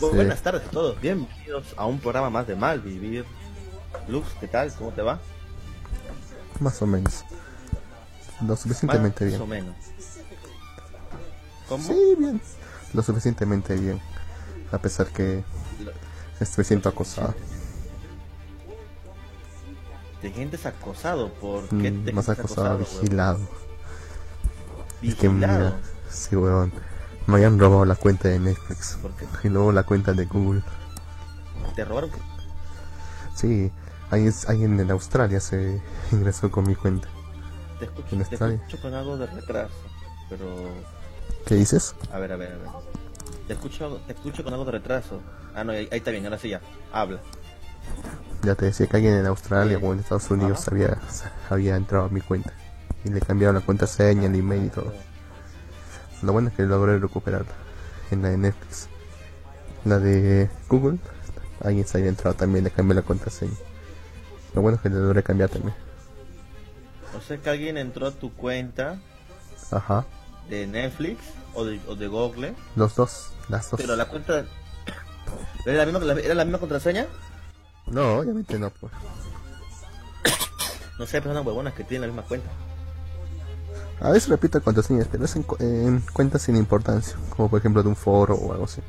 Buenas tardes a todos, bienvenidos a un programa más de Mal Vivir. Luz, ¿qué tal? ¿Cómo te va? Más o menos. Lo suficientemente más bien. o menos. ¿Cómo? Sí, bien. Lo suficientemente bien. A pesar que Lo- me siento acosado. Te sientes acosado, ¿por qué Mm, te más sientes acosado, vigilado. Es que Vigilado. mira, sí, weón. Me habían robado la cuenta de Netflix. ¿Por qué? Y luego la cuenta de Google. ¿Te robaron? Sí, alguien, alguien en Australia se ingresó con mi cuenta. Te escucho, En te Australia. escucho con algo de retraso, pero... ¿Qué dices? A ver, a ver, a ver. Te escucho, te escucho con algo de retraso. Ah, no, ahí, ahí está bien, ahora sí ya. Habla. Ya te decía que alguien en Australia Sí. o en Estados Unidos Ajá. había, había entrado a mi cuenta. Y le cambiaron la contraseña, el email y todo. Lo bueno es que logré recuperarla en la de Netflix. La de Google, alguien se había entrado también, le cambié la contraseña. Lo bueno es que le logré cambiar también. O sea que alguien entró a tu cuenta Ajá, de Netflix o de, o de Google, los dos, las dos. pero la cuenta... ¿Era la misma, la- ¿Era la misma contraseña? No, obviamente no, pues. No sé, personas huevonas que tienen la misma cuenta. A veces repito contraseñas, pero es en, cu- en cuentas sin importancia, como por ejemplo de un foro o algo así.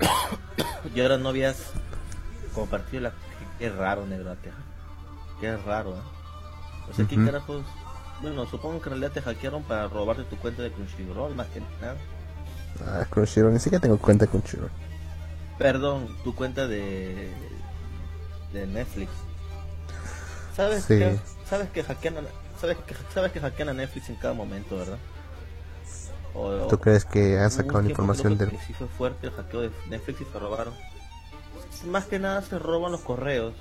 Y ahora no habías compartido la... Qué raro, negro. Qué, qué raro, ¿eh? O sea, ¿qué Ujú. carajos? Bueno, supongo que en realidad te hackearon para robarte tu cuenta de Crunchyroll, más que nada. Ah, Crunchyroll, ni siquiera tengo cuenta con Crunchyroll. Perdón, tu cuenta de... de Netflix. ¿Sabes Sí. que sabes que hackean a, sabes que sabes que hackean a Netflix en cada momento, verdad? O- ¿Tú crees que han sacado la información del... sí fue fuerte el hackeo de Netflix y se robaron. Más que nada se roban los correos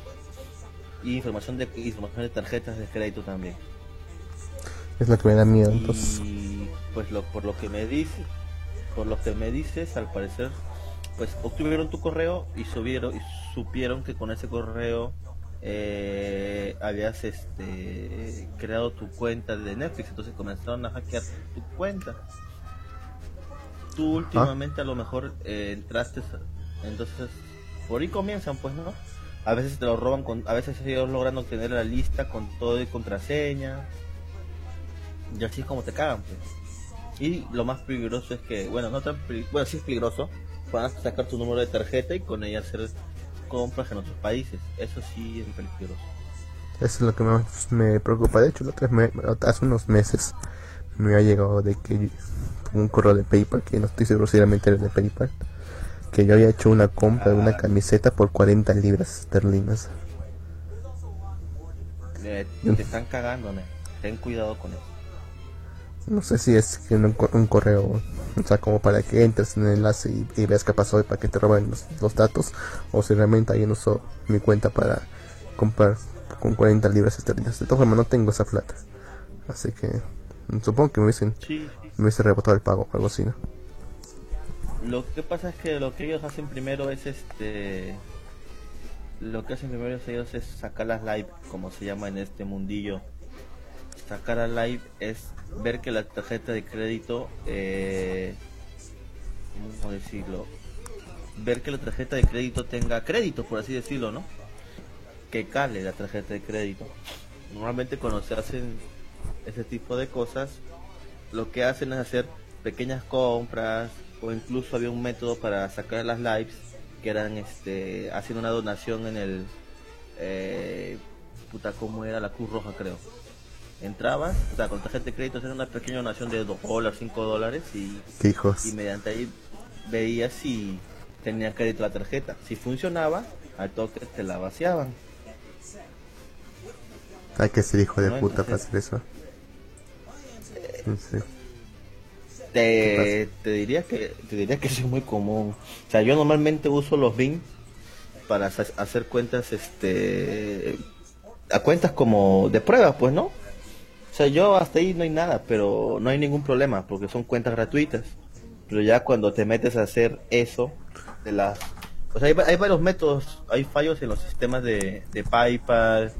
y información de información de tarjetas de crédito también. Es lo que me da miedo, entonces... Y pues lo, por lo que me dices, por lo que me dices, al parecer, pues obtuvieron tu correo y subieron y supieron que con ese correo eh, habías este creado tu cuenta de Netflix, entonces comenzaron a hackear tu cuenta. Tú últimamente a lo mejor eh, entraste, entonces por ahí comienzan, pues, ¿no? A veces te lo roban, con, a veces ellos logran obtener la lista con todo y contraseña. Y así es como te cagan, pues. Y lo más peligroso es que, bueno, no tan bueno, sí es peligroso, van a sacar tu número de tarjeta y con ella hacer compras en otros países. Eso sí es peligroso. Eso es lo que más me preocupa. De hecho, me- hace unos meses me ha llegado de que un correo de PayPal, que no estoy seguro si realmente era de PayPal, que yo había hecho una compra de una camiseta por 40 libras esterlinas. Eh, te están cagando. Ten cuidado con eso. No sé si es que un, un correo, o sea, como para que entres en el enlace y, y veas qué pasó y para que te roben los, los datos, o si realmente alguien usó mi cuenta para comprar con 40 libras esterlinas. De todas formas, no tengo esa plata. Así que supongo que me hubiesen, Sí, me hubiese rebotado el pago o algo así, ¿no? Lo que pasa es que lo que ellos hacen primero es este. Lo que hacen primero ellos es sacar las live, como se llama en este mundillo. Sacar a live es ver que la tarjeta de crédito. Eh, ¿Cómo decirlo? Ver que la tarjeta de crédito tenga crédito, por así decirlo, ¿no? Que cale la tarjeta de crédito. Normalmente cuando se hacen ese tipo de cosas, lo que hacen es hacer pequeñas compras o incluso había un método para sacar las lives que eran este haciendo una donación en el eh, puta cómo era la Cruz Roja creo entrabas o sea con tarjeta de crédito hacían una pequeña donación de 2 dólares 5 dólares y, Qué hijos. y mediante ahí veías si tenía crédito la tarjeta si funcionaba al toque te la vaciaban Hay que ser hijo de No, puta para hacer eso. Sí. Te, te diría que te diría que es muy común. O sea, yo normalmente uso los BIN para hacer cuentas este a cuentas como de prueba, pues, ¿no? O sea, yo hasta ahí no hay nada, pero no hay ningún problema porque son cuentas gratuitas. Pero ya cuando te metes a hacer eso de las o sea, hay, hay varios métodos, hay fallos en los sistemas de, de PayPal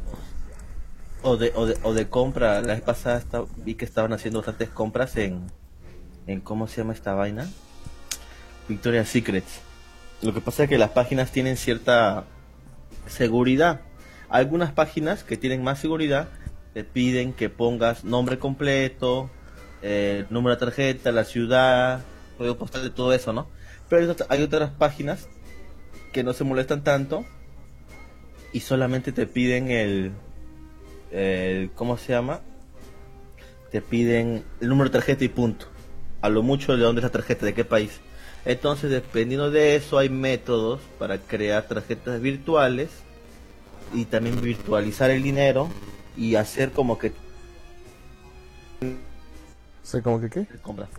o de, o de, o de compra. La vez pasada vi que estaban haciendo bastantes compras en, en cómo se llama esta vaina Victoria's Secrets. Lo que pasa es que las páginas tienen cierta seguridad. Algunas páginas que tienen más seguridad te piden que pongas nombre completo, eh, número de tarjeta, la ciudad, código postal de todo eso, ¿no? Pero hay otras páginas que no se molestan tanto y solamente te piden el, el ¿cómo se llama? Te piden el número de tarjeta y punto. A lo mucho de dónde es la tarjeta, de qué país. Entonces, dependiendo de eso, hay métodos para crear tarjetas virtuales y también virtualizar el dinero y hacer como que... ¿Hacer como que qué? Compras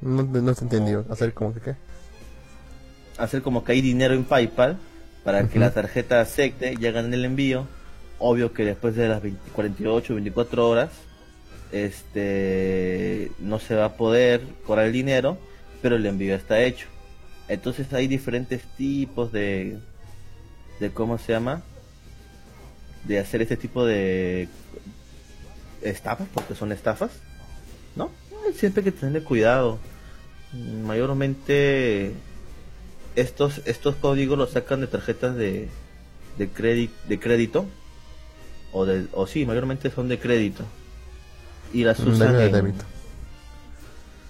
no, no te entendido. ¿Hacer como que qué? Hacer como que hay dinero en PayPal para que la tarjeta acepte y hagan el envío. Obvio que después de las 20, 48, 24 horas este no se va a poder cobrar el dinero, pero el envío está hecho. Entonces hay diferentes tipos de de cómo se llama de hacer este tipo de estafas, porque son estafas, ¿no? Siempre hay que tener cuidado. Mayormente estos estos códigos los sacan de tarjetas de de, crédito de crédito o de o sí, mayormente son de crédito y las usan de en- débito.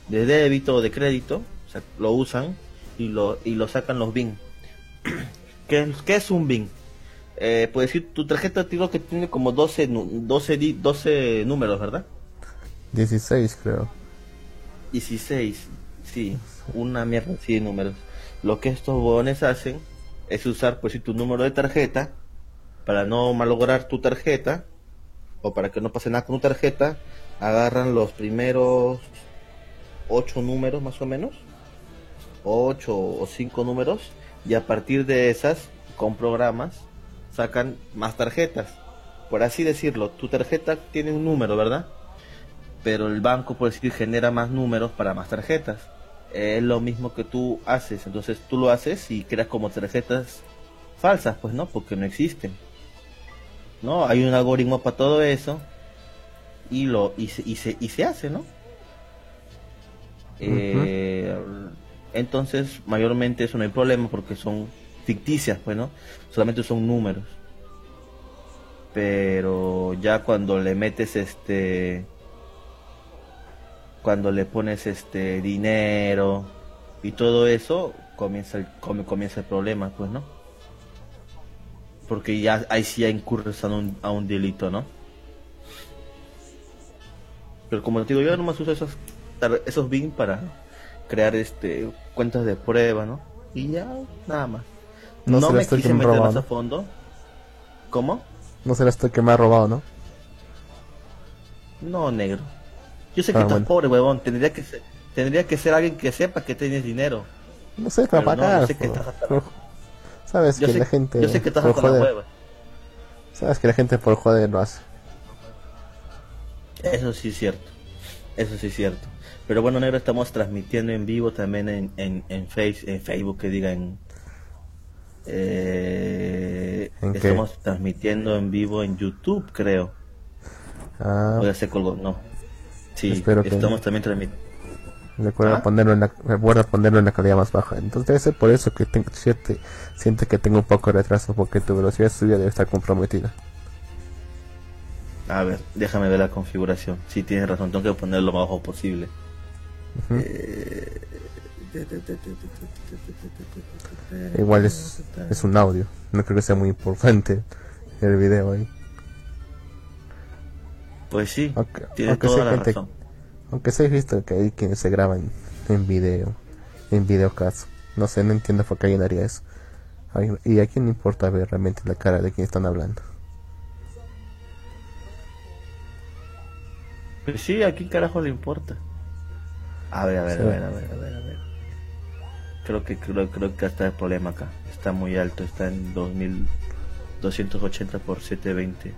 de débito o de crédito, o sea, lo usan y lo y lo sacan los BIN. ¿Qué, qué es un BIN? Eh, puedes decir, tu tarjeta digo que tiene como 12, nu- 12, di- 12 números, ¿verdad? 16 creo. 16, sí, una mierda así de números. Lo que estos bobones hacen es usar, pues, si tu número de tarjeta para no malograr tu tarjeta o para que no pase nada con tu tarjeta, agarran los primeros ocho números más o menos, ocho o cinco números, y a partir de esas, con programas, sacan más tarjetas. Por así decirlo, tu tarjeta tiene un número, ¿verdad? pero el banco, por decir, genera más números para más tarjetas. Es lo mismo que tú haces, entonces tú lo haces y creas como tarjetas falsas, pues no, porque no existen. ¿No? Hay un algoritmo para todo eso y lo y se, y se, y se hace, ¿no? Eh, entonces, mayormente eso no hay problema porque son ficticias, pues, ¿no? Solamente son números. Pero ya cuando le metes este cuando le pones este dinero y todo eso comienza el comienza el problema pues no porque ya ahí sí ya incurres a un, a un delito no pero como te digo yo nomás uso esos esos BIN para crear este cuentas de prueba no y ya nada más No no, será me quise que me meter robaron. más a fondo cómo No será esto que me ha robado, ¿no? No, negro. Yo sé que Ah, estás bueno. pobre, huevón. Tendría que ser, tendría que ser alguien que sepa que tienes dinero. No sé, para no, pagar. yo sé que estás hasta- Sabes Yo que sé, la gente. yo sé que estás por la joder- hueva. Sabes que la gente por joder lo hace. Eso sí es cierto. Eso sí es cierto. Pero bueno, negro, estamos transmitiendo en vivo también en, en, en, face, en Facebook, que digan. Eh, estamos transmitiendo en vivo en YouTube, creo. Ah, O ya se colgó, no. Sí, Espero que estamos no. también transmitiendo. recuerda ¿Ah? ponerlo en la, recuerda ponerlo en la calidad más baja. Entonces debe ser por eso que tengo, siente, siente que tengo un poco de retraso porque tu velocidad subida debe estar comprometida. A ver, déjame ver la configuración. Sí, tienes razón, tengo que ponerlo lo más bajo posible. Eh, Igual es, es un audio. No creo que sea muy importante el video ahí. Pues sí, Aunque, tiene aunque toda la gente- razón. aunque sí he visto que hay quienes se graban en video, en videocast. No sé, no entiendo por qué alguien haría eso. Y a quién le importa ver realmente la cara de quien están hablando. Pues sí, ¿a quién carajo le importa? A ver, a ver, Sí. a ver, a ver, a ver, a ver. Creo que creo, creo que está el problema acá. Está muy alto, está en 2280 por 720.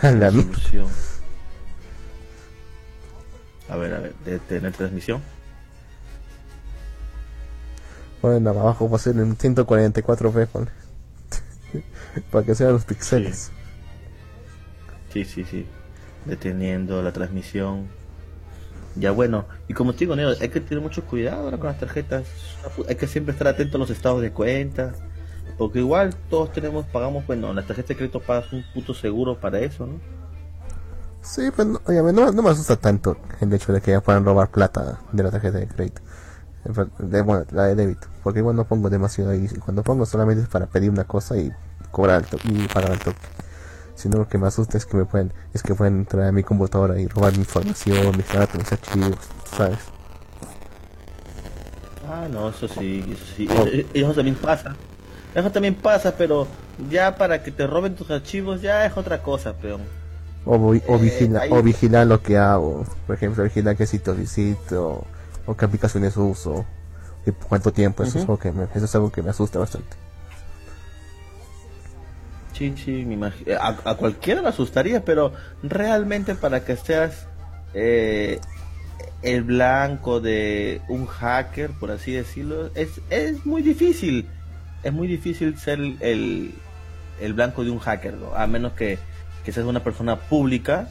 A la resolución. A ver, a ver, de tener transmisión. Bueno, abajo va a ser en 144p, ponle. Para que sean los píxeles. Sí, sí, sí. Deteniendo la transmisión. Ya bueno, y como te digo, Neo, hay que tener mucho cuidado ahora con las tarjetas. Hay que siempre estar atento a los estados de cuenta. Porque igual todos tenemos, pagamos, bueno, la tarjeta de crédito pagas un puto seguro para eso, ¿no? Sí, pues no, no, no, me asusta tanto el hecho de que ya puedan robar plata de la tarjeta de crédito. De, bueno, la de débito. Porque igual no pongo demasiado ahí. Cuando pongo solamente es para pedir una cosa y cobrar el y pagar el toque. Sino lo que me asusta es que me pueden, es que pueden entrar a mi computadora y robar mi información, mis datos, mis archivos, ¿sabes? Ah, no, eso sí, eso sí. Oh. Eso, también pasa. Eso también pasa, pero ya para que te roben tus archivos ya es otra cosa, peón. O, o, eh, vigila, o vigilar lo que hago. Por ejemplo, vigilar qué sitio visito, o qué aplicaciones uso, y cuánto tiempo. Eso, es algo que me, eso es algo que me asusta bastante. Sí, sí, me imagino. A, a, cualquiera le asustaría, pero realmente para que seas eh, el blanco de un hacker, por así decirlo, es, es muy difícil. Es muy difícil ser el, el blanco de un hacker, ¿no? a menos que, que seas una persona pública,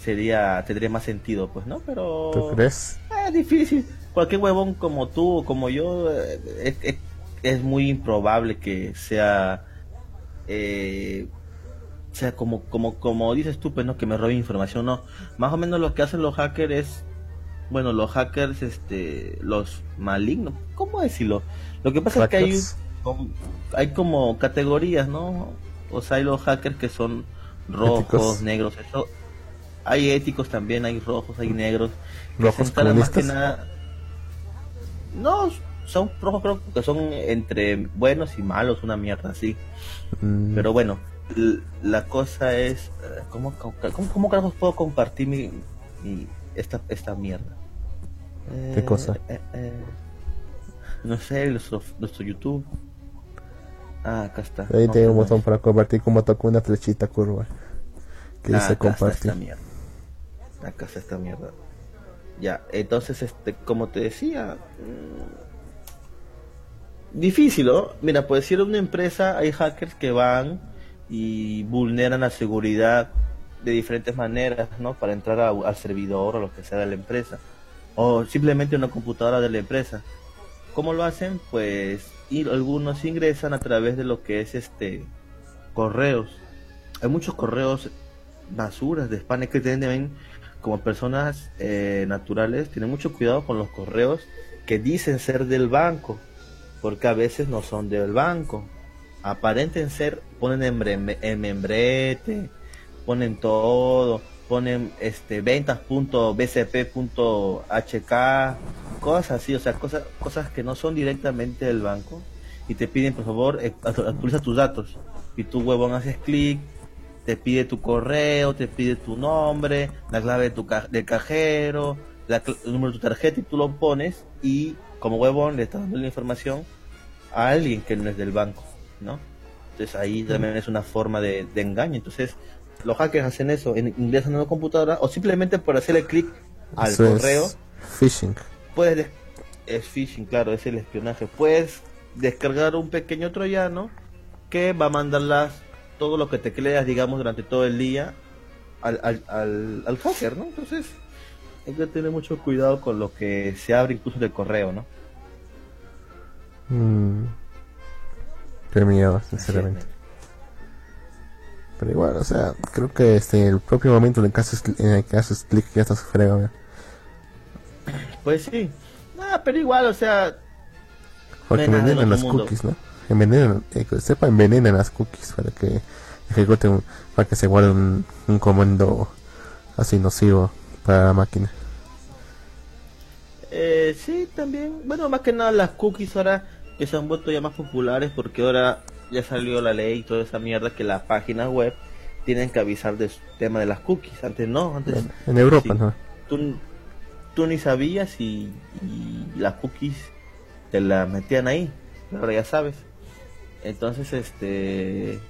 sería tendría más sentido, pues, ¿no? Pero... ¿Tú crees? Es difícil. Cualquier huevón como tú o como yo, eh, es muy improbable que sea eh, o sea, como, como, como dices tú, pues no, que me robe información, no. Más o menos lo que hacen los hackers es, bueno, los hackers, este, los malignos, ¿cómo decirlo? Lo que pasa es que hay, hay como categorías, ¿no? O sea, hay los hackers que son rojos, negros, eso. Hay éticos también, hay rojos, hay negros. ¿Rojos más que nada... No, son rojos creo que son entre buenos y malos, una mierda así. Mm. Pero bueno, la cosa es, eh, ¿cómo, cómo, cómo carajos puedo compartir mi, esta, esta mierda? ¿Qué cosa? Eh, eh, no sé, nuestro, nuestro YouTube. Ah, acá está. Ahí tengo un botón para compartir como tocó una flechita curva. Que dice compartir. Acá está esta mierda. Ya, entonces, este, como te decía, mm, difícil, ¿no? Mira, puede ser una empresa, hay hackers que van y vulneran la seguridad de diferentes maneras, ¿no? Para entrar al servidor o lo que sea de la empresa. O simplemente una computadora de la empresa. ¿Cómo lo hacen? Pues algunos ingresan a través de lo que es este correos. Hay muchos correos basuras de spam que tienen como personas eh, naturales, tienen mucho cuidado con los correos que dicen ser del banco porque a veces no son del banco. Aparenten ser, ponen en, membrete, ponen todo, ponen este ventas.bcp.hk, cosas así, o sea, cosas, cosas que no son directamente del banco y te piden, por favor, eh, actualiza tus datos. Y tu huevón haces clic, te pide tu correo, te pide tu nombre, la clave de tu del cajero, el número de tu tarjeta y tú lo pones y como huevón le estás dando la información a alguien que no es del banco, ¿no? Entonces ahí también es una forma de, engaño. Entonces los hackers hacen eso, ingresan a una computadora o simplemente por hacerle clic al correo. Es phishing. Puedes es phishing, claro, es el espionaje. Puedes descargar un pequeño troyano que va a mandarlas todo lo que te creas, digamos, durante todo el día al, al, al, al hacker, ¿no? Entonces hay que tener mucho cuidado con lo que se abre incluso del correo, ¿no? Mm. Qué miedo, sinceramente. Pero igual, o sea, creo que este el propio momento en el que haces, en el que haces clic ya estás fregado. Pues sí. Ah, pero igual, o sea. Porque envenenan las cookies, ¿no? Envenenan, eh, sepa, envenenan las cookies para que ejecuten, para que se guarde un, un comando así nocivo para la máquina. Eh, sí, también. Bueno, más que nada las cookies ahora que se han vuelto ya más populares porque ahora ya salió la ley y toda esa mierda que las páginas web tienen que avisar del tema de las cookies. Antes no, antes... En, Europa, ¿no? Tú, tú, ni sabías y, las cookies te las metían ahí. Ahora ya sabes. Entonces, este...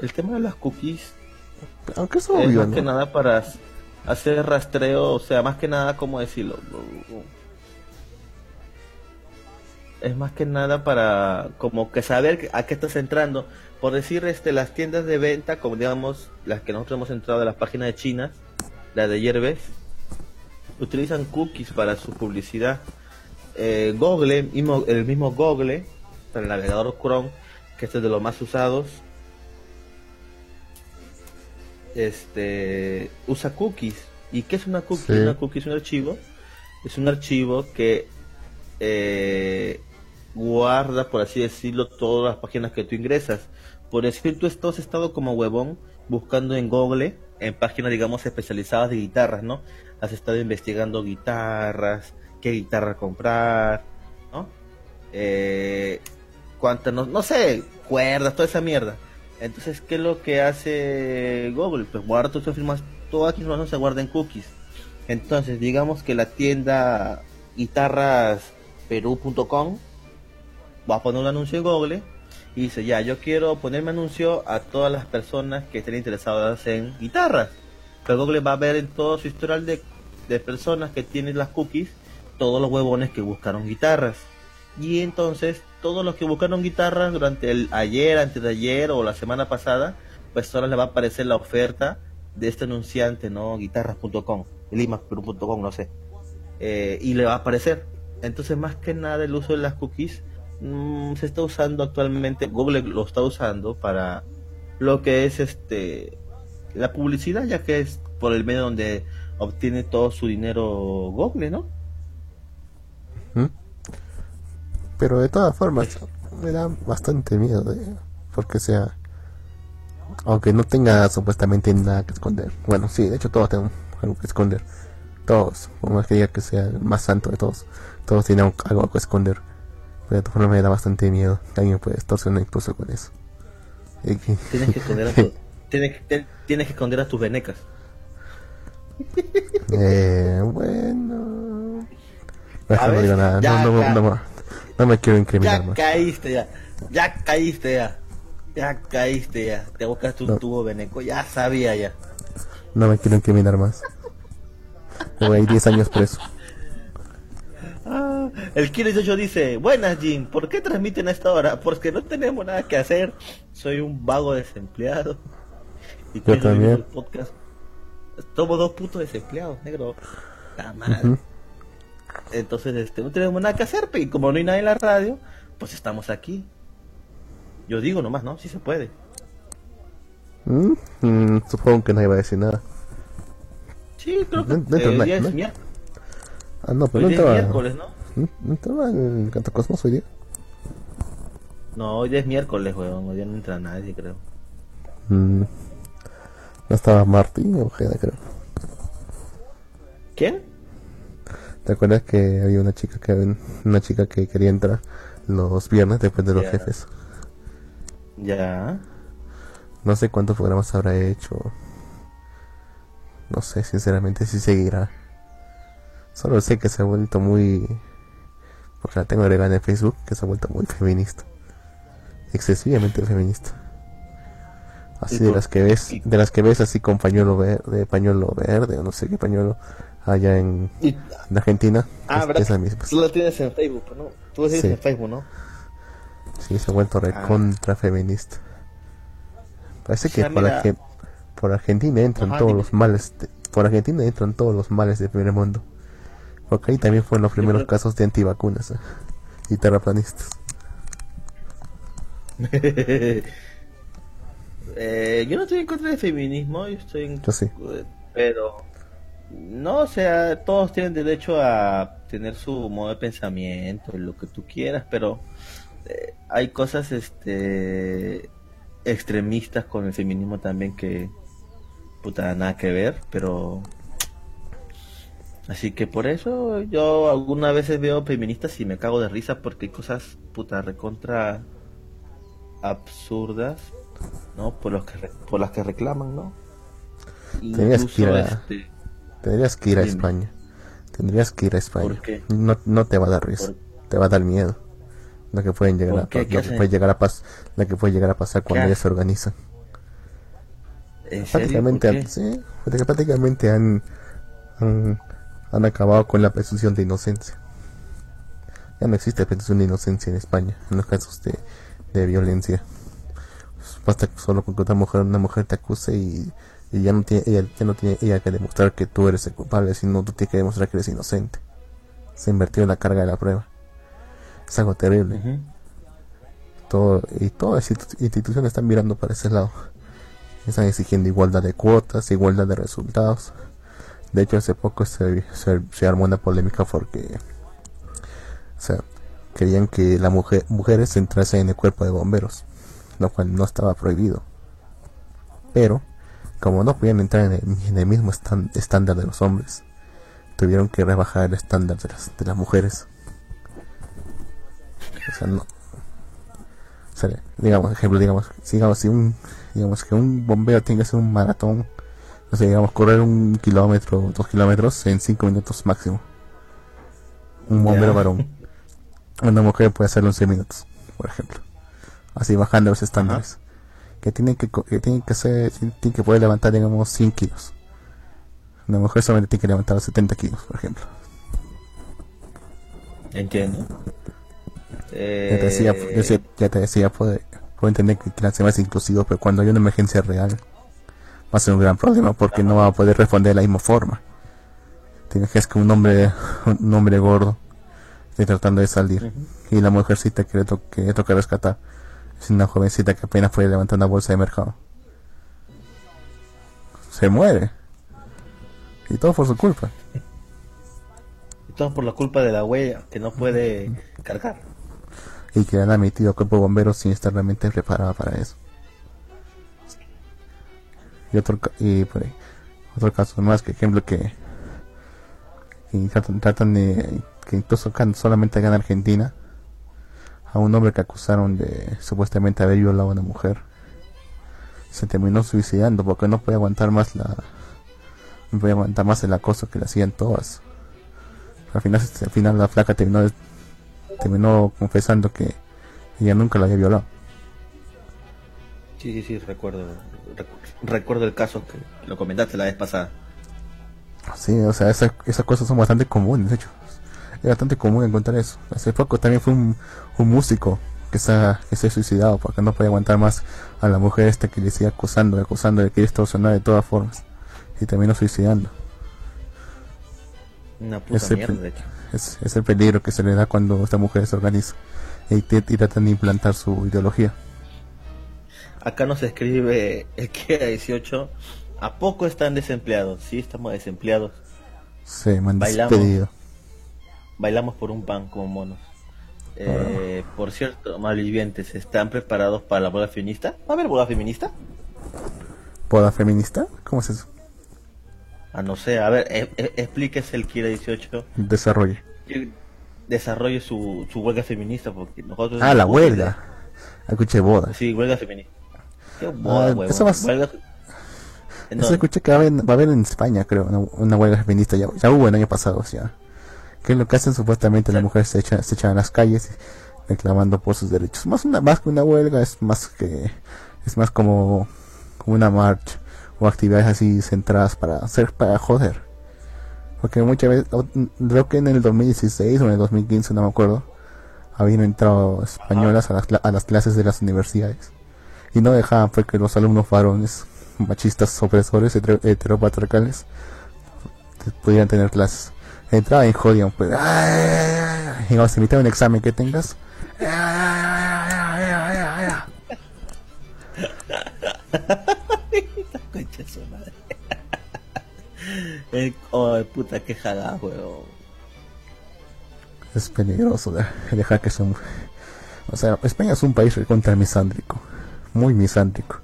El tema de las cookies... Aunque es obvio, más que nada para hacer rastreo, o sea, más que nada, como decirlo? es más que nada para como que saber a qué estás entrando. Por decir, este, las tiendas de venta, como digamos las que nosotros hemos entrado de las páginas de China, la de Yerbes, utilizan cookies para su publicidad. Eh, Google, mismo, el mismo Google, el navegador Chrome, que este es de los más usados, este usa cookies. ¿Y qué es una cookie? Una cookie es un archivo. Es un archivo que eh, guarda, por así decirlo, todas las páginas que tú ingresas. Por decir, tú has estado como huevón buscando en Google, en páginas, digamos, especializadas de guitarras, ¿no? Has estado investigando guitarras, qué guitarra comprar, ¿no? Eh, cuántas, no, no sé, cuerdas, toda esa mierda. Entonces, ¿qué es lo que hace Google? Pues guarda tus firmas, todas las información se guarda en cookies. Entonces, digamos que la tienda guitarrasperú.com va a poner un anuncio en Google y dice, ya, yo quiero ponerme anuncio a todas las personas que estén interesadas en guitarras. Pero Google va a ver en todo su historial de, de personas que tienen las cookies todos los huevones que buscaron guitarras. Y entonces todos los que buscaron guitarras durante el ayer, antes de ayer o la semana pasada, pues ahora le va a aparecer la oferta de este anunciante, ¿no? Guitarras.com, limac.com, no sé. Eh, y le va a aparecer. Entonces, más que nada, el uso de las cookies mm, se está usando actualmente, Google lo está usando para lo que es este la publicidad, ya que es por el medio donde obtiene todo su dinero Google, ¿no? Pero de todas formas, me da bastante miedo, porque sea, aunque no tenga supuestamente nada que esconder. Bueno, sí, de hecho todos tenemos algo que esconder. Todos, por más que diga que sea el más santo de todos, todos tienen algo que esconder. Pero de todas formas me da bastante miedo. Alguien puede extorsionar incluso con eso. Tienes que esconder a tu, tienes, tienes que esconder a tus venecas. Eh, bueno. Mejor no digo nada. no, no, no, no me quiero incriminar ya caíste ya. Ya caíste ya. Ya caíste ya. Te buscaste un tubo veneco. Ya sabía ya. No me quiero incriminar más. Voy a ir 10 años preso. Ah, el Kilo 18 dice, buenas Jim, ¿por qué transmiten a esta hora? Porque no tenemos nada que hacer. Soy un vago desempleado. Y Yo también. Podcast. Somos dos putos desempleados, negro. La madre. Entonces, este, no tenemos nada que hacer, y como no hay nadie en la radio, pues estamos aquí. Yo digo nomás, ¿no? Si se puede. Mm, mm, supongo que nadie va a decir nada. Sí, creo que el día es miércoles. Ah, no, pero no estaba... miércoles, ¿no? ¿Mm? ¿No estaba en Cosmos hoy día? No, hoy es miércoles, weón. Hoy día no entra nadie, creo. Mm. No estaba Martín o Jeda, creo. ¿Quién? ¿Te acuerdas que había una chica que una chica que quería entrar los viernes después de los jefes? Ya. No sé cuántos programas habrá hecho. No sé, sinceramente, si seguirá. Solo sé que se ha vuelto muy. Porque la tengo agregada en Facebook, que se ha vuelto muy feminista. Excesivamente feminista. Así de las que ves, de las que ves así con pañuelo verde, pañuelo verde o no sé qué pañuelo allá en, Argentina. Ah, ¿verdad? Tú lo tienes en Facebook, ¿no? Tú lo tienes en Facebook, ¿no? Sí, se ha vuelto recontra ah. feminista. Parece que por, por, Argentina entran todos los males. por Argentina entran todos los males del primer mundo. Porque ahí también fueron los primeros casos de antivacunas ¿eh? y terraplanistas. eh, yo no estoy en contra del feminismo, yo estoy en. Yo sí. Pero no, o sea, todos tienen derecho a tener su modo de pensamiento, lo que tú quieras, pero eh, hay cosas este extremistas con el feminismo también que puta nada que ver, pero así que por eso yo algunas veces veo feministas y me cago de risa porque hay cosas puta recontra absurdas, ¿no? Por los que por las que reclaman, ¿no? Incluso, este, Tendrías que ir a España. Tendrías que ir a España. No, no te va a dar risa. Te va a dar miedo. Lo que pueden llegar a, lo que puede llegar a pas lo que puede llegar a pasar cuando ellos se organizan. prácticamente, sí, prácticamente han, han, acabado con la presunción de inocencia. Ya no existe presunción de inocencia en España en los casos de, de violencia. Basta solo con que una mujer, una mujer te acuse y y ya no tiene ella, ya no tiene ella que demostrar que tú eres el culpable, sino tú tienes que demostrar que eres inocente. Se invirtió en la carga de la prueba. Es algo terrible. Todo, y todas las instituciones están mirando para ese lado. Están exigiendo igualdad de cuotas, igualdad de resultados. De hecho, hace poco se, se, armó una polémica porque o sea, querían que las mujer, mujeres entrasen en el cuerpo de bomberos, lo cual no estaba prohibido. Pero, como no podían entrar en el, mismo estándar de los hombres, tuvieron que rebajar el estándar de las, de las mujeres. O sea, no. O sea, digamos, ejemplo, digamos, digamos, si un, digamos que un bombero tiene que hacer un maratón, no sé, digamos, correr un kilómetro, dos kilómetros en cinco minutos máximo. Un bombero varón. Una mujer puede hacerlo en seis minutos, por ejemplo. Así bajando los estándares. Que tienen que, que tienen que hacer, tienen que poder levantar, digamos, 100 kilos. Una mujer solamente tiene que levantar 70 kilos, por ejemplo. Entiendo. Ya te decía, eh, ya te decía puedo, entender que quieran ser más inclusivos, pero cuando hay una emergencia real, va a ser un gran problema porque no va a poder responder de la misma forma. Tienes que es que un hombre, un hombre gordo esté tratando de salir y la mujercita que le, que toca rescatar es una jovencita que apenas fue levantar una bolsa de mercado. Se muere. Y todo por su culpa. Y todo por la culpa de la huella que no puede cargar. Y que han admitido cuerpo bomberos sin estar realmente preparada para eso. Y otro, y por ahí, otro caso más que ejemplo que, tratan, de que incluso solamente acá en Argentina a un hombre que acusaron de supuestamente haber violado a una mujer. Se terminó suicidando porque no podía aguantar más la no podía aguantar más el acoso que le hacían todas. Al final al final la flaca terminó terminó confesando que ella nunca la había violado. Sí sí sí recuerdo recuerdo el caso que lo comentaste la vez pasada. Sí o sea esas, esas cosas son bastante comunes de hecho es bastante común encontrar eso hace poco también fue un, un músico que se, ha, que se ha suicidado porque no podía aguantar más a la mujer esta que le sigue acusando, acusando de que quiere extorsionar de todas formas y terminó suicidando. Una puta mierda, de hecho. Es, es, el peligro que se le da cuando esta mujer se organiza y, y tratan de implantar su ideología. Acá nos escribe el que era 18. ¿A poco están desempleados? Sí, estamos desempleados. Sí, me han despedido. Bailamos por un pan como monos. Eh, por cierto, malvivientes, ¿están preparados para la boda feminista? ¿Va a haber boda feminista? ¿Boda feminista? ¿Cómo es eso? Ah, no sé, a ver, e, e, explíquese el Kira 18. Desarrolle. Desarrolle su, su huelga feminista, porque nosotros... Ah, la huelga. Escuché boda. Sí, huelga feminista. ¿Qué boda, ah, Eso huelga... Eso escuché que va a, haber, en España, creo, una, huelga feminista. Ya, ya hubo el año pasado, o que es lo que hacen supuestamente las mujeres se echan, se echan a las calles reclamando por sus derechos. Más una más que una huelga es más que es más como, una marcha o actividades así centradas para hacer para joder. Porque muchas veces creo que en el 2016 o en el 2015 no me acuerdo habían entrado españolas a las, a las clases de las universidades. Y no dejaban porque los alumnos varones machistas opresores heteropatriarcales pudieran tener clases entraba y jodían, pues. Y vamos a un examen que tengas. oh, puta, que jala, weón. Es peligroso dejar que son. O sea, España es un país contra misándrico. Muy misándrico.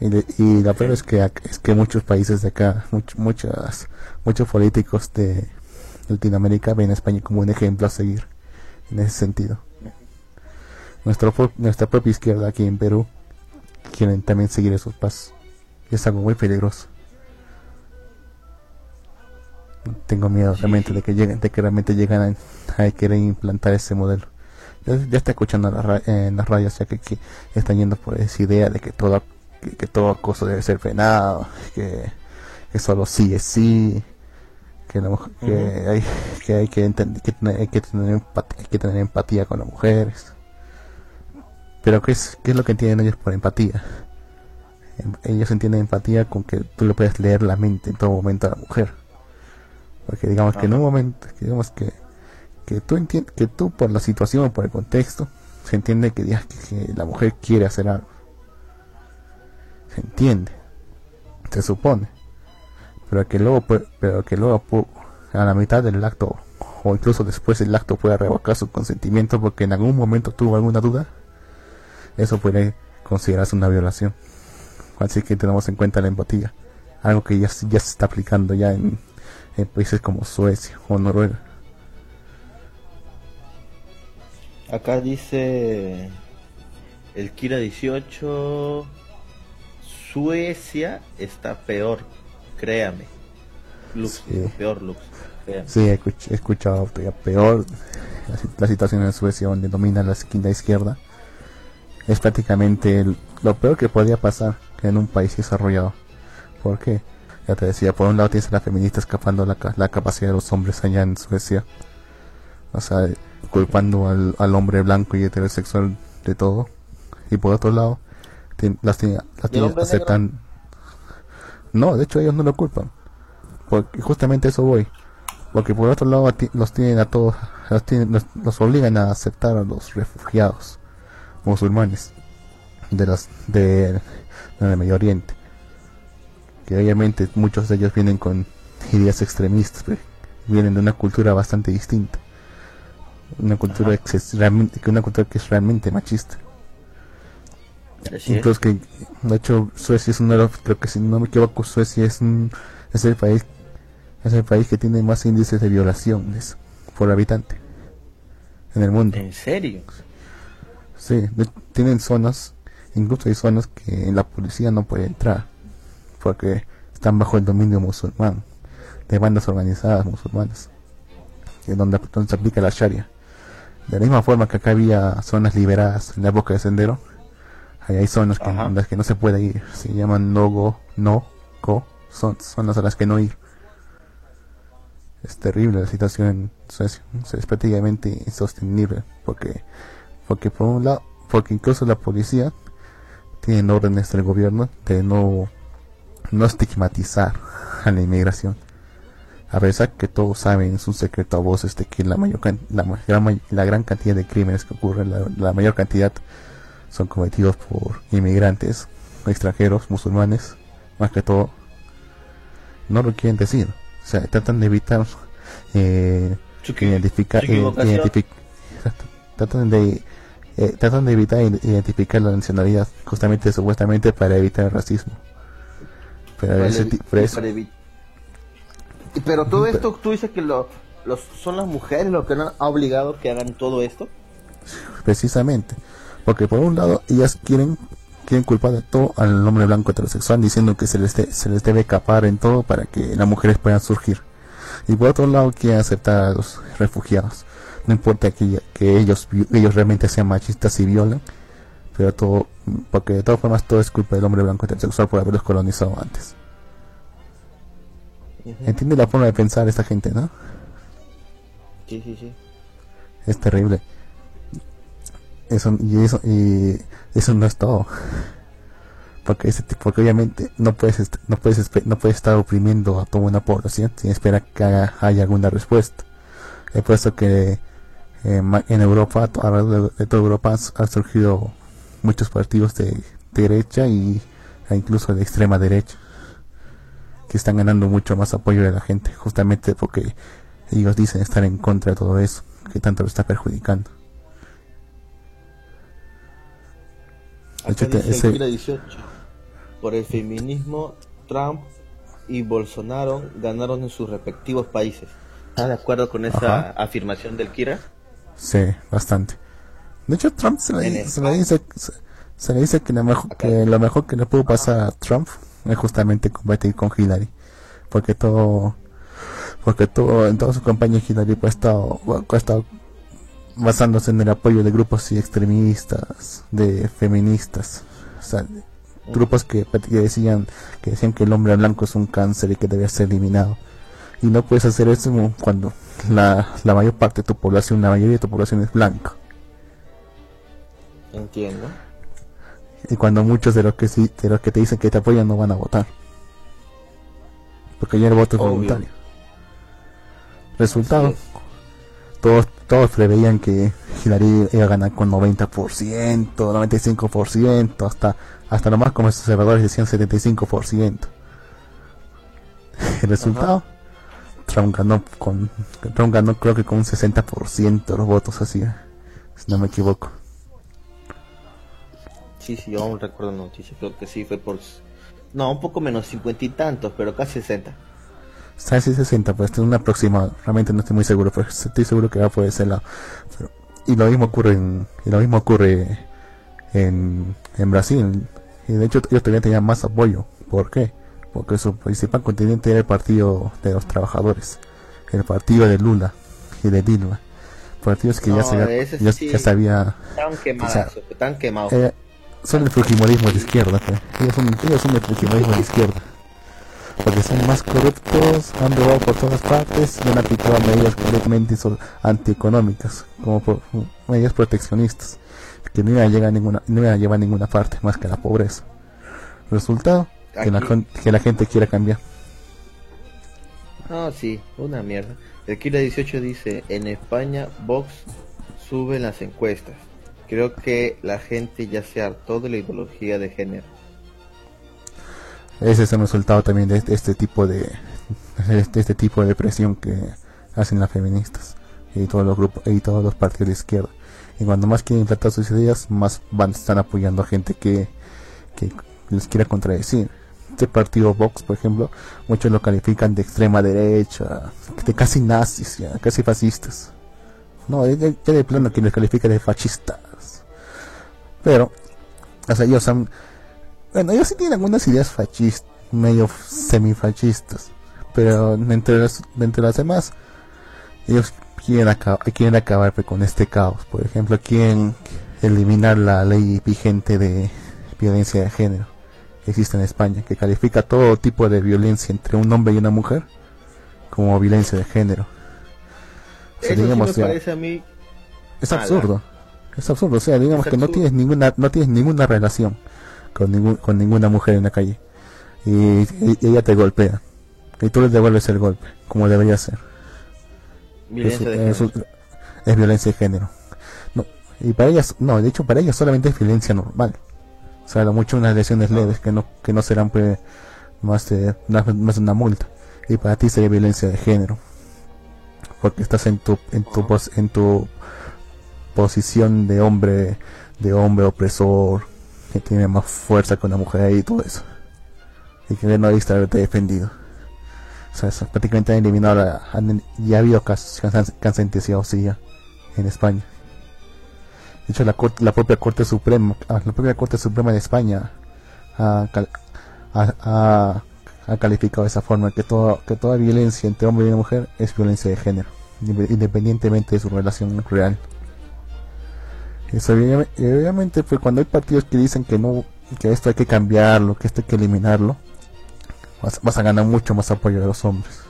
Y, y la peor es que, es que muchos países de acá, muchas muchos políticos de Latinoamérica ven a España como un ejemplo a seguir en ese sentido. Nuestra, nuestra propia izquierda aquí en Perú quieren también seguir esos pasos. Y es algo muy peligroso. Tengo miedo realmente de que lleguen, de que realmente lleguen a, querer implantar ese modelo. Ya, está escuchando en las radios ya que, están yendo por esa idea de que todo que, todo acoso debe ser frenado, que, que solo sí es sí, que, que, hay, que hay que entender, que, hay que tener empatía, hay que tener empatía con las mujeres. Pero ¿qué es, qué es lo que entienden ellos por empatía? Em, ellos entienden empatía con que tú le puedes leer la mente en todo momento a la mujer. Porque digamos que en un momento, digamos que, que tú entiendes, que tú por la situación, por el contexto, se entiende que, digas que, la mujer quiere hacer algo. Se entiende, se supone. Pero que luego, pero que luego a la mitad del acto o incluso después del acto pueda revocar su consentimiento porque en algún momento tuvo alguna duda, eso puede considerarse una violación. Así que tenemos en cuenta la empatía, algo que ya, ya se está aplicando ya en, países como Suecia o Noruega. Acá dice el Kira 18, Suecia está peor, créame. Lux, peor Lux. Sí, he, escuchado peor la, situación en Suecia donde domina la esquina izquierda. Es prácticamente lo peor que podría pasar en un país desarrollado. ¿Por qué? Ya te decía, por un lado tienes a la feminista escapando la, la capacidad de los hombres allá en Suecia. O sea, culpando al, al hombre blanco y heterosexual de todo. Y por otro lado, las, tiene, las aceptan... No, de hecho ellos no lo culpan. Porque justamente eso voy. Porque por otro lado los tienen a todos, los, tienen, los, obligan a aceptar a los refugiados musulmanes de las de, del Medio Oriente. Que obviamente muchos de ellos vienen con ideas extremistas, vienen de una cultura bastante distinta. Una cultura que es una cultura que es realmente machista. Incluso que, de hecho, Suecia es uno de los, creo que si no me equivoco, Suecia es, un, es el país es el país que tiene más índices de violaciones por habitante en el mundo. ¿En serio? Sí, tienen zonas, incluso hay zonas que la policía no puede entrar porque están bajo el dominio musulmán, de bandas organizadas musulmanas, donde, donde se aplica la Sharia. De la misma forma que acá había zonas liberadas en la época de sendero, ahí hay zonas que, en las que no se puede ir, se llaman no go, no go, son zonas a las que no ir es terrible la situación en Suecia. es prácticamente insostenible porque, porque por un lado, porque incluso la policía tiene órdenes del gobierno de no, no estigmatizar a la inmigración. A pesar que todos saben, es un secreto a voces de que la, mayor, la, gran, la gran cantidad de crímenes que ocurren, la, mayor cantidad son cometidos por inmigrantes, extranjeros, musulmanes, más que todo, no lo quieren decir. O sea, tratan de evitar eh, identificar, tratan de eh, tratan de evitar identificar la nacionalidad justamente supuestamente para evitar el racismo. Pero, pero todo esto tú dices que lo, los, son las mujeres los que han obligado que hagan todo esto. Precisamente, porque por un lado ellas quieren quieren culpar de todo al hombre blanco heterosexual diciendo que se les, se les debe capar en todo para que las mujeres puedan surgir. Y por otro lado quieren aceptar a los refugiados. No importa que, que ellos, ellos realmente sean machistas y violen, pero todo, porque de todas formas todo es culpa del hombre blanco heterosexual por haberlos colonizado antes. Entiende la forma de pensar esta gente, ¿no? Sí, sí, sí. Es terrible. Eso, y eso, y eso no es todo. Porque, ese, porque obviamente no puedes, no, puedes, no puedes estar oprimiendo a toda una población sin esperar que haya, alguna respuesta. He puesto que eh, en Europa, alrededor de, toda Europa, han, surgido muchos partidos de, derecha y, e incluso de extrema derecha que están ganando mucho más apoyo de la gente, justamente porque ellos dicen estar en contra de todo eso, que tanto lo está perjudicando. Por el feminismo, Trump y Bolsonaro ganaron en sus respectivos países. ¿Estás de acuerdo con esa afirmación del Kira? Sí, bastante. De hecho, Trump se le, dice, se, le dice que, lo mejor, que lo mejor que le pudo pasar a Trump es justamente combatir con Hillary. Porque todo, porque todo, en toda su campaña Hillary pues, ha estado, ha estado basándose en el apoyo de grupos extremistas, de feministas, o sea, grupos que, decían que decían que el hombre blanco es un cáncer y que debe ser eliminado. Y no puedes hacer eso cuando la, la mayor parte de tu población, la mayoría de tu población es blanca. Entiendo. y cuando muchos de los que de los que te dicen que te apoyan no van a votar. Porque ya el voto es Obvio. voluntario. Resultado, todos, todos preveían que Hillary iba a ganar con 90%, 95%, hasta, hasta lo más como los observadores decían 75%. El resultado, Trump ganó con, Trump ganó creo que con un 60% de los votos así, si no me equivoco. Sí, sí, yo aún recuerdo la noticia, creo que sí, fue por... No, un poco menos, cincuenta y tantos, pero casi 60. Está sí 60, pues es un aproximado. Realmente no estoy muy seguro, pero estoy seguro que va por ese lado. Pero- y lo mismo ocurre en, y lo mismo ocurre en, en Brasil. Y de hecho ellos todavía tenían más apoyo. ¿Por qué? Porque su principal continente era el partido de los trabajadores, el partido de Lula y de Dilma. Partidos que ya No, se había, ese ya, sí. ya se había Están quemados, sea, están quemados. eh, son el fujimorismo de izquierda, pues. ellos, son, ellos son el fujimorismo de izquierda. Porque son más corruptos, han robado por todas partes y han aplicado medidas completamente antieconómicas, como por- medidas proteccionistas, que no iban a llegar a ninguna, no iban a llevar a ninguna parte más que a la pobreza. Resultado, que la, que la gente quiera cambiar. Ah, sí, una mierda. El Kira 18 dice, en España Vox sube las encuestas. Creo que la gente ya se hartó de la ideología de género. Ese es el resultado también de este, este tipo de, de este tipo de presión que hacen las feministas y todos los grupos y todos los partidos de izquierda. Y cuando más quieren implantar sus ideas, más van están apoyando a gente que, que les quiera contradecir. Este partido Vox, por ejemplo, muchos lo califican de extrema derecha, de casi nazis, ya, casi fascistas. No, ya, de plano que les califica de fascistas. Pero, o sea, ellos han, bueno, ellos sí tienen algunas ideas fascistas, medio semifascistas, pero entre las, entre las demás, ellos quieren, acabar quieren acabar con este caos. Por ejemplo, quieren eliminar la ley vigente de violencia de género que existe en España, que califica todo tipo de violencia entre un hombre y una mujer como violencia de género. Eso sí me parece a mí... es absurdo. Es absurdo, o sea, digamos Es que no tienes ninguna no tienes ninguna relación con ningún, con ninguna mujer en la calle y, y- y ella te golpea y tú le devuelves el golpe como debería ser. Violencia Eso- de género. es violencia de género. No, y para ellas no, de hecho para ellas solamente es violencia normal. O sea, lo mucho unas lesiones leves que no que no serán pues más de más, más de una multa y para ti sería violencia de género. Porque estás en tu en tu pos- en tu posición de hombre de hombre opresor que tiene más fuerza que una mujer y todo eso. Y que no debiste haberte defendido. O sea prácticamente han eliminado la, ya ha habido casos que han, en España. De hecho la corte, la propia corte suprema ah, la propia corte suprema de España ha, ha- ha- calificado de esa forma que toda que toda violencia entre hombre y mujer es violencia de género inde- independientemente de su relación real eso obviamente, pues cuando hay partidos que dicen que no, que esto hay que cambiarlo, que esto hay que eliminarlo, vas, a ganar mucho más apoyo de los hombres.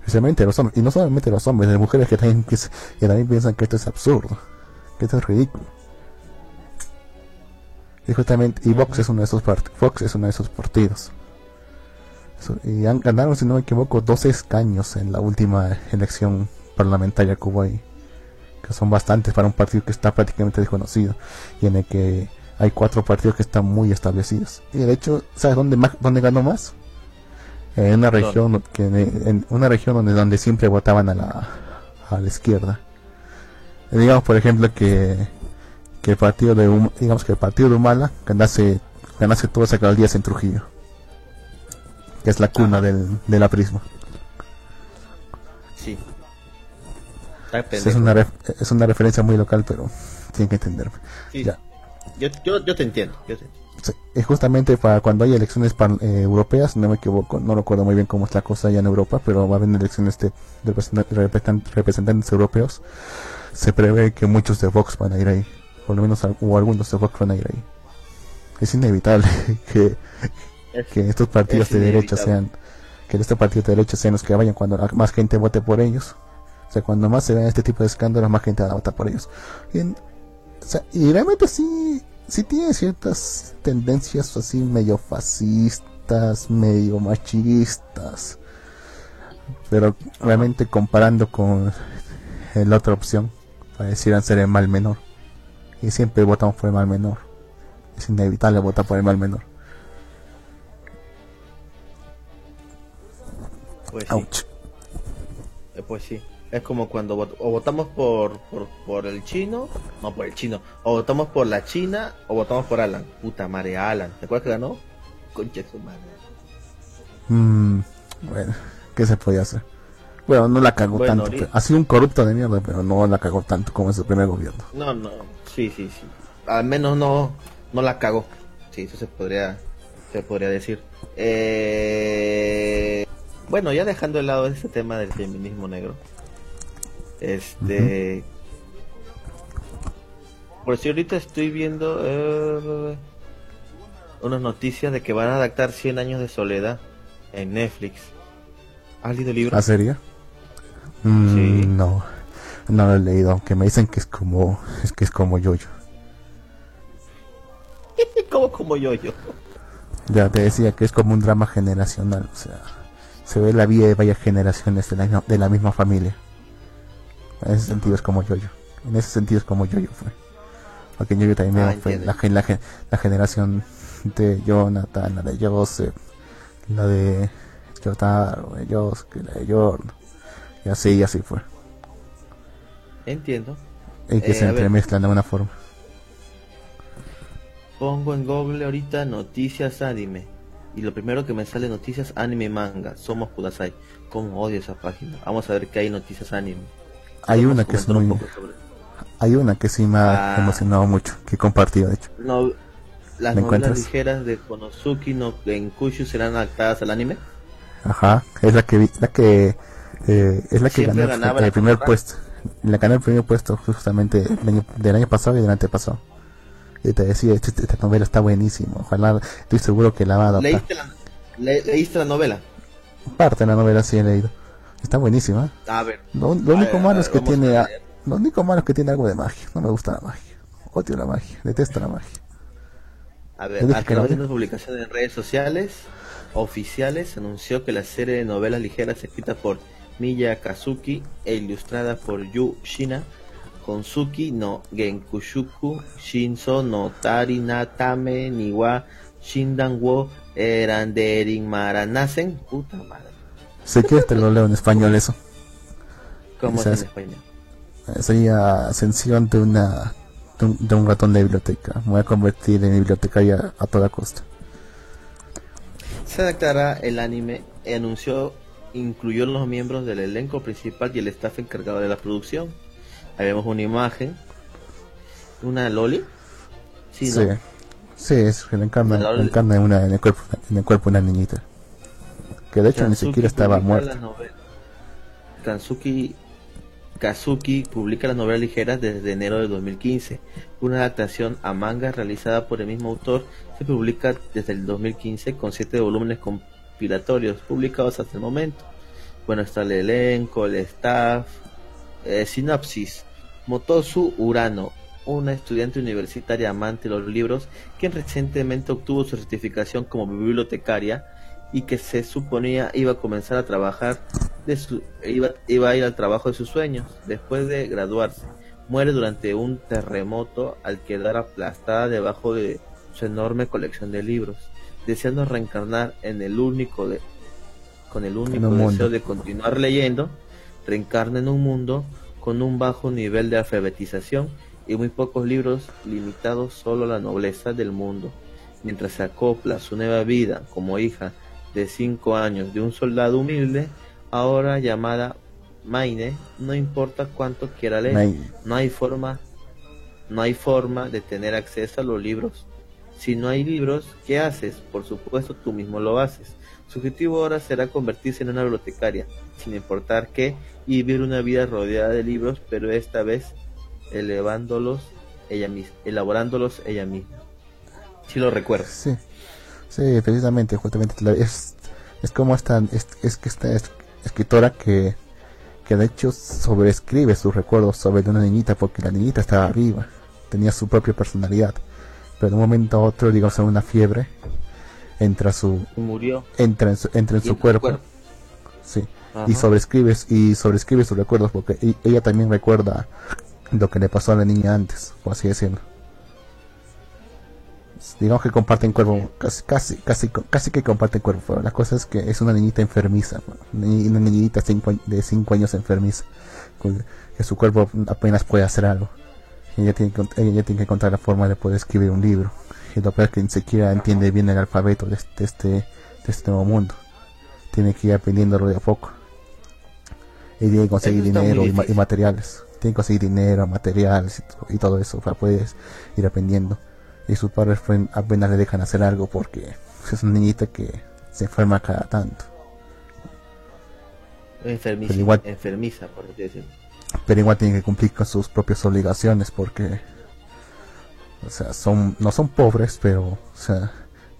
Especialmente los hombres, y no solamente los hombres, de mujeres que también, que también piensan que esto es absurdo, que esto es ridículo. Y justamente, y Vox es uno de esos partidos, Fox es uno de esos partidos. Y han ganaron, si no me equivoco, 12 escaños en la última elección parlamentaria que hubo ahí que son bastantes para un partido que está prácticamente desconocido y en el que hay cuatro partidos que están muy establecidos. Y de hecho, ¿sabes dónde más, dónde ganó más? En una región que en una región donde donde siempre votaban a la a la izquierda. Eh, Digamos por ejemplo que que el partido de digamos que el partido de Humala ganase ganase todas las alcaldías en Trujillo, que es la cuna Ajá. del del aprismo. Es una es una referencia muy local, pero tienen que entenderme. Sí. Ya. Yo, yo, yo te entiendo. Yo te entiendo. Sí, es justamente para cuando hay elecciones par- eh, europeas, no me equivoco, no recuerdo muy bien cómo es la cosa allá en Europa, pero va a haber elecciones de, de representan- representantes europeos. Se prevé que muchos de Vox van a ir ahí, por lo menos o algunos de Vox van a ir ahí. Es inevitable que, Es- que estos partidos Es de derecha sean, que estos partidos de derecha sean los que vayan cuando más gente vote por ellos. O sea, cuando más se vean este tipo de escándalos, más gente va a votar por ellos. Y, en- o sea, y realmente sí, sí tiene ciertas tendencias así medio fascistas, medio machistas. Pero realmente comparando con la otra opción, parecieran ser el mal menor. Y siempre votamos por el mal menor. Es inevitable votar por el mal menor. Pues sí. Eh, pues sí. Es como cuando o votamos por, por, por, el chino, no por el chino, o votamos por la China o votamos por Alan. Puta madre, Alan. ¿Te acuerdas que ganó? Concha su madre. Mm, bueno, ¿qué se podía hacer? Bueno, no la cagó tanto. Ha sido un corrupto de mierda, pero no la cagó tanto como en su primer gobierno. No, no, sí, sí, sí. Al menos no, no la cagó. Sí, eso se podría, se podría decir. Eh, bueno, ya dejando de lado este tema del feminismo negro. Este. Por si ahorita estoy viendo eh, unas noticias de que van a adaptar 100 años de soledad en Netflix. ¿Has leído el libro? ¿Ah, sería? Mm, no, no lo he leído, aunque me dicen que es como, es que es como yo-yo. ¿Cómo como yo-yo? Ya te decía que es como un drama generacional, o sea, se ve la vida de varias generaciones de la, de la misma familia. En ese sentido es como yo-yo. En ese sentido es como yo-yo fue. Porque yo-yo también ah, fue la, la, la, generación de Jonathan, la de Joseph, la de Jotaro, la de Joseph, la de Jordan y así, y así fue. Entiendo. Y que se eh, entremezclan de una forma. Pongo en Google ahorita noticias anime. Y lo primero que me sale noticias anime manga. Somos Kudasai. Como odio esa página. Vamos a ver qué hay noticias anime. Hay una que es muy... Hay una que sí me ha ah. emocionado mucho. Que he compartido, de hecho. No, las novelas ligeras de Konosuke no Kushu serán adaptadas al anime. Ajá, es la que la que eh, es la que ganó el primer puesto. La ganó el primer puesto justamente del año, pasado y del antepasado. Y te decía, esta, esta, novela está buenísima. Ojalá, estoy seguro que la va a adaptar. ¿Leíste la, ¿Leíste la novela? Parte de la novela sí he leído. Está buenísima. A ver. Lo, único malo es que tiene... lo único malo es que tiene algo de magia. No me gusta la magia. Odio la magia. Detesto la magia. A ver, a través de una publicación en redes sociales oficiales anunció que la serie de novelas ligeras escrita por Miya Kazuki e ilustrada por Yu Shina, Konsuki no Genkushuku Shinso no Tari Natame Niwa Shindan wo Eranderin Maranasen. Puta madre. Sé que te lo leo en español eso. ¿Cómo es en español? Sería ascensión de una de un, ratón de biblioteca. Me voy a convertir en bibliotecaria a toda costa. Se adaptará el anime anunció incluyó los miembros del elenco principal y el staff encargado de la producción. Ahí vemos una imagen, una Loli. Sí, sí, es que le encarna, una, en, el cuerpo, en el cuerpo una niñita. Que de hecho ni siquiera estaba. Kansuki Kazuki publica las novelas ligeras desde enero de 2015. Una adaptación a manga realizada por el mismo autor se publica desde el 2015 con siete volúmenes compilatorios publicados hasta el momento. Bueno, está el elenco, el staff, eh, sinopsis. Motosu Urano, una estudiante universitaria amante de los libros, quien recientemente obtuvo su certificación como bibliotecaria y que se suponía iba a comenzar a trabajar de su, iba, iba a ir al trabajo de sus sueños después de graduarse. Muere durante un terremoto al quedar aplastada debajo de su enorme colección de libros deseando reencarnar en el único de, con el único deseo de continuar leyendo, reencarna en un mundo con un bajo nivel de alfabetización y muy pocos libros limitados solo a la nobleza del mundo, mientras se acopla su nueva vida como hija de cinco años de un soldado humilde, ahora llamada Maine, no importa cuánto quiera leer, no hay forma, no hay forma de tener acceso a los libros si no hay libros, ¿qué haces? Por supuesto, tú mismo lo haces. Su objetivo ahora será convertirse en una bibliotecaria, sin importar qué, y vivir una vida rodeada de libros, pero esta vez elevándolos ella misma, elaborándolos ella misma. Si lo recuerdas. Sí, sí, precisamente, justamente es, es como esta, es, es que esta escritora que, que de hecho sobreescribe sus recuerdos sobre una niñita porque la niñita estaba viva, tenía su propia personalidad pero de un momento a otro, digamos, en una fiebre, entra su... Murió. Entra en su, entra en su cuerpo. cuerpo. Sí. Ajá. Y sobrescribes, y sobrescribe sus recuerdos, porque ella también recuerda lo que le pasó a la niña antes, por así decirlo. Digamos que comparten cuerpo, casi, casi, casi, casi que comparten cuerpo, pero la cosa es que es una niñita enfermiza, una niñita cinco de 5 años enfermiza, con- que su cuerpo apenas puede hacer algo. Ella tiene, que, ella tiene que encontrar la forma de poder escribir un libro. Y lo peor es que ni siquiera entiende bien el alfabeto de este, de este, de este nuevo mundo. Tiene que ir aprendiéndolo de a poco. Y tiene que conseguir dinero y, y materiales. Tiene que conseguir dinero, materiales y todo eso para poder ir aprendiendo. Y sus padres apenas le dejan hacer algo porque es una niñita que se enferma cada tanto. Enfermiza, Pero igual- enfermiza, por así decirlo. pero igual tienen que cumplir con sus propias obligaciones porque o sea son no son pobres pero o sea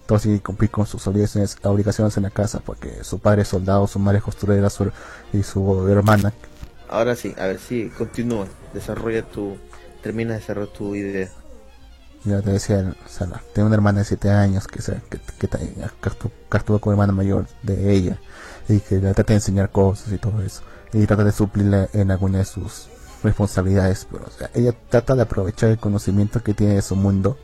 todos tienen que cumplir con sus obligaciones, obligaciones en la casa porque su padre es soldado su madre es costurera su, y su hermana Ahora sí, a ver, sí, continúa. Desarrolla tu. Termina de desarrollar tu idea. Ya te decía o sea, tengo una hermana de 7 años que, que, que, que actúa como hermana mayor de ella y que le trata de enseñar cosas y todo eso. Y trata de suplirle en alguna de sus responsabilidades pero ella trata de aprovechar el conocimiento que tiene de su mundo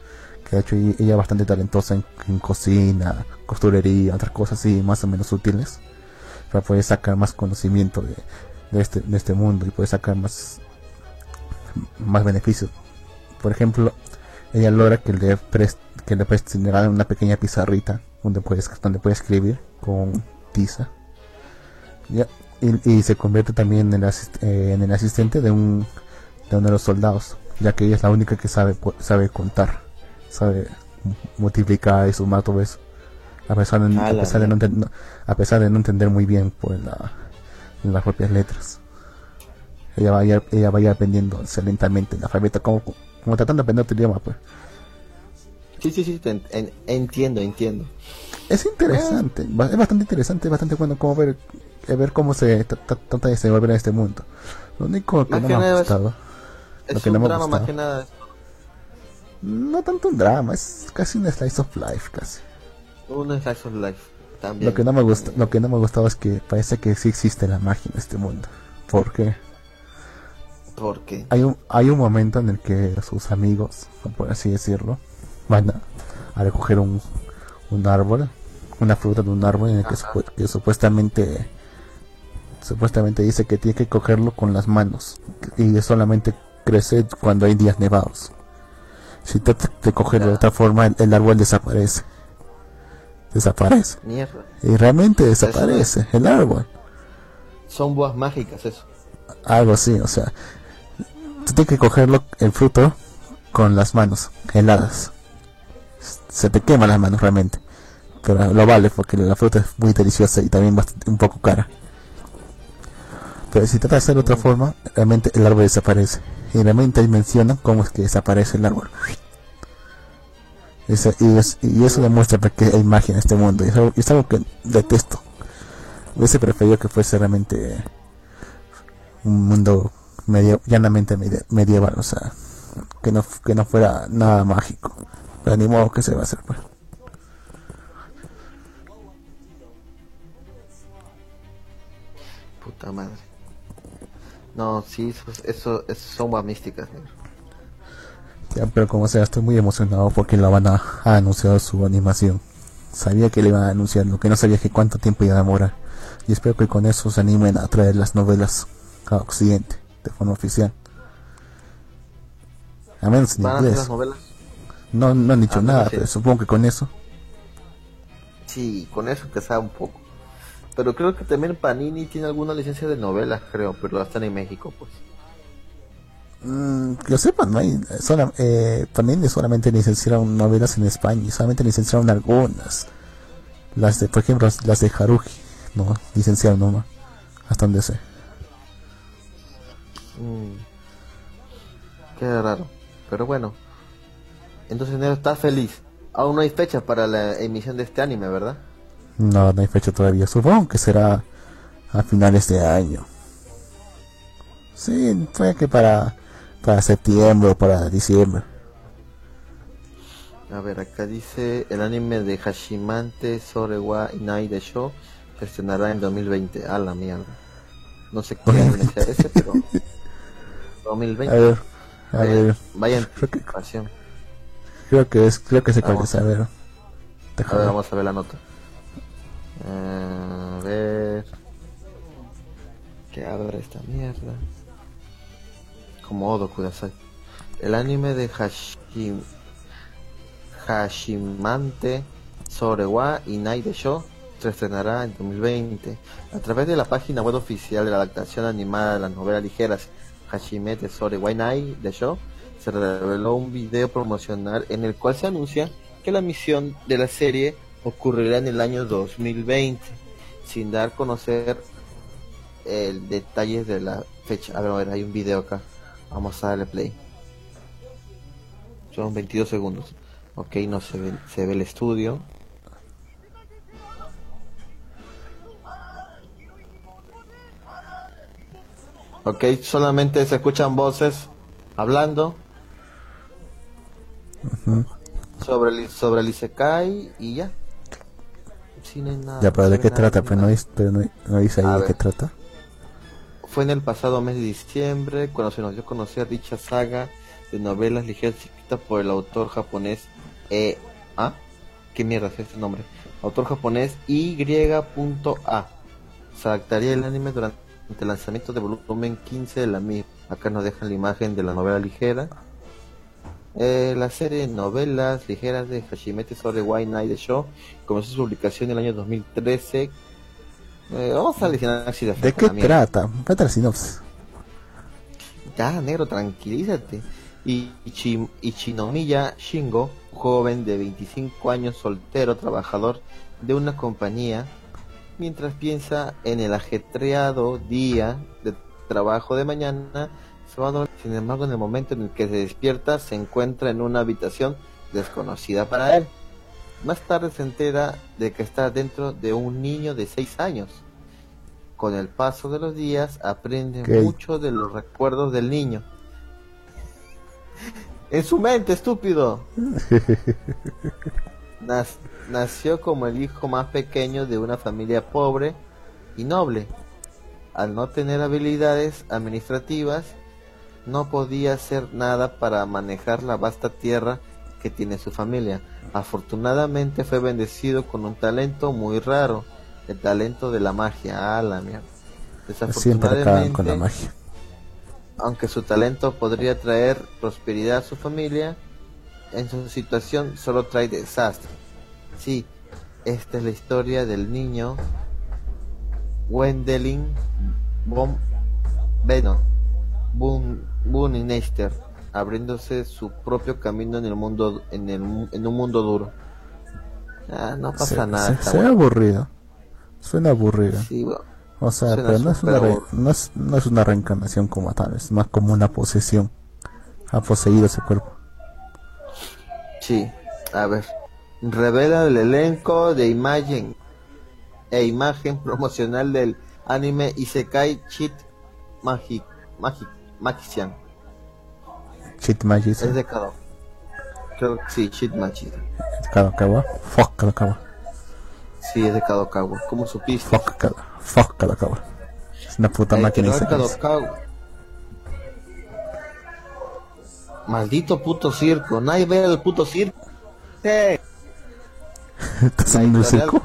que de hecho ella es bastante talentosa en, en cocina costurería otras cosas así más o menos útiles para poder sacar más conocimiento de, de este de este mundo y poder sacar más más beneficios por ejemplo ella logra que le prest, que le presten una pequeña pizarrita donde puede, donde puede escribir con tiza. Ya, y, y se convierte también en el, asist- eh, en el asistente de un de uno de los soldados ya que ella es la única que sabe sabe contar sabe mu- multiplicar y sumar todo eso. A pesar de, A pesar de no, no- a pesar de no entender muy bien pues la, las propias letras. Ella vaya ella vaya aprendiendo lentamente el alfabeto como como tratando de aprender otro idioma pues Sí, sí, sí, te en- en- entiendo, entiendo. es interesante ba- es bastante interesante es bastante bueno como ver eh, ver cómo se tra- tra- trata de desenvolver en este mundo lo único que Más no que me ha es- gustado Es que un no me ha drama más que nada. no tanto un drama es casi un slice of life casi Un slice of life. También. lo que no me gusta lo que no me gustaba es que parece que sí existe la magia en este mundo porque Porque. hay un hay un momento en el que sus amigos por así decirlo van a, a recoger un, un árbol una fruta de un árbol en el que, supu- que supuestamente supuestamente dice que tiene que cogerlo con las manos y solamente crece cuando hay días nevados si trata de cogerlo de otra forma el, el árbol desaparece desaparece Mierda. y realmente desaparece el árbol Son boas mágicas, eso. algo así, o sea, tú tienes que cogerlo, el fruto, con las manos heladas. Se te queman las manos realmente, pero lo vale porque la fruta es muy deliciosa y también bastante, un poco cara. Pero si trata de hacer de otra forma, realmente el árbol desaparece. Y realmente ahí mencionan cómo es que desaparece el árbol. Y eso demuestra que hay magia en este mundo. Y es algo, es algo que detesto. Hubiese preferido que fuese realmente un mundo medio, llanamente medi- medieval, o sea, que no, que no fuera nada mágico. Pero ni modo que se va a hacer, pues. Puta madre. No, sí, eso, eso, eso son boas místicas. Ya, pero como sea, estoy muy emocionado porque la van a, a anunciar su animación. Sabía que le iban a anunciar, lo que no sabía que cuánto tiempo iba a demorar. Y espero que con eso se animen a traer las novelas a Occidente, de forma oficial. A menos en ¿Van a hacer inglés. No, no han dicho Ah, nada, pero supongo que con eso. Sí, con eso que sabe un poco. Pero creo que también Panini tiene alguna licencia de novelas, creo, pero están en México, pues. Mm, que lo sepan, no hay. Sola, eh, Panini solamente licenciaron novelas en España y solamente licenciaron algunas. Las de, por ejemplo, las de Haruji, no, licenciaron nomás. Hasta donde sé. Mm. Qué raro. Pero bueno. Entonces, Nero, estás feliz. Aún no hay fecha para la emisión de este anime, ¿verdad? No, no hay fecha todavía. Supongo que será a finales de año. Sí, puede que para, para septiembre o para diciembre. A ver, acá dice el anime de Hashimante Sorewa Inai de Show estrenará en 2020. A la mierda. No sé qué anime sea ese, pero 2020. A ver, a ver. Vaya Creo que- anticipación. Creo que es, creo que se es, a ver. A ver, ver. vamos a ver la nota. Eh, a ver. Que abra esta mierda. Como Odo Kudasai. El anime de Hashim... Hashimante Sorewa Inai de Show se estrenará en 2020. A través de la página web oficial de la adaptación animada de las novelas ligeras Hashimete Sorewa Inai de Show se reveló un video promocional en el cual se anuncia que la misión de la serie ocurrirá en el año 2020, sin dar a conocer el detalles de la fecha. A ver, a ver, hay un video acá. Vamos a darle play. Son 22 segundos. Ok, no se ve, se ve el estudio. Ok, solamente se escuchan voces hablando sobre el, sobre el Isekai y ya. Nada, Ya, pero ¿de qué nada, trata? Pero no, dice- pero no, no dice ahí A de ver. qué trata. Fue en el pasado mes de diciembre cuando se nos dio a conocer dicha saga de novelas ligeras escrita por el autor japonés E. A. ¿Qué mierda es este nombre? Autor japonés Y.A. Se adaptaría el anime durante el lanzamiento de volumen 15 de la misma. Acá nos dejan la imagen de la novela ligera. Eh, la serie de novelas ligeras de Hashimete sobre White Night The Show comenzó su publicación en el año 2013. Eh, vamos a lesionar así de ¿De qué trata? Vete a la sinopsis. Ya, negro, tranquilízate. Y Ichi- Ichinomiya Shingo, joven de 25 años, soltero, trabajador de una compañía, mientras piensa en el ajetreado día de trabajo de mañana. Sin embargo, en el momento en el que se despierta, se encuentra en una habitación desconocida para él. Más tarde se entera de que está dentro de un niño de 6 años. Con el paso de los días aprende mucho de los recuerdos del niño. En su mente, estúpido. Nació como el hijo más pequeño de una familia pobre y noble. Al no tener habilidades administrativas, no podía hacer nada para manejar la vasta tierra que tiene su familia. Afortunadamente fue bendecido con un talento muy raro, el talento de la magia. Ah, la mierda. Acaban con la Desafortunadamente, magia. aunque su talento podría traer prosperidad a su familia, en su situación solo trae desastre. Sí, esta es la historia del niño Wendelin von Beno Bun Buninester, abriéndose su propio camino en el mundo en, el, en un mundo duro. Ah, no pasa Se, nada. se- se bueno. aburrido. Suena. Sí, bueno. O sea, pero no es, una re- no, es, no es una reencarnación como tal, es más como una posesión. Ha poseído ese cuerpo. Sí, a ver. Revela el elenco de imagen e imagen promocional del anime Isekai Cheat Magic Magic Magician. Cheat Magic. Es de Kado. Creo que sí, Cheat Magic. Kadokawa. Fuck Kadokawa. Sí, es de Kadokawa. ¿Cómo supiste? Fuck Kadokawa. Es una puta Eh, máquina Kadokawa. Maldito puto circo. Nadie ve el puto circo. Eh, ¿Estás en un circo?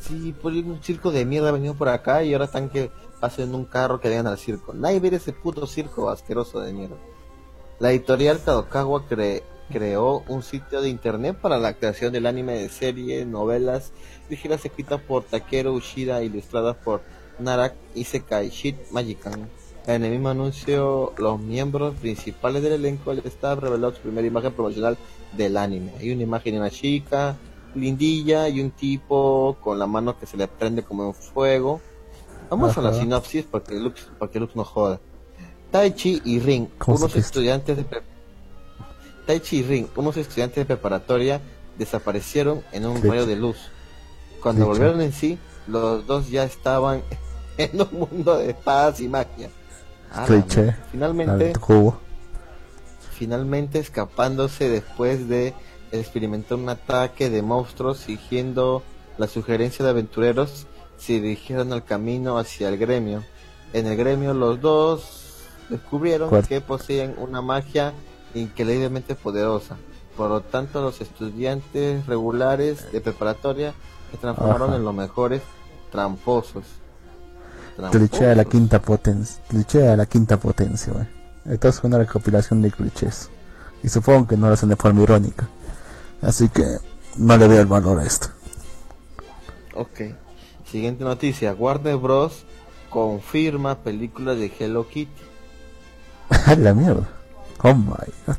Sí, por un circo de mierda ha venido por acá y ahora están que pasen en un carro que vayan al circo. Nadie ve ese puto circo asqueroso de mierda. La editorial Kadokawa cre- creó un sitio de internet para la creación del anime de serie, novelas ligeras escritas por Takeru Ushida, ilustradas por Narak Isekai Shit Magican. En el mismo anuncio, los miembros principales del elenco del staff su primera imagen promocional del anime. Hay una imagen de una chica, lindilla y un tipo con la mano que se le prende como en fuego. Vamos a la sinopsis porque Lux, porque Lux no joda. Taichi y Ring, ¿Cómo unos estudiantes de Taichi y Ring, unos estudiantes de preparatoria, desaparecieron en un rayo de luz. Cuando volvieron en sí, los dos ya estaban en un mundo de espadas y magia. Ah, Cliché. A Finalmente, finalmente escapándose después de experimentar un ataque de monstruos, siguiendo la sugerencia de aventureros, se dirigieron al camino hacia el gremio. En el gremio los dos descubrieron que poseen una magia increíblemente poderosa. Por lo tanto, los estudiantes regulares de preparatoria se transformaron Ajá. en los mejores tramposos. Cliché de la quinta potencia. Cliché de la quinta potencia, güey. Esto es una recopilación de clichés. Y supongo que no lo hacen de forma irónica. Así que no le veo el valor a esto. Ok. Siguiente noticia. Warner Bros. confirma película de Hello Kitty. A la mierda. Oh my god.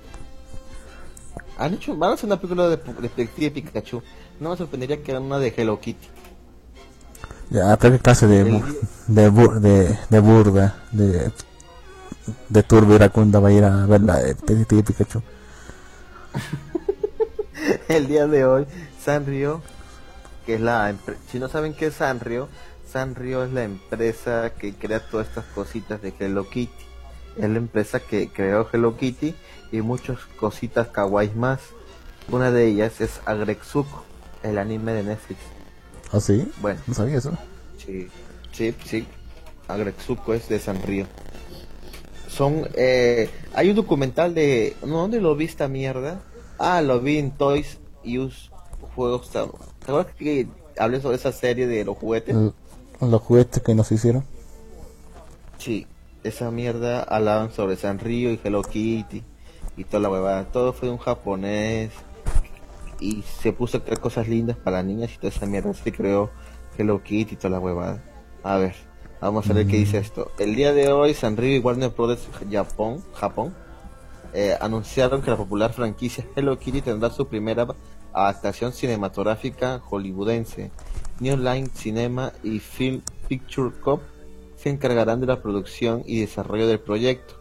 Han hecho, van a hacer una película de de Pikachu. No me sorprendería que hagan una de Hello Kitty. Pero qué clase de, de, bu- de, de burda, de, de turbo iracunda va a ir a ver la de Pikachu. El día de hoy, Sanrio, que es la si no saben qué es Sanrio, Sanrio es la empresa que crea todas estas cositas de Hello Kitty. Es la empresa que creó Hello Kitty y muchas cositas kawaii más. Una de ellas es Agretsuko, el anime de Netflix. ¿Ah, sí? Bueno, No sabía eso. Sí, sí, sí. Agretsuko es de Sanrio. Son, eh, hay un documental de, ¿no, ¿dónde lo vi esta mierda? Ah, lo vi en Toys Use Juegos. ¿Te acuerdas que hablé sobre esa serie de los juguetes? L- Los juguetes que nos hicieron. Sí, esa mierda hablaban sobre Sanrio y Hello Kitty y toda la huevada. Todo fue de un japonés y se puso a crear cosas lindas para niñas y toda esa mierda. Se creó Hello Kitty y toda la huevada. A ver, vamos a ver qué dice esto. El día de hoy, Sanrio y Warner Bros. Japón, Japón eh, anunciaron que la popular franquicia Hello Kitty tendrá su primera adaptación cinematográfica hollywoodense. New Line Cinema y Film Picture Corp se encargarán de la producción y desarrollo del proyecto,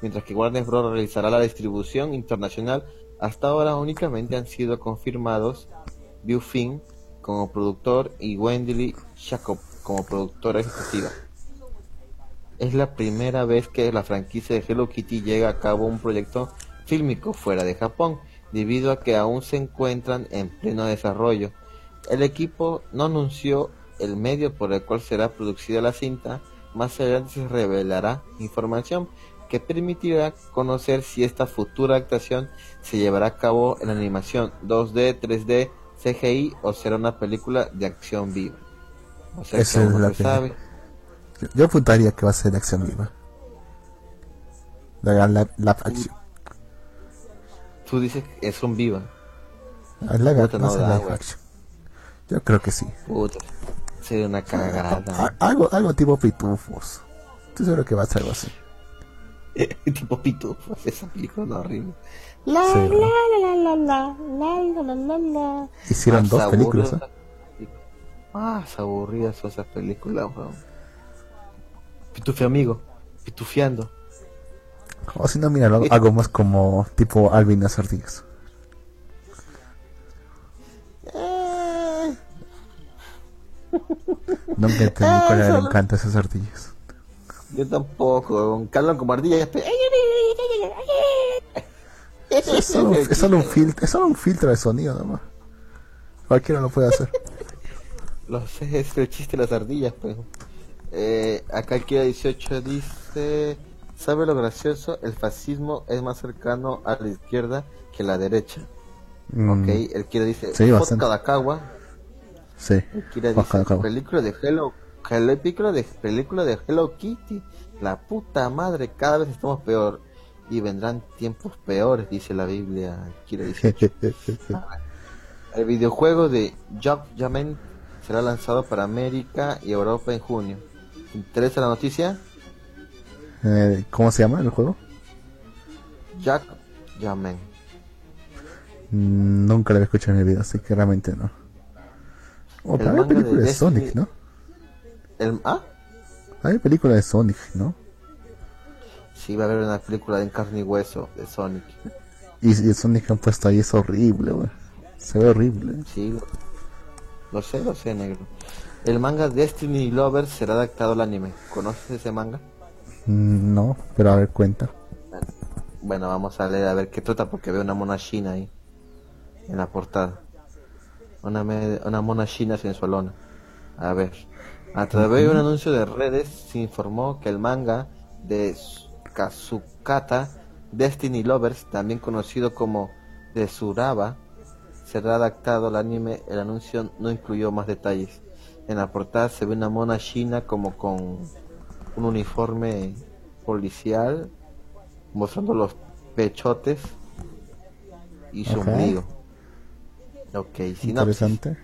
mientras que Warner Bros. realizará la distribución internacional. Hasta ahora únicamente han sido confirmados Viewfin como productor y Wendy Jacob como productora ejecutiva. Es la primera vez que la franquicia de Hello Kitty llega a cabo un proyecto fílmico fuera de Japón, debido a que aún se encuentran en pleno desarrollo. El equipo no anunció el medio por el cual será producida la cinta, más adelante se revelará información que permitirá conocer si esta futura actuación se llevará a cabo en animación 2D, 3D, CGI o será una película de acción viva. O sea Esa que es la sabe. Yo, yo apuntaría que va a ser de acción viva. La, la, la acción. Tú dices que son viva. La, la, Puta, no da. Yo creo que sí. Puta, sería una cagada. A- algo, algo tipo pitufos. Estoy seguro que va a ser algo así. tipo pitufos, esa película horrible. Sí, ¿no? Hicieron Más dos aburridas películas. ¿eh? Más aburridas son esas películas, weón. Pitufi amigo, pitufiando. O si no, mira, algo, algo más como tipo Alvin ardillas. Nunca entendí cuál era el encanto de esas ardillas. Yo tampoco, weón. Carlos como ardilla. Es solo, es solo un filtro, es solo un filtro de sonido nomás. Cualquiera lo puede hacer. Lo sé, es el chiste de las ardillas, pues. Eh, acá el Kira 18 dice: ¿Sabe lo gracioso? El fascismo es más cercano a la izquierda que a la derecha. Mm, Ok, el Kira dice: Sí. Sí. Kira Ojalá, dice: película de Hello película de película de Hello Kitty. La puta madre, cada vez estamos peor. Y vendrán tiempos peores, dice la Biblia. Kira 18. El videojuego de Jamen será lanzado para América y Europa en junio. ¿Te interesa la noticia? Eh, ¿Cómo se llama el juego? Jack Jamen. Mm, Nunca lo había escuchado en mi vida, así que realmente no. Oh, El manga de película de, Destiny- Sonic, ¿no? El, ¿Ah? Hay película de Sonic, ¿no? Sí, va a haber una película en carne y hueso de Sonic. Y, y el Sonic que han puesto ahí es horrible, güey. Se ve horrible. Sí, lo, sé, lo sé, negro. El manga Destiny Lovers será adaptado al anime. ¿Conoces ese manga? Mm, no, pero a ver, cuenta. Bueno, vamos a leer a ver qué trata porque veo una mona china ahí en la portada. Una, una mona china sensualona. A ver. A través de un anuncio de redes se informó que el manga de Kazukata Destiny Lovers, también conocido como de Suraba, será adaptado al anime. El anuncio no incluyó más detalles. En la portada se ve una mona china como con un uniforme policial mostrando los pechotes y su ombligo. Ok, Interesante.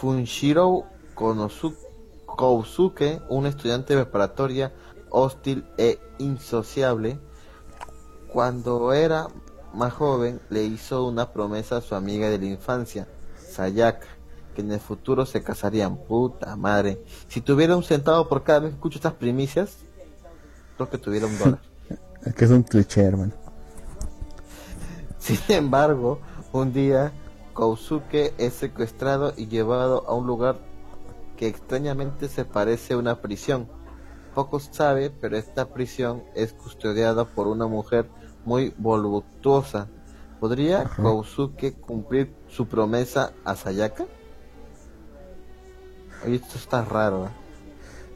Funshiro Kousuke, un estudiante de preparatoria hostil e insociable, cuando era más joven le hizo una promesa a su amiga de la infancia, Sayaka, que en el futuro se casarían. Puta madre. Si tuviera un centavo por cada vez que escucho estas primicias, creo que tuviera un dólar. es que es un cliché, hermano. Sin embargo, un día Kousuke es secuestrado y llevado a un lugar que extrañamente se parece a una prisión. Poco sabe, pero esta prisión es custodiada por una mujer muy voluptuosa. ¿Podría Kousuke cumplir su promesa a Sayaka? Oye, esto está raro. ¿eh?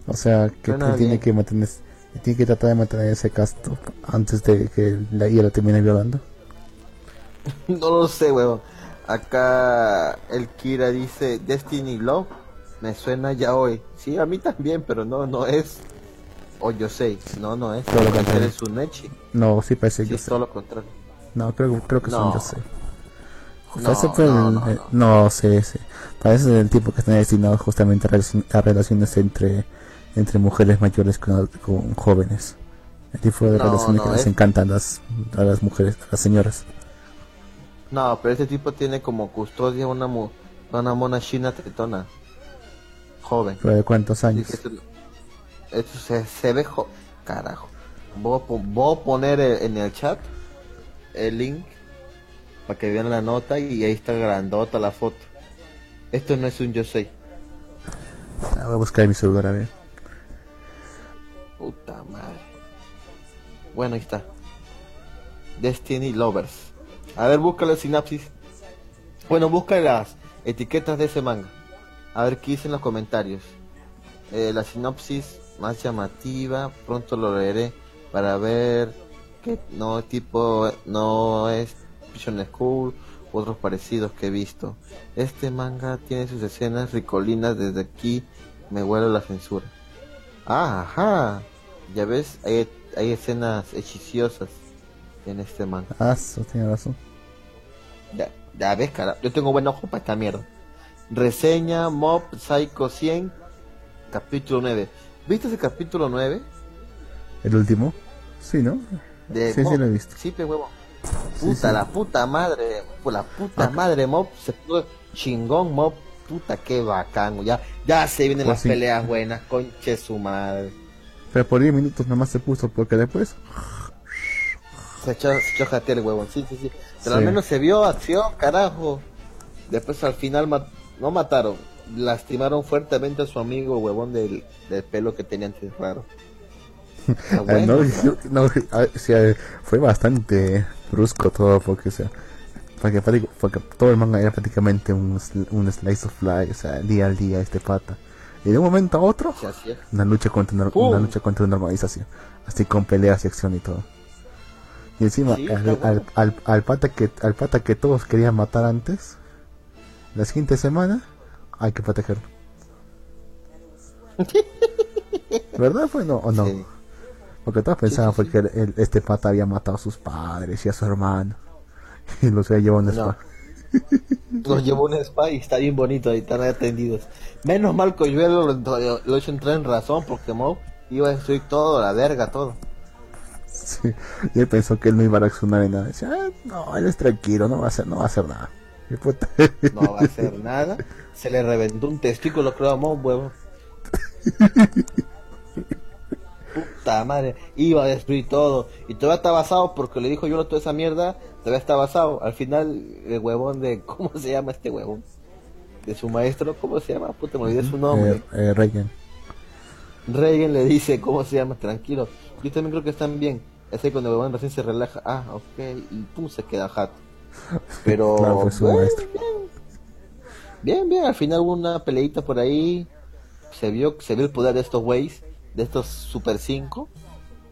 O sea, que tiene que mantener, tiene que tratar de mantener ese casto antes de que la ira termine violando. no lo sé, weón. Acá el Kira dice Destiny Love. Me suena ya hoy. Sí, a mí también, pero no, no es. O yo sé, no, no es. Todo lo contrario. es un Echi. No, sí parece sí, es todo lo contrario. No, creo, creo que es un yo sé. No, no, no, no, sí, sí. Parece el tipo que está destinado justamente a, relaciones entre, entre mujeres mayores con, jóvenes. El tipo de relaciones que les encantan las, a las mujeres, a las señoras. No, pero ese tipo tiene como custodia una, una mona china tetona. Joven. ¿Pero de cuántos años? Esto, se, se, ve Carajo. Voy a, poner en el chat el link para que vean la nota y ahí está grandota la foto. Esto no es un yo sé. Ah, voy a buscar mi celular a ver. Puta madre. Bueno, ahí está. Destiny Lovers. A ver, busca la sinapsis. Bueno, busca las etiquetas de ese manga. A ver qué dicen los comentarios. Eh, la sinopsis más llamativa, pronto lo leeré para ver que no tipo no es Vision School u otros parecidos que he visto. Este manga tiene sus escenas ricolinas desde aquí me huele la censura. Ah, ajá. Ya ves, hay, hay escenas hechiciosas en este manga. Ah, eso tiene razón. Ya, ya ves, cara, yo tengo buen ojo para esta mierda. Reseña Mob Psycho 100, capítulo 9. ¿Viste ese capítulo 9? ¿El último? Sí, ¿no? sí, sí lo he visto. Sí, pe huevo. Puta, la puta madre, la puta madre Mob se puso chingón Mob, puta qué bacán, ya, ya se vienen pues las peleas buenas, conche su madre. Pero por 10 minutos nomás se puso, porque después se echó, se echó el huevón, sí, sí, sí. Pero al menos se vio acción, carajo. Después al final no mataron, lastimaron fuertemente a su amigo huevón del, del pelo que tenía antes raro. no, fue bastante brusco todo porque, o sea, porque, porque, todo el manga era prácticamente un, un slice of life, o sea, día al día este pata. Y de un momento a otro, una lucha contra una, lucha contra una normalización, así con peleas y acción y todo. Y encima, al, al, al, pata que, al pata que todos querían matar antes, la siguiente semana, hay que protegerlo. ¿Verdad? Fue no, o no. Porque todos pensaban fue que este pata había matado a sus padres y a su hermano. Y los había llevado un spa. Los llevó un spa y está bien bonito y están atendidos. Menos mal que yo lo, lo, lo, hecho entrar en razón porque Mo iba a destruir todo, la verga, todo. Sí. Y él pensó que él no iba a reaccionar en nada. Decía, ah, no, él es tranquilo, no va a hacer, no va a hacer nada. No va a hacer nada. Se le reventó un testículo, creo, a un huevo. Puta madre, iba a destruir todo. Y todavía está basado porque le dijo yo no toda esa mierda. Todavía está basado. Al final, el huevón de. ¿Cómo se llama este huevón? De su maestro, ¿cómo se llama? Puta, me olvidé su nombre. Eh, eh, Reagan. Reagan le dice, ¿cómo se llama? Tranquilo Yo también creo que están bien. Es ahí cuando el huevón recién se relaja, ah, ok, y pum, se queda jato. Pero, Claro, su bien, bien. bien, bien, al final hubo una peleita por ahí, se vio, se vio el poder de estos güeyes, de estos Super 5,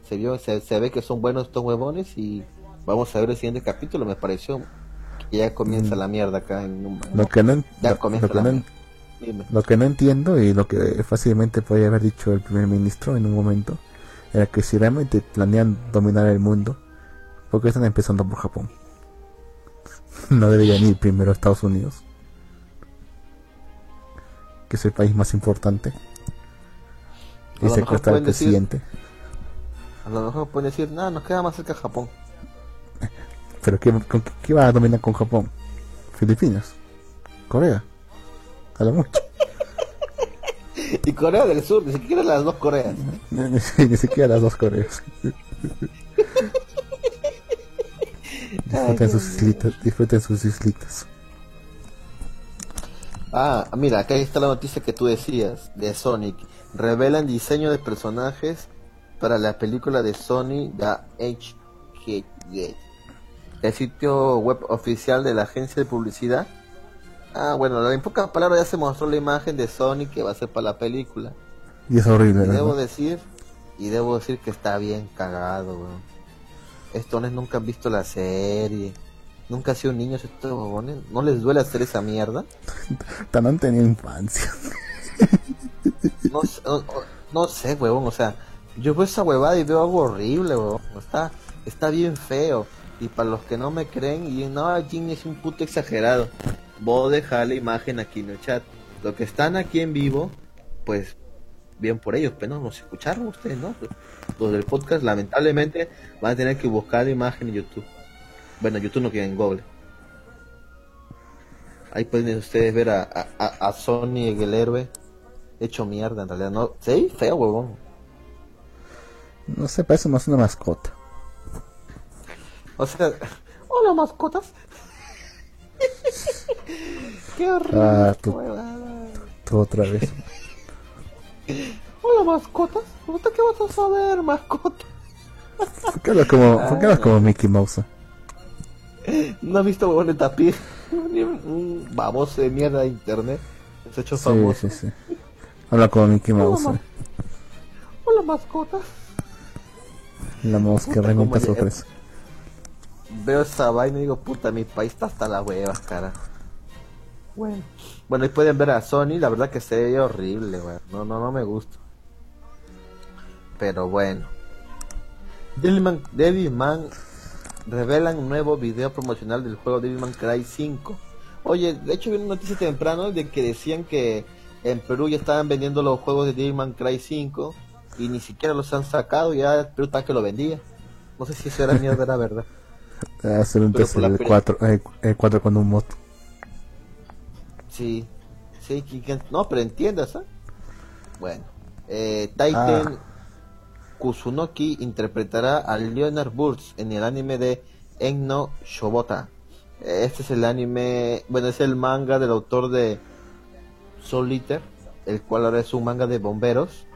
se vio, se, se ve que son buenos estos huevones y vamos a ver el siguiente capítulo, me pareció. Que ya comienza la mierda acá en un... Lo que no, Ya lo- que no, lo que no entiendo y lo que fácilmente podría haber dicho el primer ministro en un momento era que si realmente planean dominar el mundo, ¿por qué están empezando por Japón? No deberían ir primero a Estados Unidos, que es el país más importante, y secuestrar al decir- presidente. A lo mejor pueden decir, no, nos queda más cerca Japón. Pero ¿qué, con qué, qué va a dominar con Japón? Filipinas, Corea, a lo mucho. Y Corea del Sur, ni siquiera las dos Coreas. Ni, ni- siquiera las dos Coreas. disfruten sus islitas, disfruten sus islitas. Ah, mira, acá está la noticia que tú decías de Sonic. Revelan diseño de personajes para la película de Sony The HG El sitio web oficial de la agencia de publicidad. Ah, bueno, en pocas palabras ya se mostró la imagen de Sonic que va a ser para la película. Y es horrible, Y debo decir, y debo decir que está bien cagado, weón. Estos nunca han visto la serie. Nunca han sido niños estos huevones. ¿No les duele hacer esa mierda? Tan han tenido infancia. No, sé- no, no- no sé, huevón, o sea, yo veo esa huevada y veo algo horrible, huevón. Está, está bien feo. Y para los que no me creen, y no, Jimmy es un puto exagerado. Voy a dejar la imagen aquí en el chat. Los que están aquí en vivo, pues bien por ellos, pero no nos escucharon ustedes, ¿no? Pues, Los del podcast, lamentablemente, van a tener que buscar la imagen en YouTube. Bueno, YouTube no queda en Google. Ahí pueden ustedes ver a, a, a- a Sony, el héroe, hecho mierda en realidad. No, sí, feo, huevón. No sé, parece más una mascota. O sea, hola mascotas. Qué horrible. Ah, tú- otra vez. Hola mascotas. ¿Usted qué vas a saber, mascota? ¿Por qué hablas como, por qué hablas como Mickey Mouse? ¿No has visto huevón de tapir? Ni un- baboso de mierda de internet. Se ha hecho famoso. sí, sí. Habla como Mickey Mouse. Hola, eh. Hola mascotas. La que Puta, remonta ofrece. Veo esa vaina y digo, puta, mi país está hasta la hueva, cara. Bueno. Bueno, ahí pueden ver a Sony, la verdad que se ve horrible, güey. No, no, no me gusta. Pero bueno. Devilman, Devilman revelan un nuevo video promocional del juego Devilman Cry 5. Oye, de hecho vi una noticia temprano de que decían que en Perú ya estaban vendiendo los juegos de Devilman Cry 5 y ni siquiera los han sacado, ya Perú está que lo vendía. No sé si eso era mierda, era verdad. Hacer un test el peli- 4, eh, el 4 con un mod. Sí, sí, no, pero entiendas, ¿ah? Bueno, eh, Titan Kusunoki interpretará a Leonard Burns en el anime de Enno Shobota. Este es el anime, bueno, es el manga del autor de Soul Eater, el cual ahora es un manga de bomberos.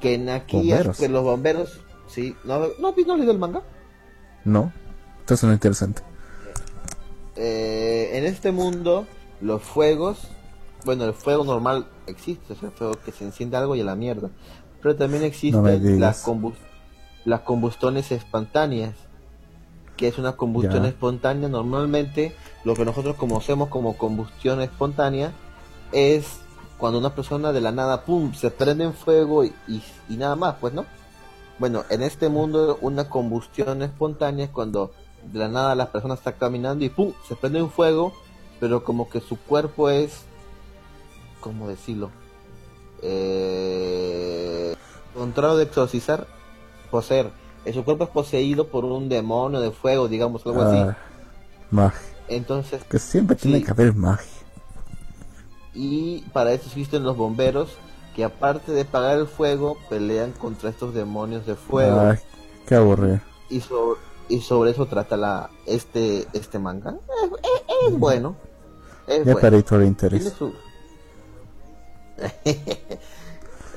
Que en aquí es ¿Bomberos? que los bomberos, sí, ¿no, no, no leído el manga? No. Esto suena interesante. eh, en este mundo los fuegos, bueno, el fuego normal existe, es el fuego que se enciende algo y a la mierda, pero también existen las, combus- las combustiones espontáneas, que es una combustión Ya. espontánea, normalmente lo que nosotros conocemos como combustión espontánea es cuando una persona de la nada, pum, se prende en fuego y, y- y nada más, pues, ¿no? Bueno, en este mundo una combustión espontánea es cuando de la nada la persona está caminando y pum, se prende un fuego, pero como que su cuerpo es, ¿cómo decirlo? Eh, contrario de exorcizar, poseer. Eh, Su cuerpo es poseído por un demonio de fuego, digamos, algo así. Ah, magia. Entonces, Que siempre tiene que haber magia. y para eso existen los bomberos, que aparte de apagar el fuego, pelean contra estos demonios de fuego. Ay, qué aburrido. y sobre, y sobre eso trata la este este manga es, es- es bueno es Ya bueno. interés. su-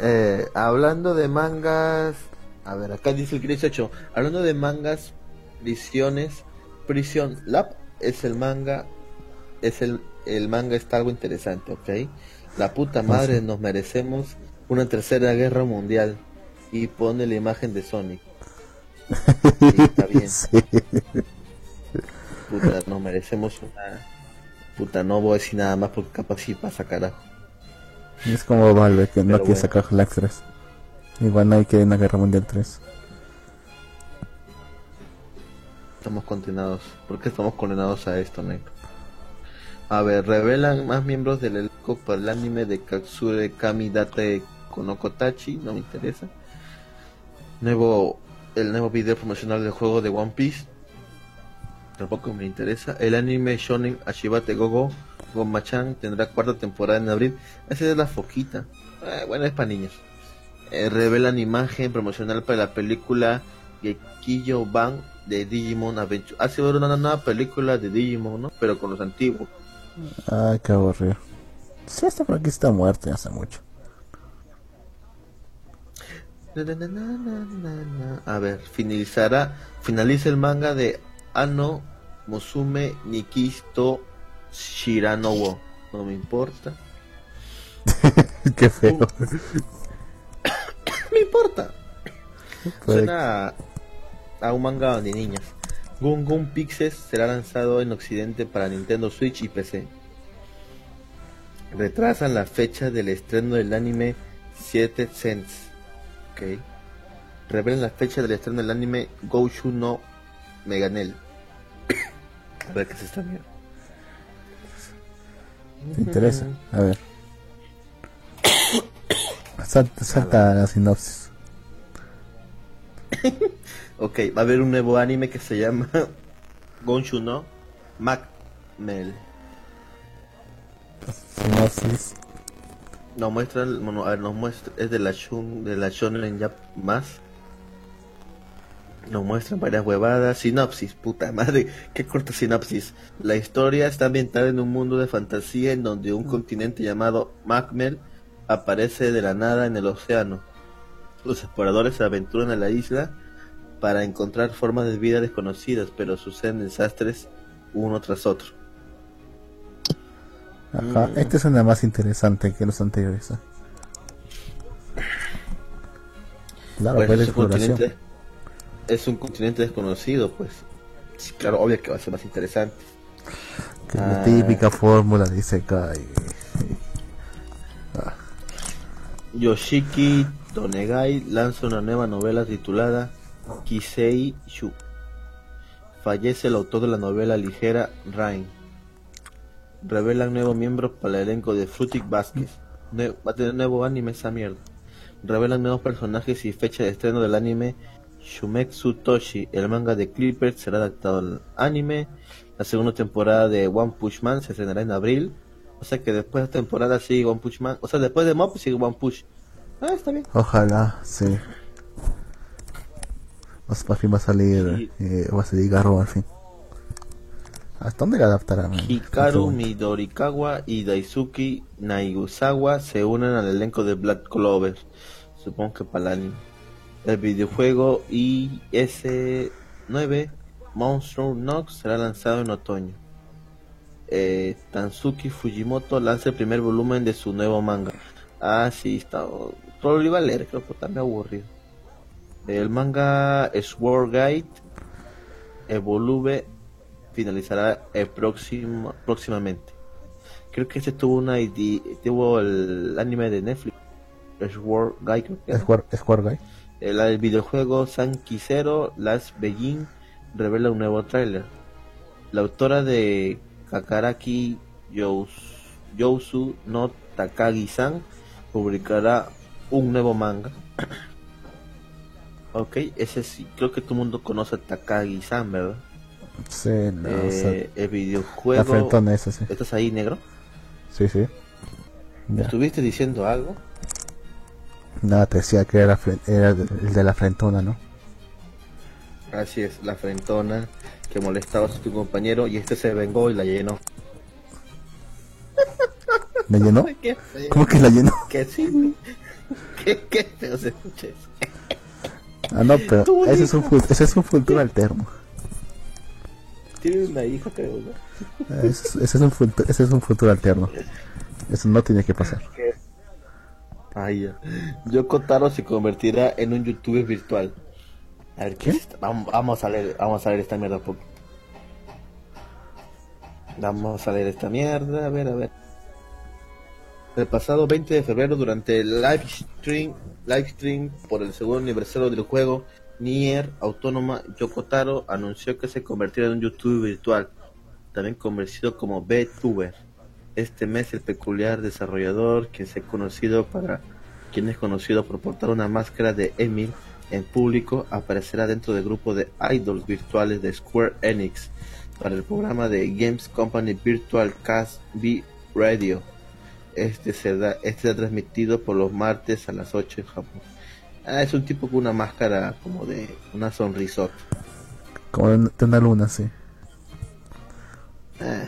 Eh, hablando de mangas A ver, acá dice el 18. Hablando de mangas, visiones, Prison Lab es el manga, es el, el manga está algo interesante, ¿ok? La puta madre nos merecemos una tercera guerra mundial y pone la imagen de Sonic. Sí, está bien. Puta, nos merecemos una... Puta, no voy a decir nada más porque capaz sí pasa carajo. Es como Valve que no quiere sacar Half-Life 3. Igual nadie quiere una Guerra Mundial 3. Estamos condenados. ¿Por qué estamos condenados a esto, negro? A ver, revelan más miembros del elenco para el anime de Katsure Kami Date Konokotachi, no me interesa. Nuevo, el nuevo video promocional del juego de One Piece, tampoco me interesa. El anime Shonen Ashibate Gogo Gomachan tendrá cuarta temporada en abril. Esa es la foquita. Eh, bueno, es para niños. Eh, revelan imagen promocional para la película Gekiyo Ban de Digimon Adventure. Hace ver una nueva película de Digimon, ¿no? Pero con los antiguos. Ay, qué aburrido. Sí, este por aquí está muerto ya hace mucho. Na, na, na. A ver, finalizará, finaliza el manga de Ano Musume Nikisto Shiranowo. No me importa. qué feo. me importa. Suena a, a un manga de niñas. Gun Gun Pixels será lanzado en Occidente para Nintendo Switch y PC. Retrasan la fecha del estreno del anime 7 Sense. Ok. Revelan la fecha del estreno del anime Goushu no Meganel. a ver qué es esta mierda. ¿Te interesa? A ver. Salta, salta la sinopsis. Ok, va a haber un nuevo anime que se llama Gonshu no Macmel. Sinopsis. Nos muestra, el- bueno, a ver, nos muestra, es de la Shun, de la Shonen Jump más. Nos muestran varias huevadas, sinopsis, puta madre, qué corta sinopsis. La historia está ambientada en un mundo de fantasía en donde un continente llamado Macmel aparece de la nada en el océano. Los exploradores se aventuran a la isla para encontrar formas de vida desconocidas, pero suceden desastres uno tras otro. Ajá. Mm. Este suena más interesante que los anteriores. ¿eh? Claro, Pues, es, un exploración. continente, es un continente desconocido, pues. Sí, claro, obvio que va a ser más interesante. Que es la Ah. típica fórmula de Isekai. Yoshiki Tonegai lanza una nueva novela titulada Kisei Shu. Fallece el autor de la novela ligera Rain. Revelan nuevos miembros para el elenco de Frutic Vázquez. Nue- va a tener nuevo anime esa mierda. Revelan nuevos personajes y fecha de estreno del anime Shumetsu Toshi. El manga de Clipper será adaptado al anime. La segunda temporada de One Punch Man se estrenará en abril. O sea que después de temporada sigue One Punch Man. O sea, después de Mob sigue One Punch. Ah, está bien. Ojalá, sí. Más por fin va a salir, Sí. eh, va a salir Garro al fin. ¿Hasta dónde la adaptarán? Hikaru Midorikawa y Daisuke Naigusawa se unen al elenco de Black Clover. Supongo que para el. El videojuego IS-9 Monster Nox será lanzado en otoño. Eh, Tansuki Fujimoto lanza el primer volumen de su nuevo manga. Ah, sí, está. Todo lo iba a leer, creo que está medio aburrido. El manga Sword Guide Evolve finalizará el próximo, próximamente. Creo que este tuvo una ID, tuvo el anime de Netflix, Sword creo que Square Guy. El, el videojuego San Quisero Last Beijing revela un nuevo tráiler. La autora de Kakaraki Yous- Yousu no Takagi-san publicará un nuevo manga. ok, ese sí, creo que todo el mundo conoce a Takagi-san, ¿verdad? Sí, no, o sea, Eh, el la videojuego... frentona esa, sí. ¿Estás ahí, negro? Sí, sí. Ya. ¿Estuviste diciendo algo? Nada, te decía que era, era el de la frentona, ¿no? Así es, la frentona que molestaba a tu compañero y este se vengó y la llenó. ¿La llenó? ¿Cómo que la llenó? Que sí. Qué, qué feo se escucha eso. Ah, no, pero ese es, un, ese es un futuro alterno. Tiene una hija, creo, ¿no? Ah, ese, es un futuro, ese es un futuro alterno. Eso no tiene que pasar. Ay, ya. Yoko Taro se convertirá en un youtuber virtual. A ver, ¿qué? Vamos, vamos, a leer, vamos a leer esta mierda poco. Vamos a leer esta mierda, a ver, a ver. El pasado 20 de febrero, durante el live stream, live stream por el segundo aniversario del juego, Nier Autónoma Yokotaro anunció que se convertirá en un youtuber virtual, también conocido como VTuber. Este mes el peculiar desarrollador, quien se conocido para quien es conocido por portar una máscara de Emil en público, aparecerá dentro del grupo de idols virtuales de Square Enix para el programa de Games Company Virtual Cast V Radio. Este será, este será transmitido por los martes a las 8 en Japón. Ah, es un tipo con una máscara como de una sonrisota. Como de una luna, sí. Ah.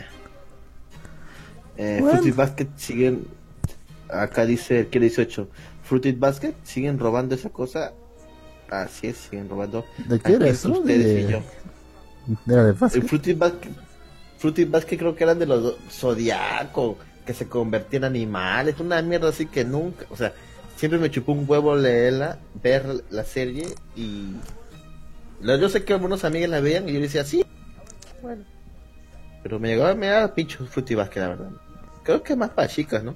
Eh, Fruity Basket siguen. Acá dice que 18. Fruity Basket siguen robando esa cosa. Así es, siguen robando. ¿De qué era eso? Ustedes y yo. Era de Basket. El Fruity Basket, Fruity Basket creo que eran de los Zodiaco, que se convertían en animales. Una mierda así que nunca. O sea, siempre me chupó un huevo leerla, ver la serie y. Yo sé que algunos amigos la veían y yo decía, sí. Bueno. Pero me llegaba, me daba pincho Fruity Basket, la verdad. Creo que más para chicas, ¿no?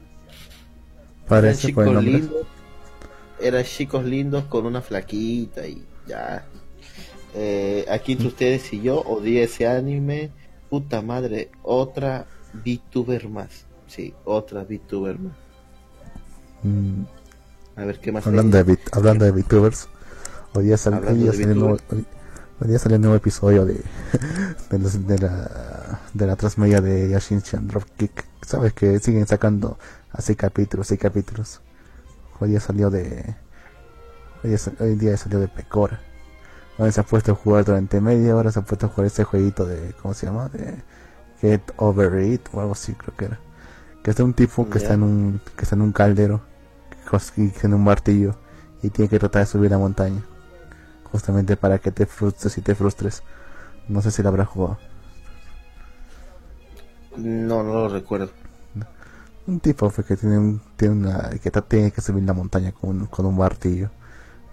Parece eran chicos lindos. Eran chicos lindos con una flaquita y ya. Eh, aquí entre ustedes y yo odié ese anime. Puta madre, otra VTuber más. Sí, otra VTuber más. Mm. A ver qué más. Hablando, de, hablando de VTubers, hoy día, sal, hoy día salió nuevo, hoy, hoy día salió un nuevo episodio de, de, los, de la de la transmedia de Yashin Chan Dropkick. Sabes que siguen sacando así capítulos y capítulos. Hoy día salió de. Hoy día, hoy día salió de Pecora. Hoy se ha puesto a jugar durante media hora. Se ha puesto a jugar ese jueguito de. ¿Cómo se llama? De Get Over It o algo así, creo que era. Que es de un tipo que está en un que está en un caldero. Que en un martillo. Y tiene que tratar de subir la montaña. Justamente para que te frustres y te frustres. No sé si la habrá jugado. No, no lo recuerdo. Un tipo fue que tiene un, tiene una, que tiene que subir la montaña con un, con un martillo.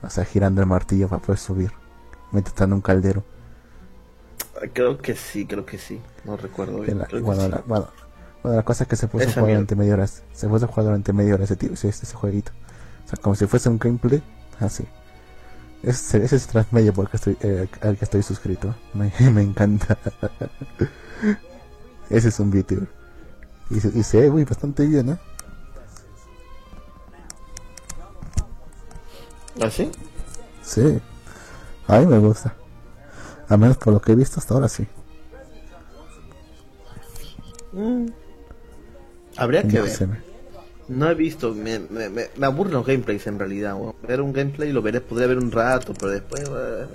O sea, girando el martillo para poder subir. Mientras está en un caldero. Creo que sí, creo que sí. No recuerdo bien. La, bueno, la, bueno, bueno, la cosa es que se puso a jugar durante media hora. Se puso a jugar durante media hora ese, tío, ese, ese jueguito. O sea, como si fuese un gameplay. Así. Ese, ese es transmedio porque estoy, eh, al que estoy suscrito. Me, me encanta. ese es un VTuber. Y se, y se ve muy bastante bien, ¿eh? ¿Ah, sí? Sí. A mí me gusta. A menos por lo que he visto hasta ahora, sí. Mm. Habría que no ver. Sé. No he visto, me, me, me, me aburren los gameplays en realidad. Bueno. Ver un gameplay lo veré, podría ver un rato, pero después. Uh...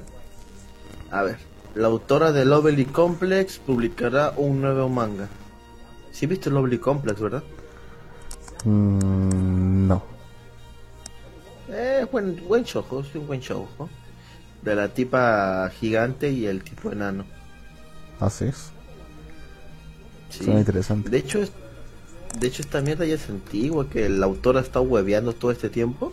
A ver, la autora de Lovely Complex publicará un nuevo manga. ¿Sí viste Lovely Complex, verdad? Mm, no. Eh, buen, buen show, es un buen show. ¿no? De la tipa gigante y el tipo enano. Así es. Sí. Suena interesante. De hecho, es, de hecho esta mierda ya es antigua, que el autor ha estado hueveando todo este tiempo.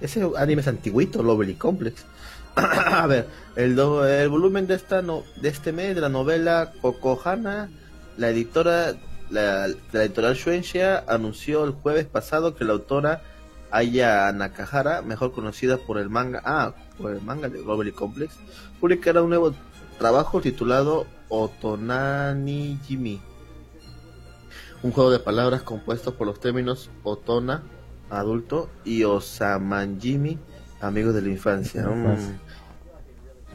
Ese anime es antiguito, Lovely Complex. a ver, el, do, el volumen de esta no, de este mes de la novela Kokohana, la editora la, editorial Shueisha anunció el jueves pasado que la autora Aya Nakahara, mejor conocida por el manga, ah, por el manga de Lovely Complex, publicará un nuevo trabajo titulado Otonani Jimi. Un juego de palabras compuesto por los términos Otona, adulto, y Osamanjimi, amigos de la infancia. Mm.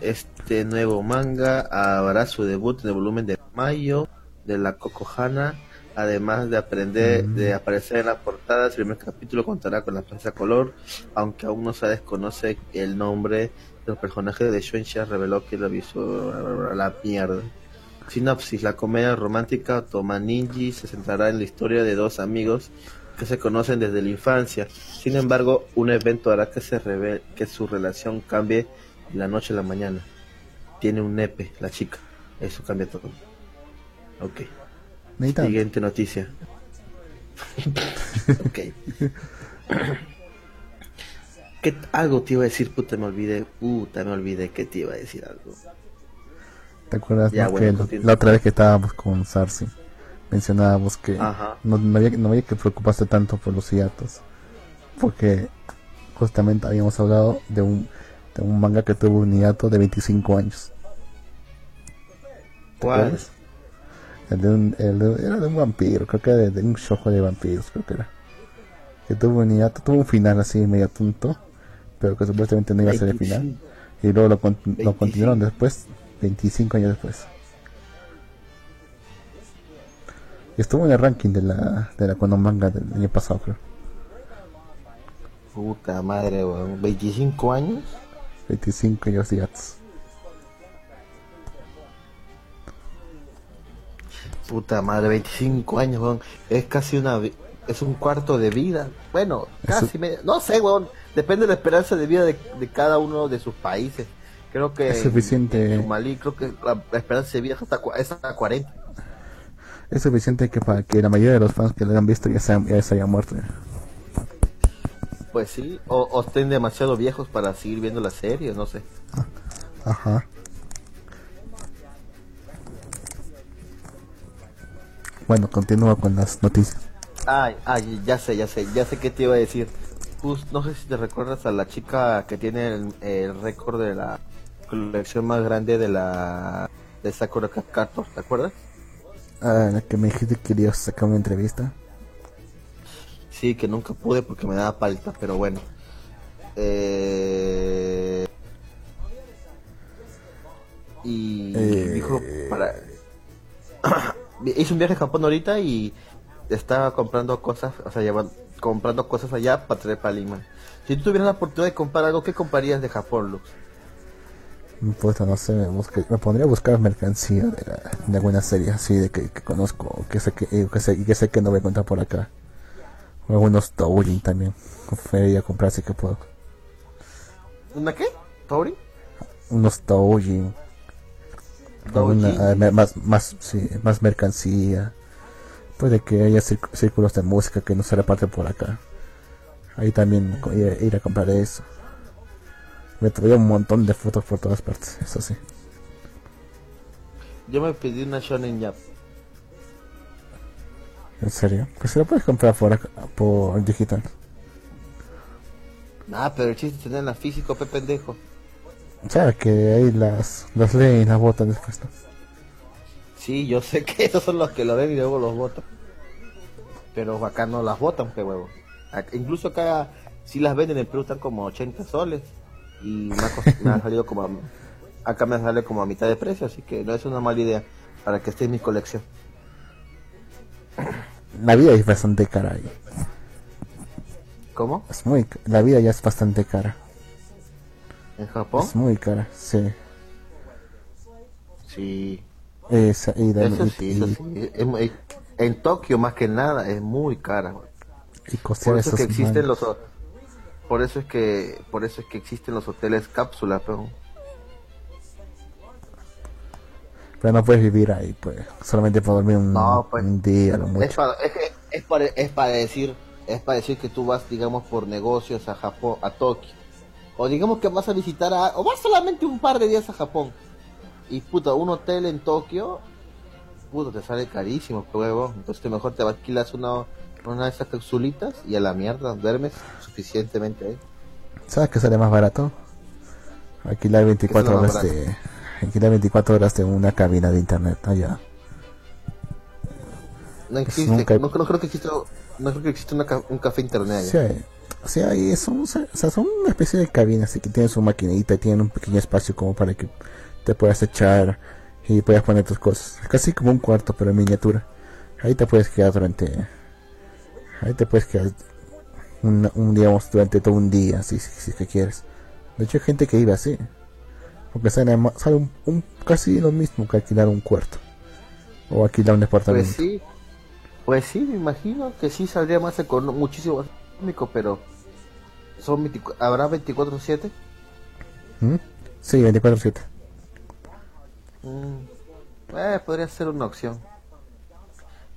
Este nuevo manga hará su debut en el volumen de mayo de la Kokohana además de aprender mm. de aparecer en las portadas el primer capítulo contará con la prensa color aunque aún no se desconoce el nombre de los personajes de Shueisha reveló que lo avisó a la mierda sinopsis la comedia romántica Tomaninji se centrará en la historia de dos amigos que se conocen desde la infancia. Sin embargo, un evento hará que se revele, que su relación cambie de la noche a la mañana. Tiene un nepe, la chica. Eso cambia todo. Ok. Siguiente noticia. ok. ¿Qué, algo te iba a decir, puta, me olvidé. Puta, me olvidé que te iba a decir algo. ¿Te acuerdas que la otra vez que estábamos con Sarsi mencionábamos que no, había, no había que preocuparse tanto por los hiatos? Porque justamente habíamos hablado de un, de un manga que tuvo un hiato de 25 años. ¿Cuál? El de un, el era de un vampiro, creo que era de, un show de vampiros, creo que era. Que tuvo un hiato, tuvo un final así medio tonto, pero que supuestamente no iba a ser el final. Y luego lo, lo continuaron después 25 años después. Estuvo en el ranking de la, de la Manga del año pasado, creo. Puta madre, weón. ¿25 años? 25 años de. Puta madre, 25 años, weón. Es casi una. Es un cuarto de vida. Bueno, casi. no sé, weón. Depende de la esperanza de vida de, de cada uno de sus países. Creo que es suficiente. En Malí creo que la, esperanza de vida hasta, es hasta 40. Es suficiente que para que la mayoría de los fans que lo han visto ya se, ya se hayan muerto. Pues sí, o, estén demasiado viejos para seguir viendo la serie, no sé. Ah, ajá. Bueno, continúa con las noticias. Ay, ay, ya sé, ya sé, ya sé qué te iba a decir. Pues, no sé si te recuerdas a la chica que tiene el récord de la colección más grande de la de Sakura Cartor, ¿te acuerdas? Ah, la que me dijiste que querías sacar una entrevista. Sí, que nunca pude porque me daba palta, pero bueno. Eh... Y eh... dijo para hizo un viaje a Japón ahorita y estaba comprando cosas, o sea, llevan, comprando cosas allá para traer para Lima. Si tú tuvieras la oportunidad de comprar algo, ¿qué comprarías de Japón, Lux? Pues no sé, me, pondría a buscar mercancía de, la, de alguna serie así de que, conozco, que sé que, eh, que, sé, que sé que no voy a encontrar por acá. O algunos Touring también. Preferiría comprar si que puedo. ¿Una qué? ¿Touring? Unos Touring. Ah, más, más, sí, más mercancía. Puede que haya círculos de música que no se reparten por acá. Ahí también ir a comprar eso. Me traía un montón de fotos por todas partes, eso sí. Yo me pedí una Shonen Jump. ¿En serio? Pues se la puedes comprar por, por digital. Ah, pero el chiste es tenerla físico, pe pendejo. O sea, que ahí las, las leen y las botan después. ¿no? Sí, yo sé que esos son los que lo ven y luego los botan. Pero acá no las botan, pe huevo. incluso acá, si las venden en Perú están como 80 soles y me ha, salido como acá me sale como a mitad de precio, así que no es una mala idea para que esté en mi colección. La vida es bastante cara ahí. ¿Cómo? Es muy la vida ya es bastante cara. ¿En Japón? Es muy cara, sí. Sí. eso sí, eso sí. en Tokio más que nada es muy cara. Y Por eso que existen los por eso es que por eso es que existen los hoteles cápsula, pero pero no puedes vivir ahí, pues, solamente para dormir un, pues, día, Es para, es, para, es para decir, es para decir que tú vas, digamos, por negocios a Japón, a Tokio, o digamos que vas a visitar a, o vas solamente un par de días a Japón, y puta, un hotel en Tokio, puta, te sale carísimo, huevo, entonces mejor te alquilas una una de esas capsulitas y a la mierda, duermes suficientemente ahí. ¿Sabes qué sale más barato? Alquilar 24 horas de alquilar 24 horas de una cabina de internet allá. No existe, no, creo que exista, no creo que exista un café internet allá. Sí, o sea, son, o sea, son una especie de cabina, así que tienen su maquinita y tienen un pequeño espacio como para que te puedas echar y puedas poner tus cosas. Casi como un cuarto, pero en miniatura. Ahí te puedes quedar durante Ahí te puedes quedar un, un digamos, durante todo un día, si, si, que quieres. De hecho, hay gente que vive así. Porque sale, sale un, casi lo mismo que alquilar un cuarto. O alquilar un departamento. Pues sí. Pues sí, me imagino que sí saldría más económico, muchísimo más económico, pero son 24 habrá 24/7. ¿Mm? Sí, 24-7. Mm, eh, podría ser una opción.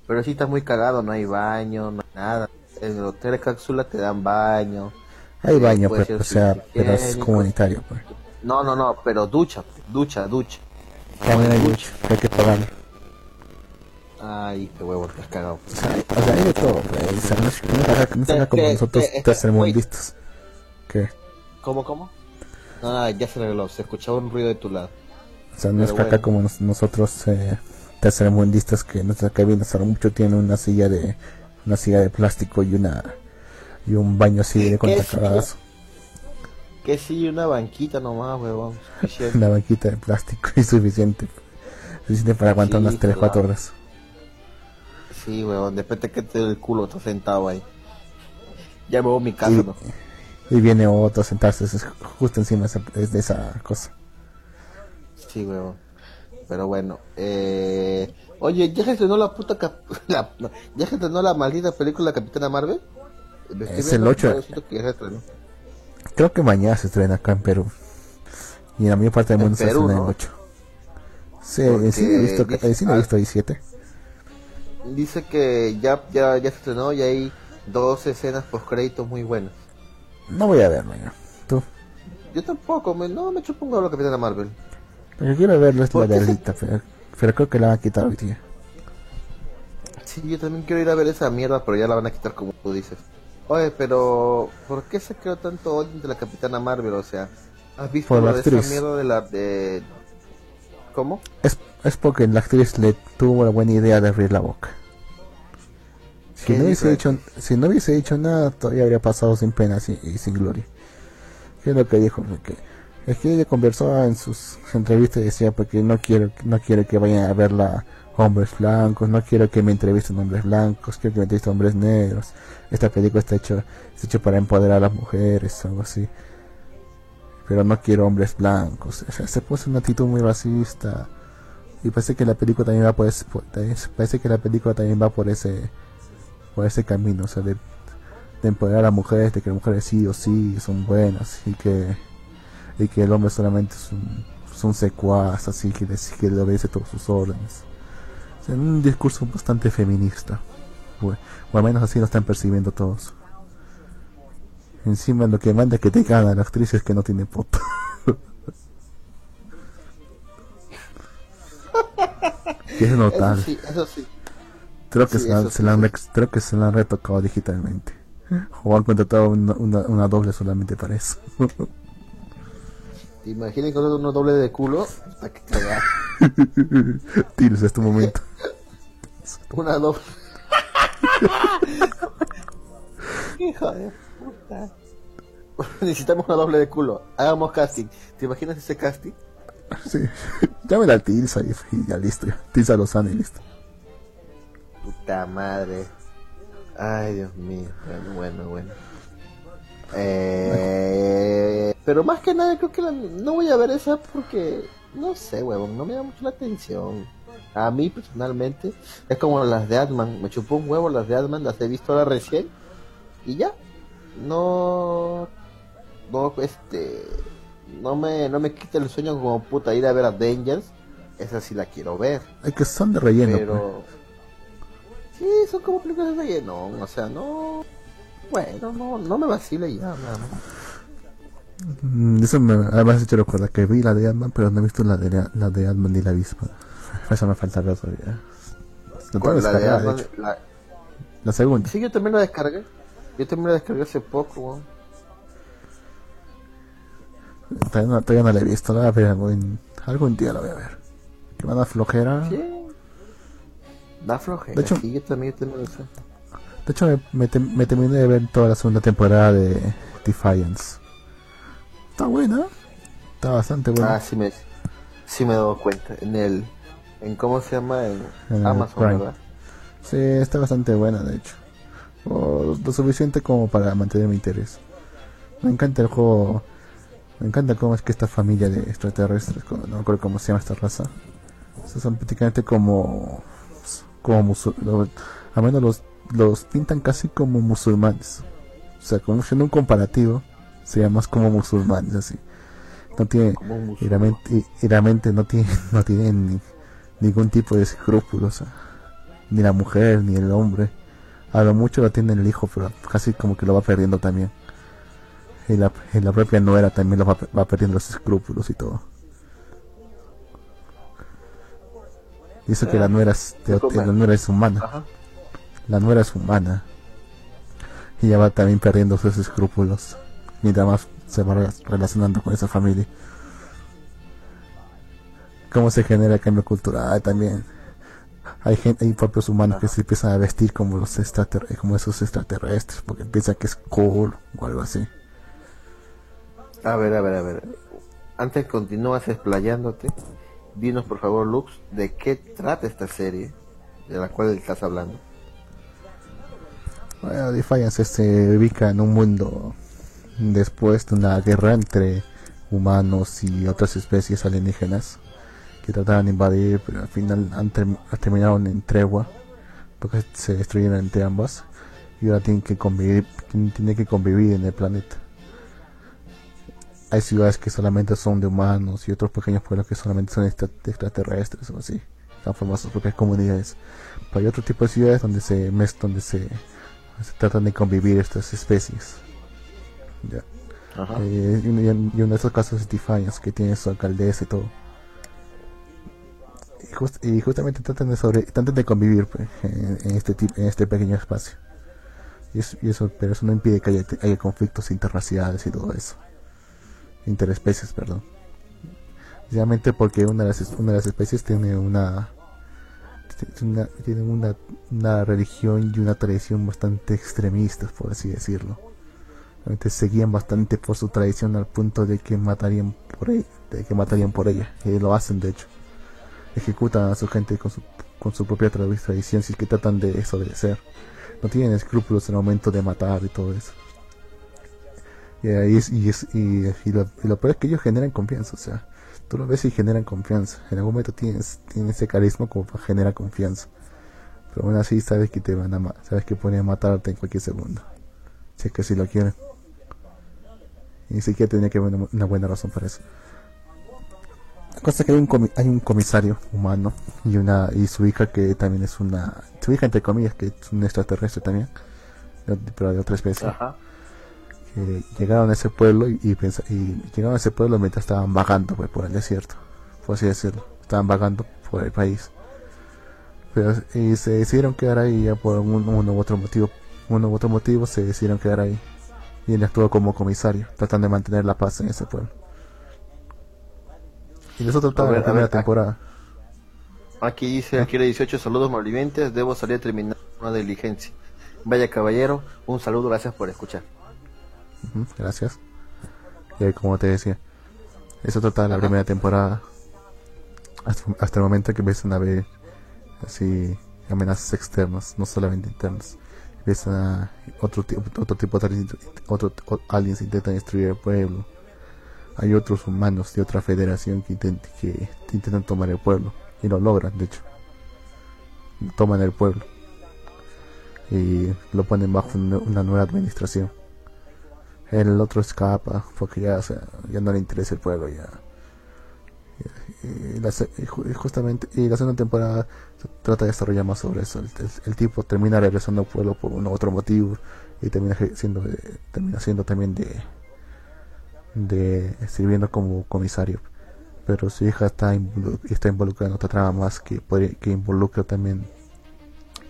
Pero sí está muy cagado, no hay baño, no hay nada. En el hotel de cápsula te dan baño. Hay eh, baño, pero, ser o sea, pero es comunitario. Pues. No, no, no, pero ducha, ducha, ducha. También hay ducha, hay que pagarlo. Ay, qué huevo, te has cagado. O sea, hay, o sea, hay de todo. pues. O sea, no, es acá como nosotros tercermundistas. ¿Qué? ¿Cómo, cómo? No, nada, ya se arregló, se escuchaba un ruido de tu lado. O sea, no es Pero bueno. como nos- nosotros eh, tercermundistas que nuestra cabina hasta mucho tiene una silla de una silla de plástico y una y un baño así de ¿Qué contracagazo, Que sí, una banquita nomás, huevón. una banquita de plástico y suficiente. Suficiente para aguantar Sí, unas 3 claro. 4 horas. Sí, huevón, después te quede el culo, estás sentado ahí. Ya me voy a mi casa, Y- ¿no? Y viene otro a sentarse es justo encima de esa, es de esa cosa. Sí, huevón. Pero bueno, eh... Oye, ¿ya estrenó la puta cap... la... no, ¿Ya estrenó la maldita película Capitana Marvel? Es el viendo, ocho. pero siento que ya se estrenó. Creo que mañana se estrena acá en Perú. Y en la mayor parte del mundo se estrena ¿no? en 8. Sí, en cine he visto, dice- cine he visto ahí 7. Dice que ya, ya, ya se estrenó y hay dos escenas post créditos muy buenas. No voy a ver mañana. Tú. Yo tampoco, me, no me chupo un la Capitana Marvel. Lo que quiero verlo es la ¿Por de pero, pero creo que la van a quitar hoy día. Sí, yo también quiero ir a ver esa mierda, pero ya la van a quitar como tú dices. Oye, pero ¿por qué se creó tanto odio entre la Capitana Marvel? O sea, ¿has visto Por la de esa mierda de la de ¿Cómo? Es, es porque la actriz le tuvo la buena idea de abrir la boca. Si ¿Qué no, hubiese dicho, si no hubiese dicho nada, todavía habría pasado sin pena y, y sin gloria. ¿Qué es lo que dijo? Porque es que ella conversó en sus entrevistas y decía porque no quiero, no quiero que vayan a verla hombres blancos, no quiero que me entrevisten hombres blancos, quiero que me entrevisten hombres negros. Esta película está hecho, está hecho para empoderar a las mujeres, algo así. Pero no quiero hombres blancos. O se puso una actitud muy racista. Y parece que la película también va por ese, parece que la película también va por ese, por ese camino, o sea, de empoderar a las mujeres, de que las mujeres sí o sí son buenas y que, y que el hombre solamente es un, es un secuaz, así que, que le obedece todos sus órdenes. O sea, un discurso bastante feminista, o, o al menos así lo están percibiendo todos. Encima lo que manda que te gana la actriz es que no tiene poto. que es Eso notable. sí, eso sí. Creo que, Sí, se, la, se la creo que se la han retocado digitalmente. O han contratado una, una, una doble solamente para eso. ¿Te imaginas con uno doble de culo? Hasta que cagar. Tienes este momento. Una doble. Hijo de puta. Necesitamos una doble de culo. Hagamos casting. ¿Te imaginas ese casting? Sí. Llámela a Tilsa y, y ya listo. Tilsa Lozano y listo. Puta madre. Ay, Dios mío. Bueno, bueno, bueno. Eh, pero más que nada creo que la- no voy a ver esa porque no sé, huevón, no me da mucho la atención. A mí personalmente es como las de Adman, me chupó un huevo las de Adman, las he visto ahora recién y ya. No no este no me no me quita el sueño como puta ir a ver Avengers. Esa sí la quiero ver. Hay que son de relleno. pues. Pero. Sí, son como películas de relleno. O sea, no. Bueno, no, no me vacile ya, pues. Mm, Eso me, además hecho recordar que vi la de Ant-Man, pero no he visto la de, la de Ant-Man ni la avispa. Eso me falta ver todavía. La tengo La de de hecho. la- La segunda. Sí, yo también la descargué. Yo también la descargué hace poco, weón. Todavía no, todavía no la he visto, la voy a ver algún, día la voy a ver. Que van a flojera. Sí. Da flojera. De hecho- sí, yo también, yo también lo sé. De hecho, me, me, te- me terminé de ver toda la segunda temporada de Defiance. Está buena. Está bastante buena. Ah, sí me, sí me he dado cuenta. En el. En cómo se llama, en En Amazon, Prime. ¿verdad? Sí, está bastante buena, de hecho. O lo suficiente como para mantener mi interés. Me encanta el juego. Me encanta cómo es que esta familia de extraterrestres, no me acuerdo cómo se llama esta raza. Estos son prácticamente como. como musul- lo- al menos los, los pintan casi como musulmanes. O sea, como un comparativo, se llama más como musulmanes, así. No tiene, y realmente, y realmente no tiene, no tienen ningún tipo de escrúpulos, ni la mujer, ni el hombre. A lo mucho lo tiene el hijo, pero casi como que lo va perdiendo también. Y la, y la propia nuera también lo va, va perdiendo los escrúpulos y todo. Dice que la nuera es, la nuera es humana. La nuera es humana. Y ella va también perdiendo sus escrúpulos. Mientras más se va relacionando con esa familia. Cómo se genera el cambio cultural también. Hay gente, hay propios humanos que se empiezan a vestir como los extraterrestres, como esos extraterrestres, porque piensan que es cool o algo así. A ver, a ver, a ver. Antes continúas explayándote dinos por favor, Lux, de qué trata esta serie de la cual estás hablando. Bueno, Defiance se ubica en un mundo después de una guerra entre humanos y otras especies alienígenas que trataban de invadir, pero al final han, terminado en tregua porque se destruyeron entre ambas y ahora tienen que convivir, tienen que convivir en el planeta hay ciudades que solamente son de humanos y otros pequeños pueblos que solamente son extraterrestres o así. Han formado sus propias comunidades. Pero hay otro tipo de ciudades donde se donde se, tratan de convivir estas especies. Ya. Eh, y, uno de esos casos es Defiance, que tiene su alcaldesa y todo. Y, justamente tratan de, sobre, tratan de convivir pues, en, este en este pequeño espacio. Y eso, pero eso no impide que haya, haya conflictos interraciales y todo eso interespecies, perdón. Precisamente porque una de las, una de las especies tiene una, tiene una, una religión y una tradición bastante extremistas, por así decirlo. Realmente seguían bastante por su tradición al punto de que matarían por ella, de que matarían por ella, y lo hacen de hecho. Ejecutan a su gente con su, con su propia tradición si es que tratan de desobedecer. No tienen escrúpulos en el momento de matar y todo eso. Y, ahí y, y, lo, peor es que ellos generan confianza, o sea, tú lo ves y generan confianza. En algún momento tienes, tienes ese carisma como para generar confianza. Pero aún así sabes que te van a sabes que pueden matarte en cualquier segundo. Si es que si lo quieren. Y ni siquiera tenía que haber una, buena razón para eso. La cosa es que hay un, hay un comisario humano y una y su hija que también es una su hija entre comillas que es un extraterrestre también pero de otra especie Ajá llegaron a ese pueblo y, y, llegaron a ese pueblo mientras estaban vagando pues, por el desierto, por así decirlo. Estaban vagando por el país. Pero y se decidieron quedar ahí ya por uno u otro motivo. Uno u otro motivo se decidieron quedar ahí. Y él estuvo como comisario, tratando de mantener la paz en ese pueblo. Y eso trataba la primera temporada. Aquí dice, aquí 18 saludos malvivientes, debo salir a terminar una diligencia. Vaya caballero, un saludo, gracias por escuchar gracias. Y como te decía, eso trata de la primera temporada. Hasta, el momento que empiezan a ver así amenazas externas, no solamente internas. Empiezan a otro otro tipo de otro, aliens intentan destruir el pueblo. Hay otros humanos de otra federación que, que intentan tomar el pueblo y lo logran, de hecho. Toman el pueblo y lo ponen bajo una nueva administración el otro escapa porque ya, ya no le interesa el pueblo ya. Y, justamente y la segunda temporada trata de desarrollar más sobre eso el, tipo termina regresando al pueblo por otro motivo y termina siendo termina siendo también de de sirviendo como comisario pero su hija está está involucrada en otra trama más que que involucra también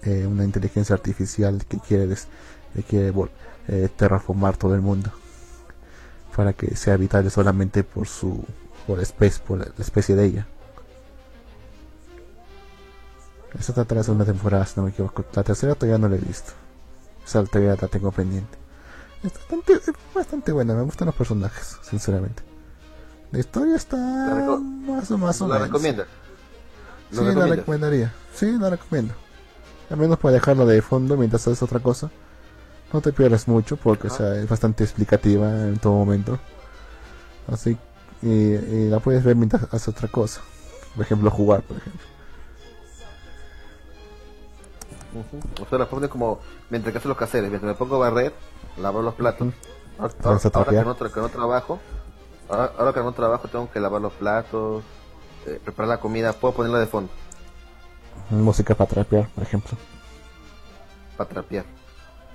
eh, una inteligencia artificial que quiere que quiere eh, terraformar todo el mundo para que sea habitable solamente por su por, especie, por la especie de ella. Esa trata de la segunda temporada, si no me equivoco. La tercera todavía no la he visto. Esa todavía la tengo pendiente. Es bastante, bastante buena, me gustan los personajes, sinceramente. La historia está más o, más o menos. ¿La recomienda? Sí, la recomendaría. Sí, la recomiendo. Al menos para dejarlo de fondo mientras haces otra cosa. No te pierdas mucho porque es bastante explicativa en todo momento. Así y, la puedes ver mientras haces otra cosa. Por ejemplo, jugar, por ejemplo. Ujú. O sea, la pone como mientras que hace los caseres, mientras me pongo a barrer, lavar los platos. Ahora, que, no, que no trabajo, ahora, ahora que no trabajo tengo que lavar los platos, eh, preparar la comida, puedo ponerla de fondo Música para trapear, por ejemplo. para trapear.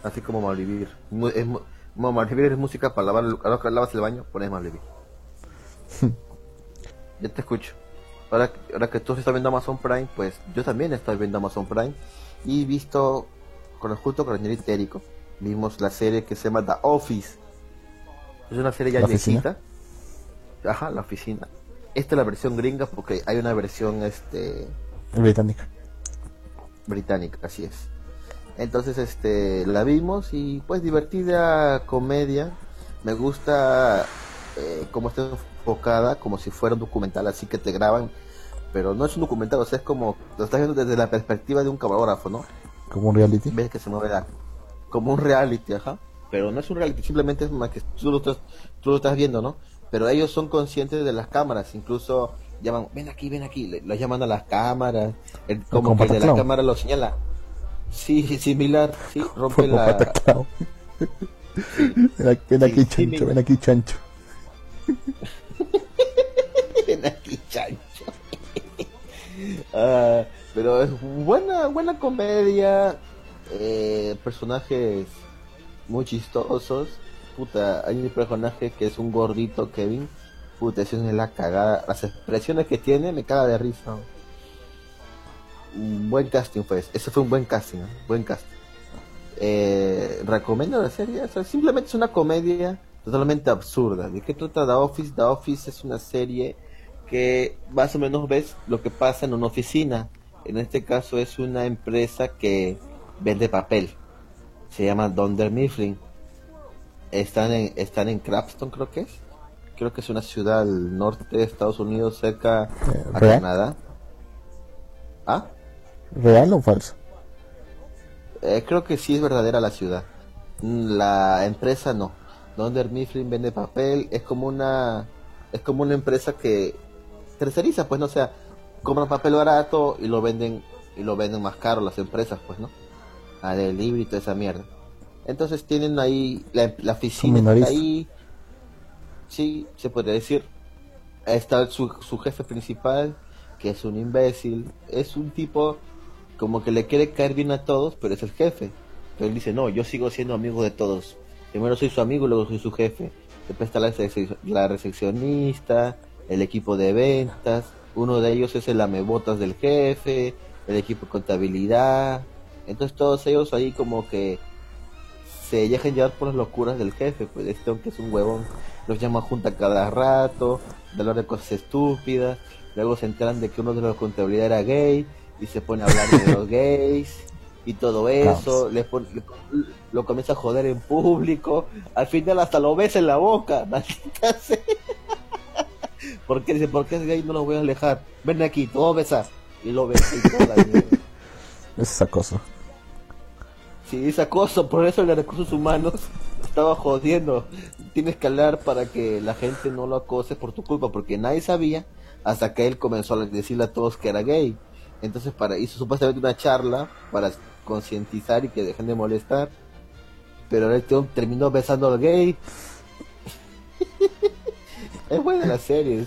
Así como Malvivir. Es, Malvivir es música para lavar, el- ahora que lavas el baño, pones Malvivir. ya te escucho. Ahora, ahora que tú estás viendo Amazon Prime, pues yo también estoy viendo Amazon Prime y visto, con, junto con el señor Itérico, vimos la serie que se llama The Office. Es una serie ya viejita. Ajá, la oficina. Esta es la versión gringa porque hay una versión este Británica. británica, así es. Entonces, este, la vimos y pues divertida comedia. Me gusta eh, cómo está enfocada, como si fuera un documental, así que te graban, pero no es un documental, o sea, es como lo estás viendo desde la perspectiva de un camarógrafo, ¿no? Como un reality. Ves que se mueve la- como un reality, ajá. Pero no es un reality, simplemente es más que tú lo estás, tú lo estás viendo, ¿no? Pero ellos son conscientes de las cámaras, incluso llaman, ven aquí, ven aquí, los llaman a las cámaras, el, como que el de la cámara lo señala. Sí, similar, sí, rompe la... Ven aquí, ven aquí, Sí, sí, chancho, ven aquí, chancho. Ven aquí, chancho. Ah, pero es buena, buena comedia, eh, personajes muy chistosos. Puta, hay un personaje que es un gordito Kevin. Puta, es la cagada. Las expresiones que tiene me caga de risa. Un buen casting fue ese. Ese fue un buen casting, ¿eh? buen casting. Eh, recomiendo la serie. O sea, simplemente es una comedia totalmente absurda. ¿De qué trata The Office? The Office es una serie que más o menos ves lo que pasa en una oficina. En este caso es una empresa que vende papel. Se llama Dunder Mifflin. Están en, están en Crafton, creo que es. Creo que es una ciudad al norte de Estados Unidos, cerca a ¿real? Canadá. ¿Ah? ¿Real o falso? Eh, creo que sí es verdadera la ciudad. La empresa no. Dunder Mifflin vende papel. Es como una es como una empresa que terceriza, pues no o sea, compran papel barato y lo venden y lo venden más caro las empresas, pues no. A delivery y toda esa mierda. Entonces tienen ahí la, la oficina está ahí. Sí, se puede decir. Está su, su jefe principal, que es un imbécil. Es un tipo como que le quiere caer bien a todos, pero es el jefe. Pero él dice, no, yo sigo siendo amigo de todos. Primero soy su amigo, luego soy su jefe. Después está la, recepci- la recepcionista, el equipo de ventas. Uno de ellos es el amebotas del jefe, el equipo de contabilidad. Entonces todos ellos ahí como que se dejan llevar por las locuras del jefe. Pues este hombre que es un huevón. Los llama junta cada rato, de hablar de cosas estúpidas. Luego se enteran de que uno de los contabilidad era gay y se pone a hablar de los gays y todo eso. Le pon- le- lo comienza a joder en público. Al final hasta lo besa en la boca. Maldita sea. ¿Por qué? Dice, ¿por qué es gay? No lo voy a alejar. Ven aquí, te voy a besar. Y lo besa y toda. Es acoso. Si es acoso, por eso de recursos humanos estaba jodiendo. Tienes que hablar para que la gente no lo acose por tu culpa, porque nadie sabía hasta que él comenzó a decirle a todos que era gay. Entonces para hizo supuestamente una charla para concientizar y que dejen de molestar. Pero el tío terminó besando al gay. es buena la serie.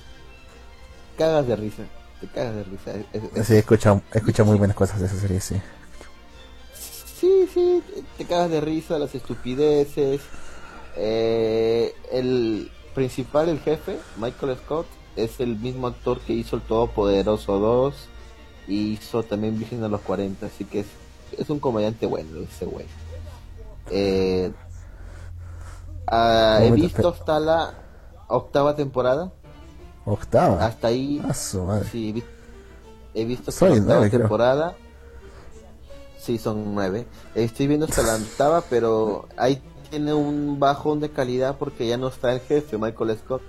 Cagas de risa. Te cagas de risa. Es- es- Sí, he escuchado, he escuchado muy buenas cosas de esa serie, sí. Sí, sí, te- te cagas de risa, las estupideces. Eh, el principal, el jefe, Michael Scott, es el mismo actor que hizo el Todopoderoso 2 y hizo también Virgen a los 40, así que es, es un comediante bueno ese güey. Eh, ah, he visto hasta la octava temporada, Octava. hasta ahí madre. Sí, vi- he visto hasta Soy la octava nueve, creo. temporada. Sí, son nueve. Estoy viendo hasta la octava, pero ahí tiene un bajón de calidad porque ya no está el jefe, Michael Scott.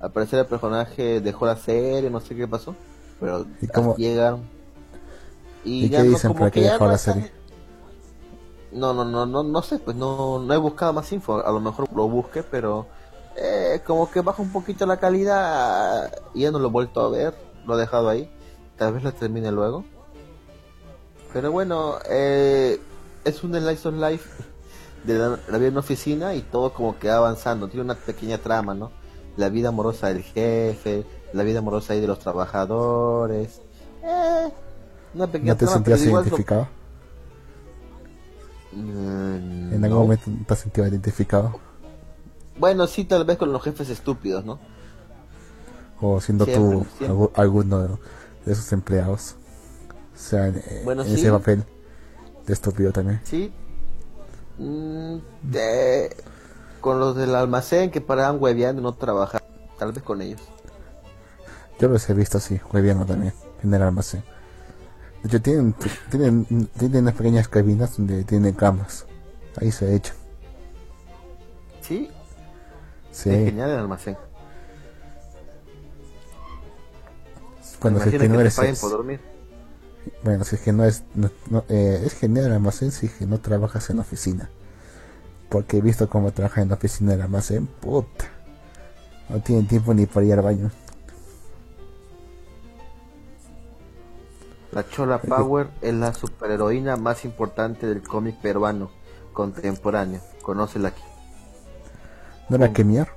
Al parecer el personaje dejó la serie, no sé qué pasó, pero ¿Y cómo- llegaron. ¿Y ya qué no- dicen para que ya dejó no la serie? No, no, no, no, no sé, pues no, no he buscado más info, a lo mejor lo busque, pero eh, como que baja un poquito la calidad y ya no lo he vuelto a ver, lo he dejado ahí, tal vez lo termine luego. Pero bueno, eh, es un Slice of Life de la, la vida en una oficina y todo como que va avanzando. Tiene una pequeña trama, ¿no? La vida amorosa del jefe, la vida amorosa ahí de los trabajadores. Eh, una pequeña ¿No te trama, sentías identificado? Mm, ¿En algún momento te has sentido identificado? Bueno, sí, tal vez con los jefes estúpidos, ¿no? ¿O siendo Siempre, tú siempre. alguno de esos empleados? O sea, en, Bueno, en sí. ese papel de estúpido también. Sí. Mm, de- con los del almacén que paraban hueveando no trabajar. Tal vez con ellos. Yo los he visto así, hueviando también, en el almacén. De hecho, tienen, tienen, tienen unas pequeñas cabinas donde tienen camas. Ahí se echan. Sí, Sí. es genial el almacén. Bueno, si es que no eres. por dormir. Bueno, si es que no es. no- no, eh, es genial el almacén si es que no trabajas en oficina. Porque he visto cómo trabaja en la oficina del almacén. Puta. No tienen tiempo ni para ir al baño. La Chola Power es la superheroína más importante del cómic peruano contemporáneo. Conócela aquí. ¿No era que miar?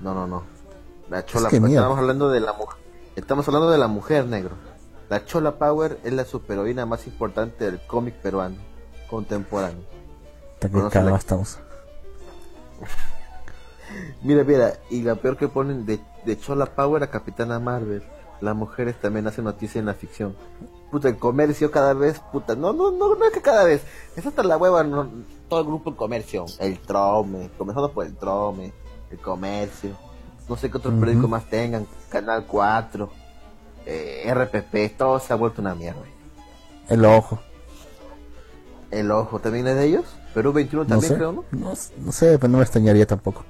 No, no, no. La Chola que mierda. Estamos hablando de la mujer. Estamos hablando de la mujer negro. La Chola Power es la superheroína más importante del cómic peruano contemporáneo. Conócela estamos. Mira, mira, y la peor que ponen de, de Chola Power a Capitana Marvel. Las mujeres también hacen noticia en la ficción. Puta, el comercio cada vez, puta, no, no, no, no es que cada vez. Es hasta la hueva, no, todo el grupo el comercio. El Trome, comenzando por el Trome, el comercio. No sé qué otros periódicos más tengan. Canal 4, eh, RPP, todo se ha vuelto una mierda. El ojo. El Ojo, ¿también es de ellos? Perú 21 No también sé. creo, ¿no? No, no sé, pero no me extrañaría tampoco.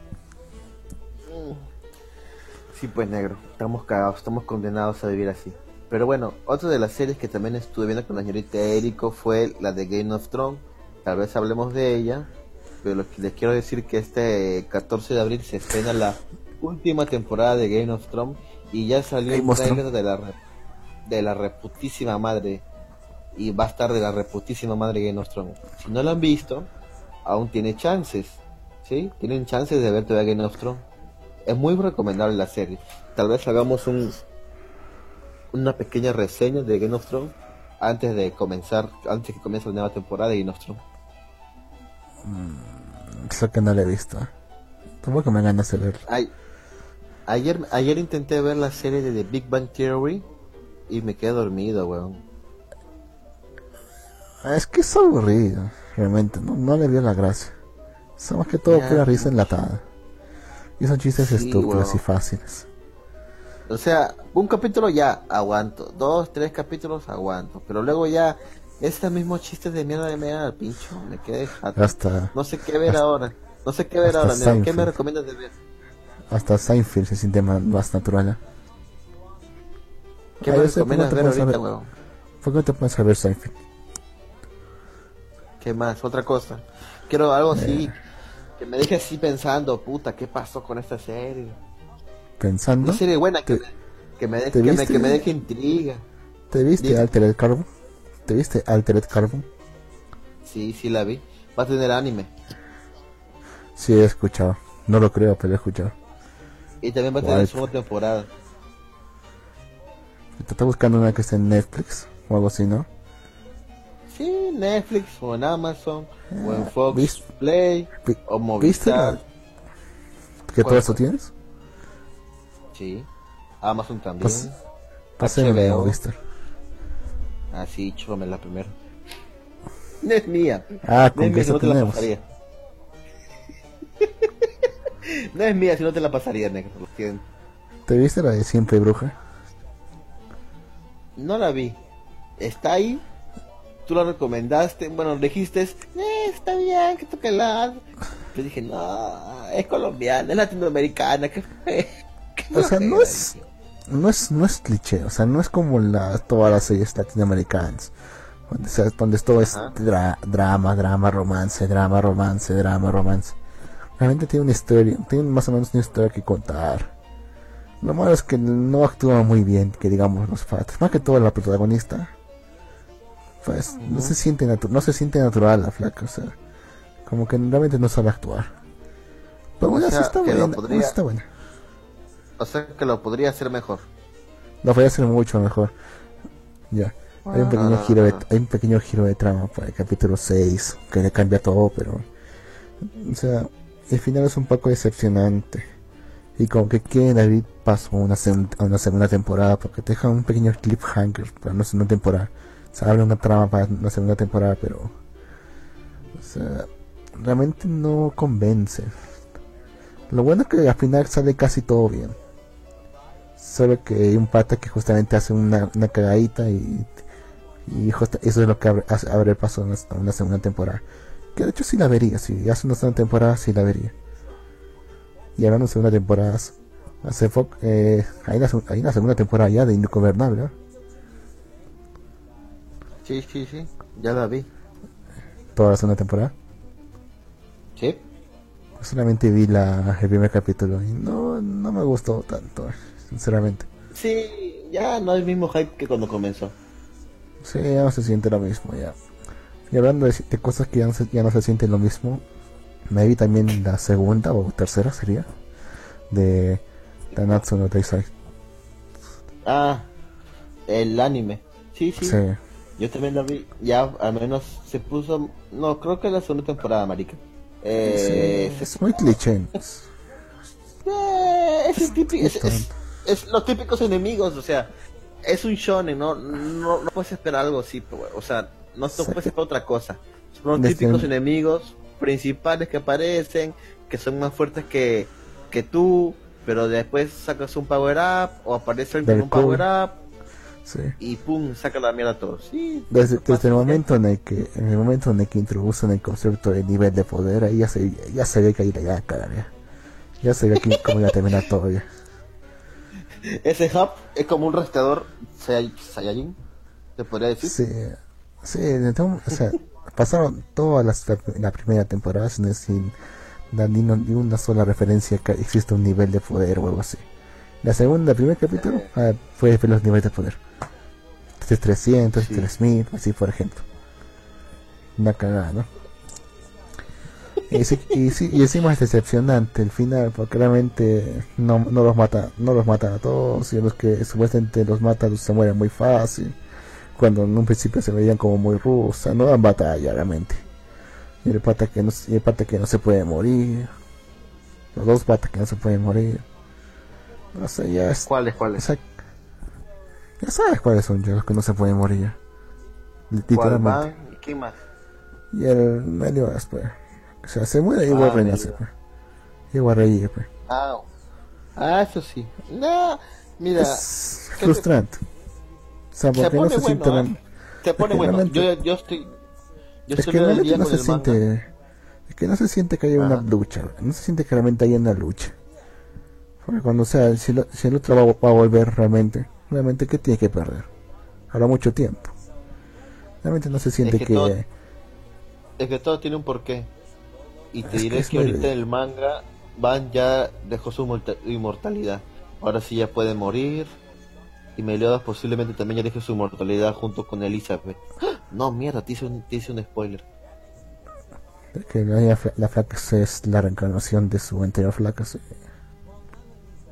Sí, pues negro, estamos cagados, estamos condenados a vivir así. Pero bueno, otra de las series que también estuve viendo con la señorita Erico fue la de Game of Thrones. Tal vez hablemos de ella, pero lo que les quiero decir que este 14 de abril se estrena la última temporada de Game of Thrones y ya salió of trailer de la de la reputísima madre y va a estar de la reputísima madre Game of Thrones. Si no la han visto, aún tiene chances, ¿sí? Tienen chances de ver todavía Game of Thrones. Es muy recomendable la serie. Tal vez hagamos un una pequeña reseña de Game of Thrones antes de comenzar, antes que comience la nueva temporada de Game of Thrones. Eso que no lo he visto. Tampoco me ganas de verlo. Ay, ayer, ayer intenté ver la serie de The Big Bang Theory y me quedé dormido, weón. Ah, Es que es aburrido, realmente. No, no le vio la gracia. Es más que todo Ya. pura risa enlatada. Y son chistes Sí, estúpidos y fáciles. O sea, un capítulo ya aguanto, dos, tres capítulos aguanto, pero luego ya estos mismos chistes de mierda de mierda al pincho, me quedé jato. Hasta, No sé qué ver hasta- ahora, no sé qué ver ahora, negro. ¿qué me recomiendas de ver? hasta Seinfeld se siente ma- más natural. ¿eh? ¿Qué me yo sé, ¿por qué recomiendas ver ahorita? ¿Por qué no te pones a ver Seinfeld? ¿Qué más? Otra cosa. Quiero algo así, Eh. Que me deje así pensando, puta, ¿qué pasó con esta serie? Pensando, Una serie buena que, ¿Te- me, que, me, deje, que, me, que me deje intriga. ¿te viste. Altered Carbon? ¿Te viste Altered Carbon? Sí, sí la vi. Va a tener anime. Sí, he escuchado. No lo creo, pero he escuchado. Y también va a tener segunda temporada. Te está buscando una que esté en Netflix o algo así, ¿no? Sí, Netflix o en Amazon o en Fox Ah, ¿vis- Play vi- o ¿Viste Movistar. la- ¿Que todo ¿Cuál, esto cuál? tienes? Sí. Amazon también. De HBO. Movistar. Ah, sí, chúpame la primera. No es mía. Ah, no con es que mía, si eso no te la tenemos. pasaría. no es mía, si no te la pasaría, negro. ¿Te viste la de Siempre Bruja? No la vi. Está ahí. Tú la recomendaste. Bueno, dijiste, eh, está bien, que toque la. Yo dije, no, es colombiana, es latinoamericana. ¿Qué O sea, no es, no es, no es cliché, o sea, no es como la, todas las series latinoamericanas, donde, todo es dra- drama, drama, romance, drama, romance, drama, romance. Realmente tiene una historia, tiene más o menos una historia que contar. Lo malo es que no actúa muy bien, que digamos los padres. Más que todo la protagonista. Pues no se siente no se siente natural la flaca, o sea, como que realmente no sabe actuar. Pero bueno, O sí sea, está buena, podría- está buena. O sea que lo podría hacer mejor. Lo podría hacer mucho mejor. Ya. Hay un pequeño Ah. giro de, hay un pequeño giro de trama para el capítulo 6 que le cambia todo, pero o sea, el final es un poco decepcionante. Y como que quieren abrir paso a una, a una segunda temporada porque te dejan un pequeño cliffhanger para una segunda temporada. Se abre una trama para una segunda temporada, pero o sea, realmente no convence. Lo bueno es que al final sale casi todo bien. Solo que hay un pata que justamente hace una, una cagadita y, y eso es lo que abre, abre el paso a una, segunda temporada. Que de hecho sí la vería, si hace una segunda temporada sí la vería. Y hablando de segunda temporada, hace poco, eh, hay, una, hay una segunda temporada ya de Ingobernable, ¿no? Sí, sí, sí. Ya la vi. Toda la segunda temporada. Sí. Solamente vi la, el primer capítulo y no, no me gustó tanto, sinceramente. Sí, ya no es el mismo hype que cuando comenzó. Sí, ya no se siente lo mismo ya. Y hablando de, de cosas que ya no, se, ya no se sienten lo mismo, me vi también la segunda o tercera sería de Tanatsu no Taisai. Ah, el anime. Sí, sí. Sí. Yo también la vi. Ya al menos se puso. No, creo que es la segunda temporada, marica. Eh, Sí, es muy cliché. Eh, es, el típico- es, es- es los típicos enemigos, o sea, es un shonen, no, no, no puedes esperar algo así, pero, o sea, no, no puedes esperar otra cosa. Son los típicos enemigos principales que aparecen, que son más fuertes que, que tú, pero después sacas un power up o aparece alguien Del con un power up Sí. y pum, saca la mierda a todos. Sí, Desde, el momento en el que en el momento en el que introducen el concepto de nivel de poder ahí ya se ya se ve que ahí la iba a cagar ya. Ya se ve que cómo iba a terminar todo ya. Ese hub es como un rastreador Sai- Saiyajin, se podría decir. Sí, sí, entonces, o sea, pasaron todas las la primera temporada sin, sin dar ni, una sola referencia que existe un nivel de poder o algo así. La segunda, el primer capítulo, ah, fue los niveles de poder. De 300, Sí. 3000, así por ejemplo. Una cagada, ¿no? Y, sí, y, sí, y encima es decepcionante el final, porque realmente no, no los mata, no los matan a todos, y los que supuestamente los matan se mueren muy fácil cuando en un principio se veían como muy rusa, no dan batalla realmente. Y el pata que no, y el pata que no se puede morir. Los dos patas que no se pueden morir. No sé, ya es. ¿Cuáles, cuáles? o sea, ya sabes cuáles son ya los que no se pueden morir ya. ¿Cuál Literalmente. van? ¿Y quién más? Y el Meliodas, pues. O sea, se muere y igual Ah, renace, Meliodas. pues. Igual reír, pues. Ah, ah, eso sí. No, mira, Es ¿qué te- frustrante. O sea, se porque no pone se bueno, siente. ¿ah? real- se pone Es que bueno. Yo, yo estoy, yo es estoy que al realmente no se el manga. siente es que no se siente que haya una Ajá. lucha no se siente que realmente haya una lucha porque cuando o sea si, lo- si el otro va, va a volver realmente realmente qué tiene que perder habrá mucho tiempo realmente no se siente que que, todo- Es que todo tiene un porqué. Y te Es que diré es que, muy ahorita en el manga Van ya dejó su morta- inmortalidad. Ahora sí ya puede morir. Y Meliodas posiblemente también ya deje su inmortalidad junto con Elizabeth. ¡Ah! No, mierda, te hice un, te hice un spoiler. que la, la flaca es la reencarnación de su anterior flaca sí.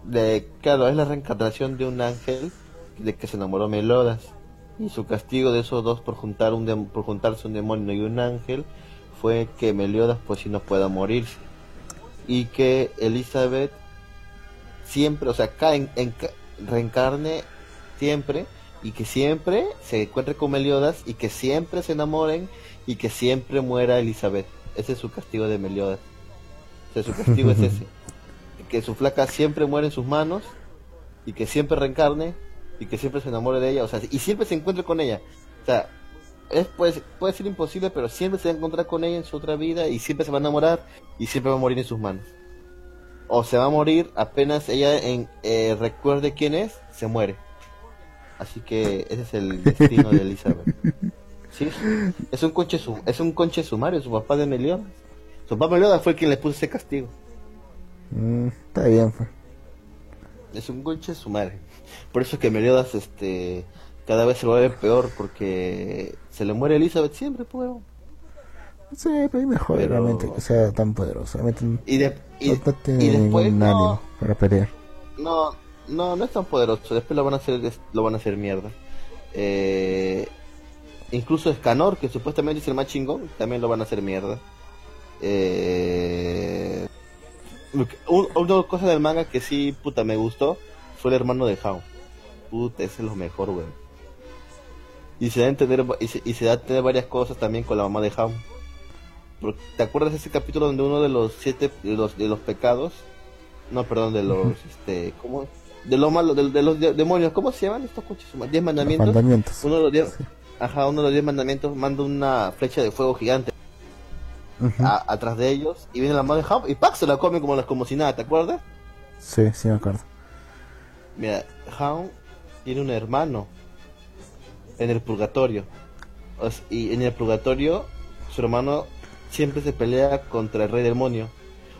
De, claro, es la reencarnación de un ángel de que se enamoró Meliodas. Y su castigo de esos dos por juntar un por juntarse un demonio y un ángel fue que Meliodas pues si no pueda morirse. Y que Elizabeth siempre, o sea, cae en, ca- reencarne siempre y que siempre se encuentre con Meliodas y que siempre se enamoren y que siempre muera Elizabeth. Ese es su castigo de Meliodas. O sea, su castigo es ese. Que su flaca siempre muere en sus manos y que siempre reencarne y que siempre se enamore de ella, o sea, y siempre se encuentre con ella. O sea, es, puede, puede ser imposible, pero siempre se va a encontrar con ella en su otra vida y siempre se va a enamorar y siempre va a morir en sus manos. O se va a morir apenas ella en, eh, recuerde quién es, se muere. Así que ese es el destino de Elizabeth. Sí, es un conche es un conche sumario, su papá de Meliodas. Su papá Meliodas fue quien le puso ese castigo. Mm, está bien pues. Es un conche su madre. Por eso que Meliodas este cada vez se vuelve peor porque se le muere Elizabeth siempre, pues. Sí, pero mejor Pero- realmente que sea tan poderoso. Realmente Y, de, y, no, no tiene y después ningún no, ánimo para pelear. no, no, no es tan poderoso. Después lo van a hacer, lo van a hacer mierda. Eh, incluso Escanor, que supuestamente es el más chingón, también lo van a hacer mierda. Eh, un- una cosas del manga que sí, puta, me gustó fue el hermano de Hao. Puta, ese es lo mejor, güey. Y se da a entender, y se, y se da a entender varias cosas también con la mamá de Hao. Porque, ¿Te acuerdas de ese capítulo donde uno de los siete, de los, de los pecados, no, perdón, de los, este, ¿cómo? De lo malo, de, de los de- demonios, ¿cómo se llaman estos coches? Diez mandamientos. Mandamientos. Uno de los diez, ajá, uno de los diez mandamientos manda una flecha de fuego gigante Ujú. a- atrás de ellos y viene la madre de Hao y ¡pac! se la come como, como si nada, ¿te acuerdas? Sí, sí me acuerdo. Mira, Hao tiene un hermano en el purgatorio. O y en el purgatorio, su hermano siempre se pelea contra el rey demonio.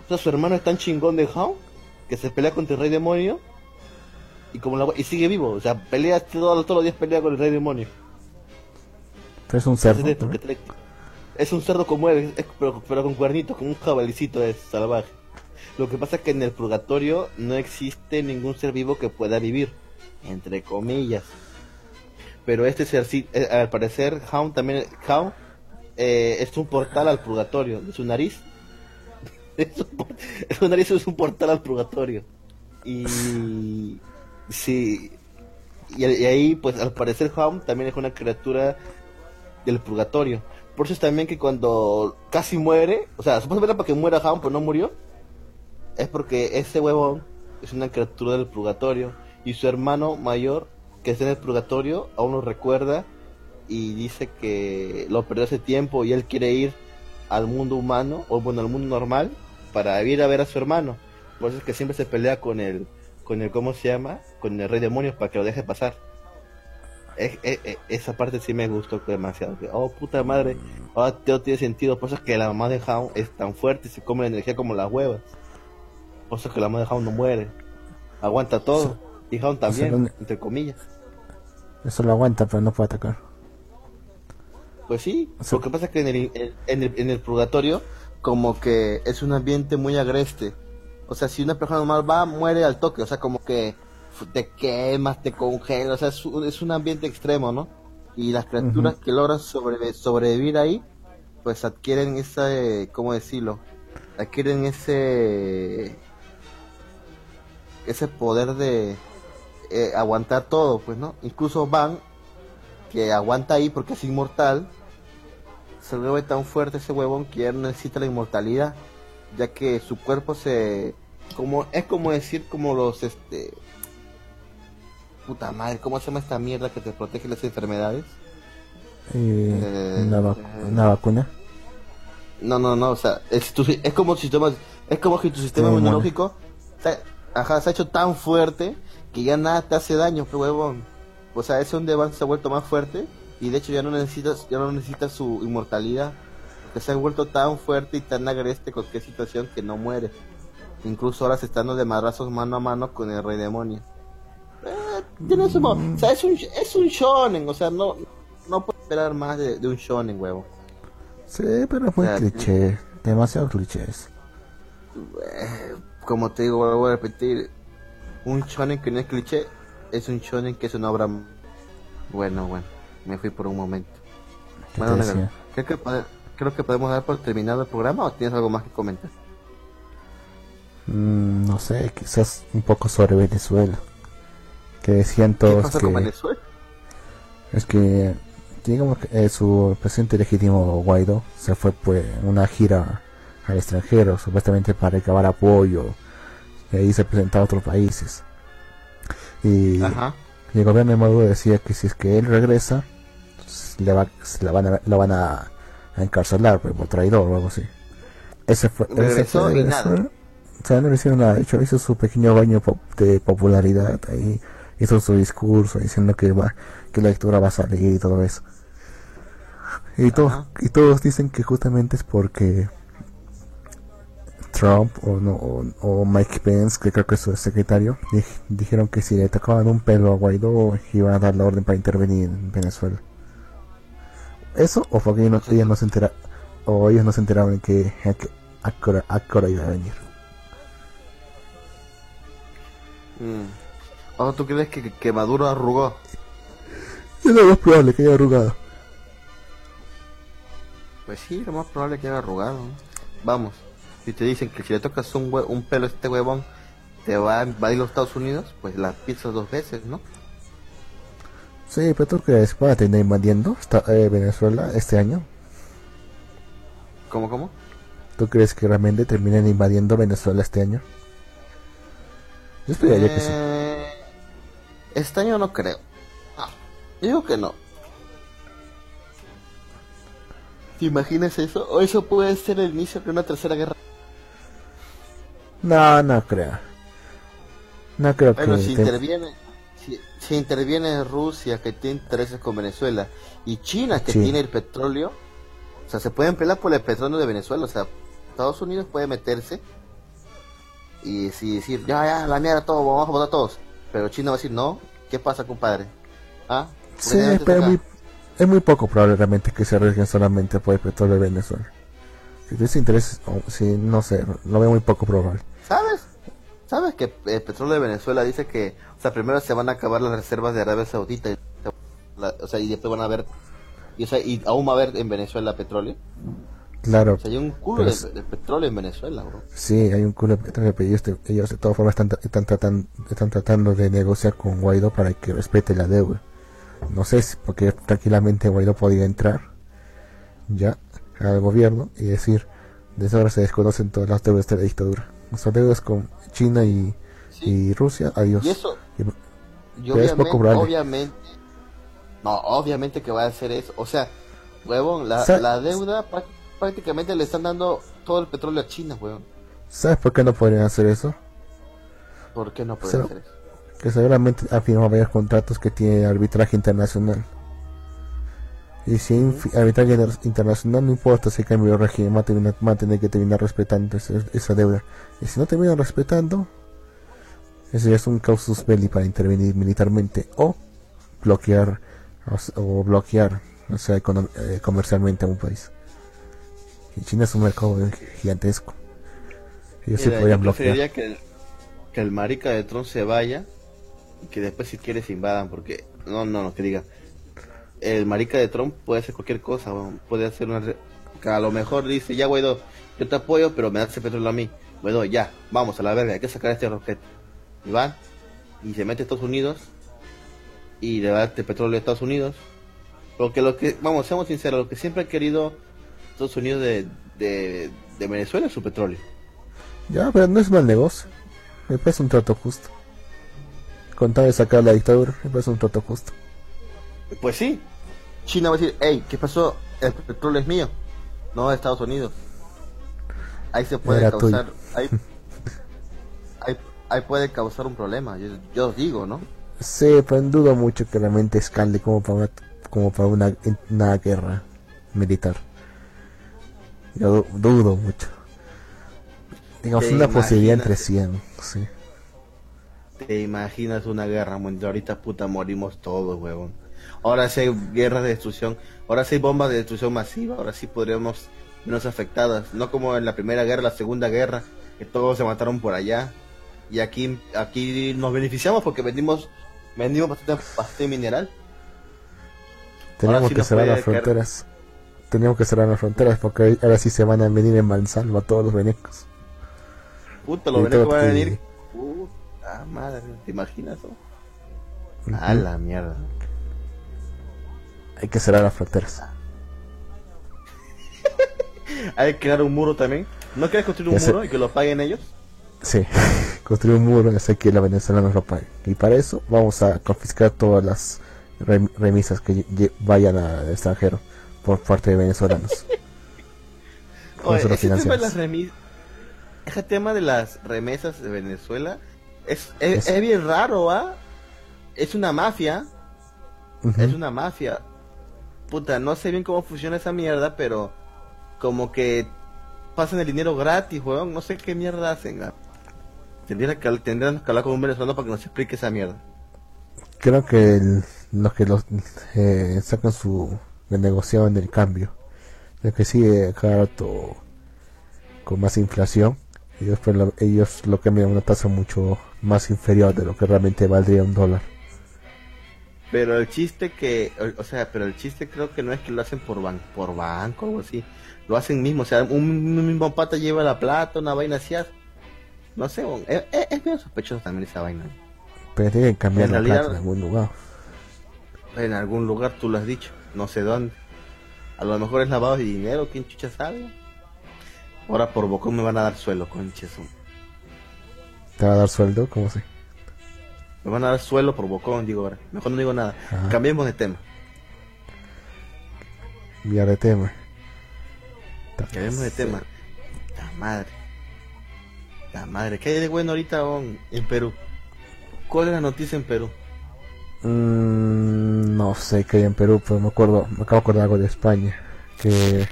O sea, su hermano es tan chingón de Hao que se pelea contra el rey demonio y como la- y sigue vivo. O sea, pelea todo- todos los días pelea con el rey demonio. Pero es un cerdo. Es un cerdo como él, es- pero, pero con cuernitos, como un jabalicito es salvaje. Lo que pasa es que en el purgatorio no existe ningún ser vivo que pueda vivir, entre comillas. Pero este ser, eh, al parecer, Hound también, Hound eh, es un portal al purgatorio, de su nariz. Su nariz es un portal al purgatorio. Y sí, y, ahí, pues al parecer, Hound también es una criatura del purgatorio. Por eso es también que cuando casi muere, o sea, supuestamente para que muera Hound, pero no murió, es porque ese huevón es una criatura del purgatorio y su hermano mayor, que está en el purgatorio, aún lo recuerda y dice que lo perdió hace tiempo y él quiere ir al mundo humano, o bueno, al mundo normal, para ir a ver a su hermano. Por eso es que siempre se pelea con el, con el, ¿cómo se llama? Con el rey demonios para que lo deje pasar. Es- es- es- esa parte sí me gustó demasiado. que, oh, puta madre, ahora todo tiene sentido. Por eso es que la mamá de Hound es tan fuerte y se come la energía como las huevas. Por eso es que la mamá de Hound no muere. Aguanta todo. Y Hound también, lo- entre comillas. Eso lo aguanta, pero no puede atacar. Pues sí, O sea- lo que pasa es que en el, en, el, en el purgatorio como que es un ambiente muy agreste. O sea, si una persona normal va, muere al toque. O sea, como que te quemas, te congelas. O sea, es un, es un ambiente extremo, ¿no? Y las criaturas que logran sobrevi- sobrevivir ahí, pues adquieren ese, ¿cómo decirlo? Adquieren ese ese poder de eh, aguantar todo, pues, ¿no? Incluso Van, que aguanta ahí porque es inmortal, se vuelve tan fuerte ese huevón que ya no necesita la inmortalidad, ya que su cuerpo se... como Es como decir como los, este... Puta madre, ¿cómo se llama esta mierda que te protege las enfermedades? Eh, Eh, una, eh. una vacuna. No, no, no, o sea, es, tu- es como si sistema, es como si tu sistema inmunológico ajá, se ha hecho tan fuerte que ya nada te hace daño, qué huevón. O sea, ese donde van se ha vuelto más fuerte y de hecho ya no necesitas, ya no necesitas su inmortalidad, porque se ha vuelto tan fuerte y tan agreste con qué situación que no muere. Incluso ahora se está dando de madrazos mano a mano con el rey demonio. Eh, tiene su mo- o sea, es un, es un shonen, o sea, no, no puedes esperar más de, de un shonen, huevo. Sí, pero es muy cliché. Demasiado clichés. Como te digo, vuelvo a repetir, un shonen que no es cliché es un shonen que es una obra. Bueno, bueno, me fui por un momento. ¿Qué Bueno, creo que, pode- creo que podemos dar por terminado el programa o tienes algo más que comentar. Mm, no sé, quizás un poco sobre Venezuela. Que decían ¿Qué todos pasa que con Venezuela? es que digamos que eh, su presidente legítimo Guaidó se fue pues una gira al extranjero supuestamente para recabar apoyo y ahí se presentaba a otros países y, Ajá. y el gobierno de Maduro decía que si es que él regresa le, va, se la van a, lo van a, a encarcelar pues, por traidor o algo así ese fue, ese fue y nada. O sea no le hicieron nada de hecho hizo su pequeño baño de popularidad ahí hizo su discurso diciendo que va que la lectura va a salir y todo eso y todos Ajá. y todos dicen que justamente es porque Trump o, no, o, o Mike Pence, que creo que es su secretario, di- dijeron que si le tocaban un pelo a Guaidó iban a dar la orden para intervenir en Venezuela. ¿Eso o fue que ellos no, ellos no se entera, o ellos no se enteraban que a, que- a qué hora- a qué hora iba a venir? Mm. ¿O tú crees que, que Maduro arrugó? Es lo más probable que haya arrugado. Pues sí, lo más probable que haya arrugado. Vamos, si te dicen que si le tocas un, hue- un pelo a este huevón, te va a invadir los Estados Unidos, pues la piensas dos veces, ¿no? Sí, pero tú crees que van a terminar invadiendo esta- eh, Venezuela este año? ¿Cómo, cómo? ¿Tú crees que realmente terminen invadiendo Venezuela este año? Yo esperaría que sí. Eh, Este año no creo. No, digo que no. ¿Te imaginas eso? O eso puede ser el inicio de una tercera guerra. No, no creo. No creo Bueno, que... si te- interviene, si, si interviene Rusia que tiene intereses con Venezuela y China que Sí. tiene el petróleo, o sea, se pueden pelear por el petróleo de Venezuela, o sea, Estados Unidos puede meterse y si decir, ya, ya, la mierda todo, vamos a votar todos, pero China va a decir, no, ¿qué pasa, compadre? ¿Ah? ¿Por qué Sí, pero es acá? muy, es muy poco probable realmente que se arriesguen solamente por el petróleo de Venezuela. Tienes interés, si no sé, lo veo muy poco probable. ¿Sabes? ¿Sabes que el petróleo de Venezuela dice que, o sea, primero se van a acabar las reservas de Arabia Saudita, y, la- o sea, y después van a ver, y, o sea, y aún va a haber en Venezuela petróleo? Claro, O sea, hay un culo de, es- de petróleo en Venezuela, bro. sí, hay un culo de petróleo, pero ellos, ellos de todas formas están, están, tratando, están tratando de negociar con Guaidó para que respete la deuda. No sé si, porque tranquilamente Guaidó podía entrar ya al gobierno y decir, desde ahora se desconocen todas las deudas de la dictadura. Nuestras deudas con China y, Sí. y Rusia, adiós. Y eso, Y- y es obviamente, poco obviamente, no, obviamente que va a hacer eso. O sea, huevón, la, la deuda prá- prácticamente le están dando todo el petróleo a China, huevón. ¿Sabes por qué no podrían hacer eso? ¿Por qué no Pero- hacer eso? que seguramente ha firmado varios contratos que tiene arbitraje internacional. Y si arbitraje inter- internacional, no importa si cambio de régimen, va a, terminar- va a tener que terminar respetando esa deuda. Y si no termina respetando, ese ya es un causus belli para intervenir militarmente o bloquear o, bloquear o sea, eh, comercialmente a un país. Y China es un mercado gigantesco. Ellos sí podrían yo bloquear. que el, que el marica de Trump se vaya y que después si quiere se invadan porque no no no que diga el marica de Trump puede hacer cualquier cosa puede hacer una que a lo mejor dice ya Guaidó yo te apoyo pero me das ese petróleo a mí Guaidó ya vamos a la verga hay que sacar este roquete y van y se mete a Estados Unidos y le da este petróleo a Estados Unidos porque lo que vamos seamos sinceros lo que siempre ha querido Estados Unidos de, de, Venezuela es su petróleo Ya, pero no es mal negocio. Me parece un trato justo. Con tal de sacar la dictadura, me parece un trato justo. Pues sí. China va a decir, hey, ¿qué pasó? El petróleo es mío, no de Estados Unidos. Ahí se puede Era causar, ahí, ahí, ahí puede causar un problema. Yo, yo os digo, ¿no? Sí, pero dudo mucho que realmente escale como para una, como para una, una guerra militar. Yo du- dudo mucho. Digamos, ¿Te una posibilidad entre 100, sí. Te imaginas una guerra mundial, ahorita puta morimos todos, huevón. Ahora sí hay guerras de destrucción, ahora sí hay bombas de destrucción masiva, ahora sí podríamos menos afectadas, no como en la primera guerra, la segunda guerra, que todos se mataron por allá. Y aquí, aquí nos beneficiamos porque vendimos, vendimos bastante, bastante mineral. Tenemos sí que cerrar las caer- fronteras. Tenemos que cerrar las fronteras porque ahora sí se van a venir en mansalva todos los venecos. Puta, los venecos van a venir. Puta madre, ¿te imaginas? no? A la mierda. Hay que cerrar las fronteras. Hay que crear un muro también. ¿No quieres construir un muro y que lo paguen ellos? Sí, construir un muro y hacer que la Venezuela nos lo pague. Y para eso vamos a confiscar todas las rem- remisas que vayan al extranjero por parte de venezolanos. Oye, ese tema de las. Ese tema de las remesas de Venezuela es, es, Es- es bien raro, ¿ah? Es una mafia. Es una mafia. Puta, no sé bien cómo funciona esa mierda, pero como que pasan el dinero gratis, weón. No sé qué mierda hacen. ah. Tendrían que, tendrían que hablar con un venezolano para que nos explique esa mierda. Creo que el- los que los eh, sacan su renegociación del cambio, el que sigue cada rato con más inflación, ellos, pues, lo- ellos lo cambian a una tasa mucho más inferior de lo que realmente valdría un dólar. Pero el chiste que, o, o sea, pero el chiste creo que no es que lo hacen por, ban por banco o algo así. Lo hacen mismo, o sea, un, un mismo pata lleva la plata, una vaina así. No sé, weón, es, es, es medio sospechoso también esa vaina. Pero tienen que cambiar En la realidad- plata en algún lugar. En algún lugar tú lo has dicho, no sé dónde. A lo mejor es lavado de dinero, quién chucha sabe. Ahora por bocón me van a dar suelo, conches. ¿Te va a dar sueldo? ¿Cómo se? Me van a dar suelo por bocón, digo ahora. Mejor no digo nada. Ajá. Cambiemos de tema. Enviar de tema. Cambiemos de tema. La madre. La madre. ¿Qué hay de bueno ahorita weón, en Perú? ¿Cuál es la noticia en Perú? Mm, no sé qué hay en Perú, pero me acuerdo, me acabo de acordar algo de España. Que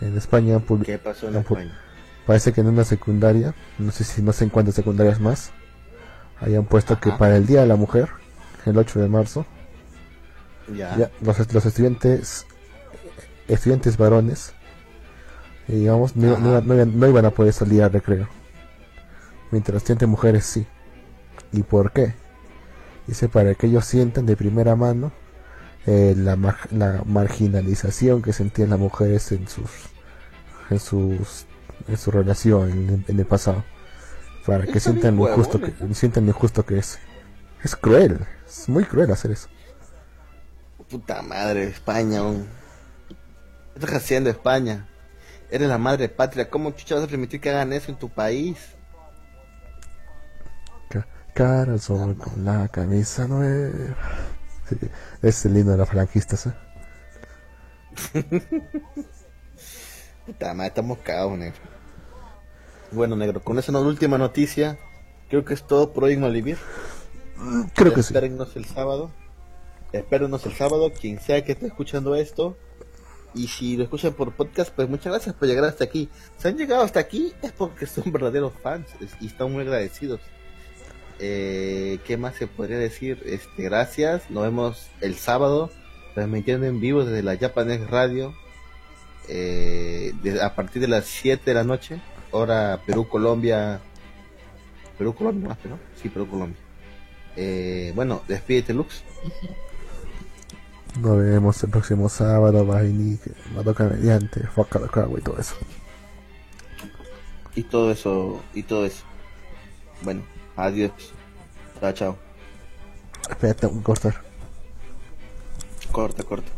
en España ¿Qué pasó en España? parece que en una secundaria, no sé si no sé en cuántas secundarias más, hayan puesto que para el Día de la Mujer, el 8 de marzo, Ya. ya los, los estudiantes estudiantes varones, eh, digamos, no, no- no iban- no iban a poder salir al recreo. Mientras estudiantes mujeres sí. ¿Y por qué? Dice para que ellos sientan de primera mano eh, la, mar- la marginalización que sentían las mujeres en sus en sus en su relación en, en el pasado para que sientan lo injusto que huevón, sientan lo injusto que es es cruel es muy cruel hacer eso Puta madre, España. ¿Qué estás haciendo España? Eres la madre patria. ¿Cómo chucha vas a permitir que hagan eso en tu país? Ca- cara al sol con la camisa nueva Sí, es el himno de los franquistas ¿eh? Puta madre, estamos cagados, negro. Bueno, negro, con esa última noticia, creo que es todo por hoy en Olivir. creo que sí el sábado. Espérenos el sábado, quien sea que esté escuchando esto. Y si lo escuchan por podcast, pues muchas gracias por llegar hasta aquí. Si han llegado hasta aquí es porque son verdaderos fans y están muy agradecidos. Eh, ¿Qué más se podría decir? Este, gracias. Nos vemos el sábado, transmitiendo en vivo desde la Japanes Radio. eh, de- a partir de las 7 de la noche, hora Perú, Colombia. Perú, Colombia, más, ¿no? Sí, Perú, Colombia. Eh, bueno, despídete, Lux. nos vemos el próximo sábado venir Madoka mediante Foca y todo eso Y todo eso, y todo eso. Bueno, adiós. Chao, chao. espérate un cortar Corta, corta.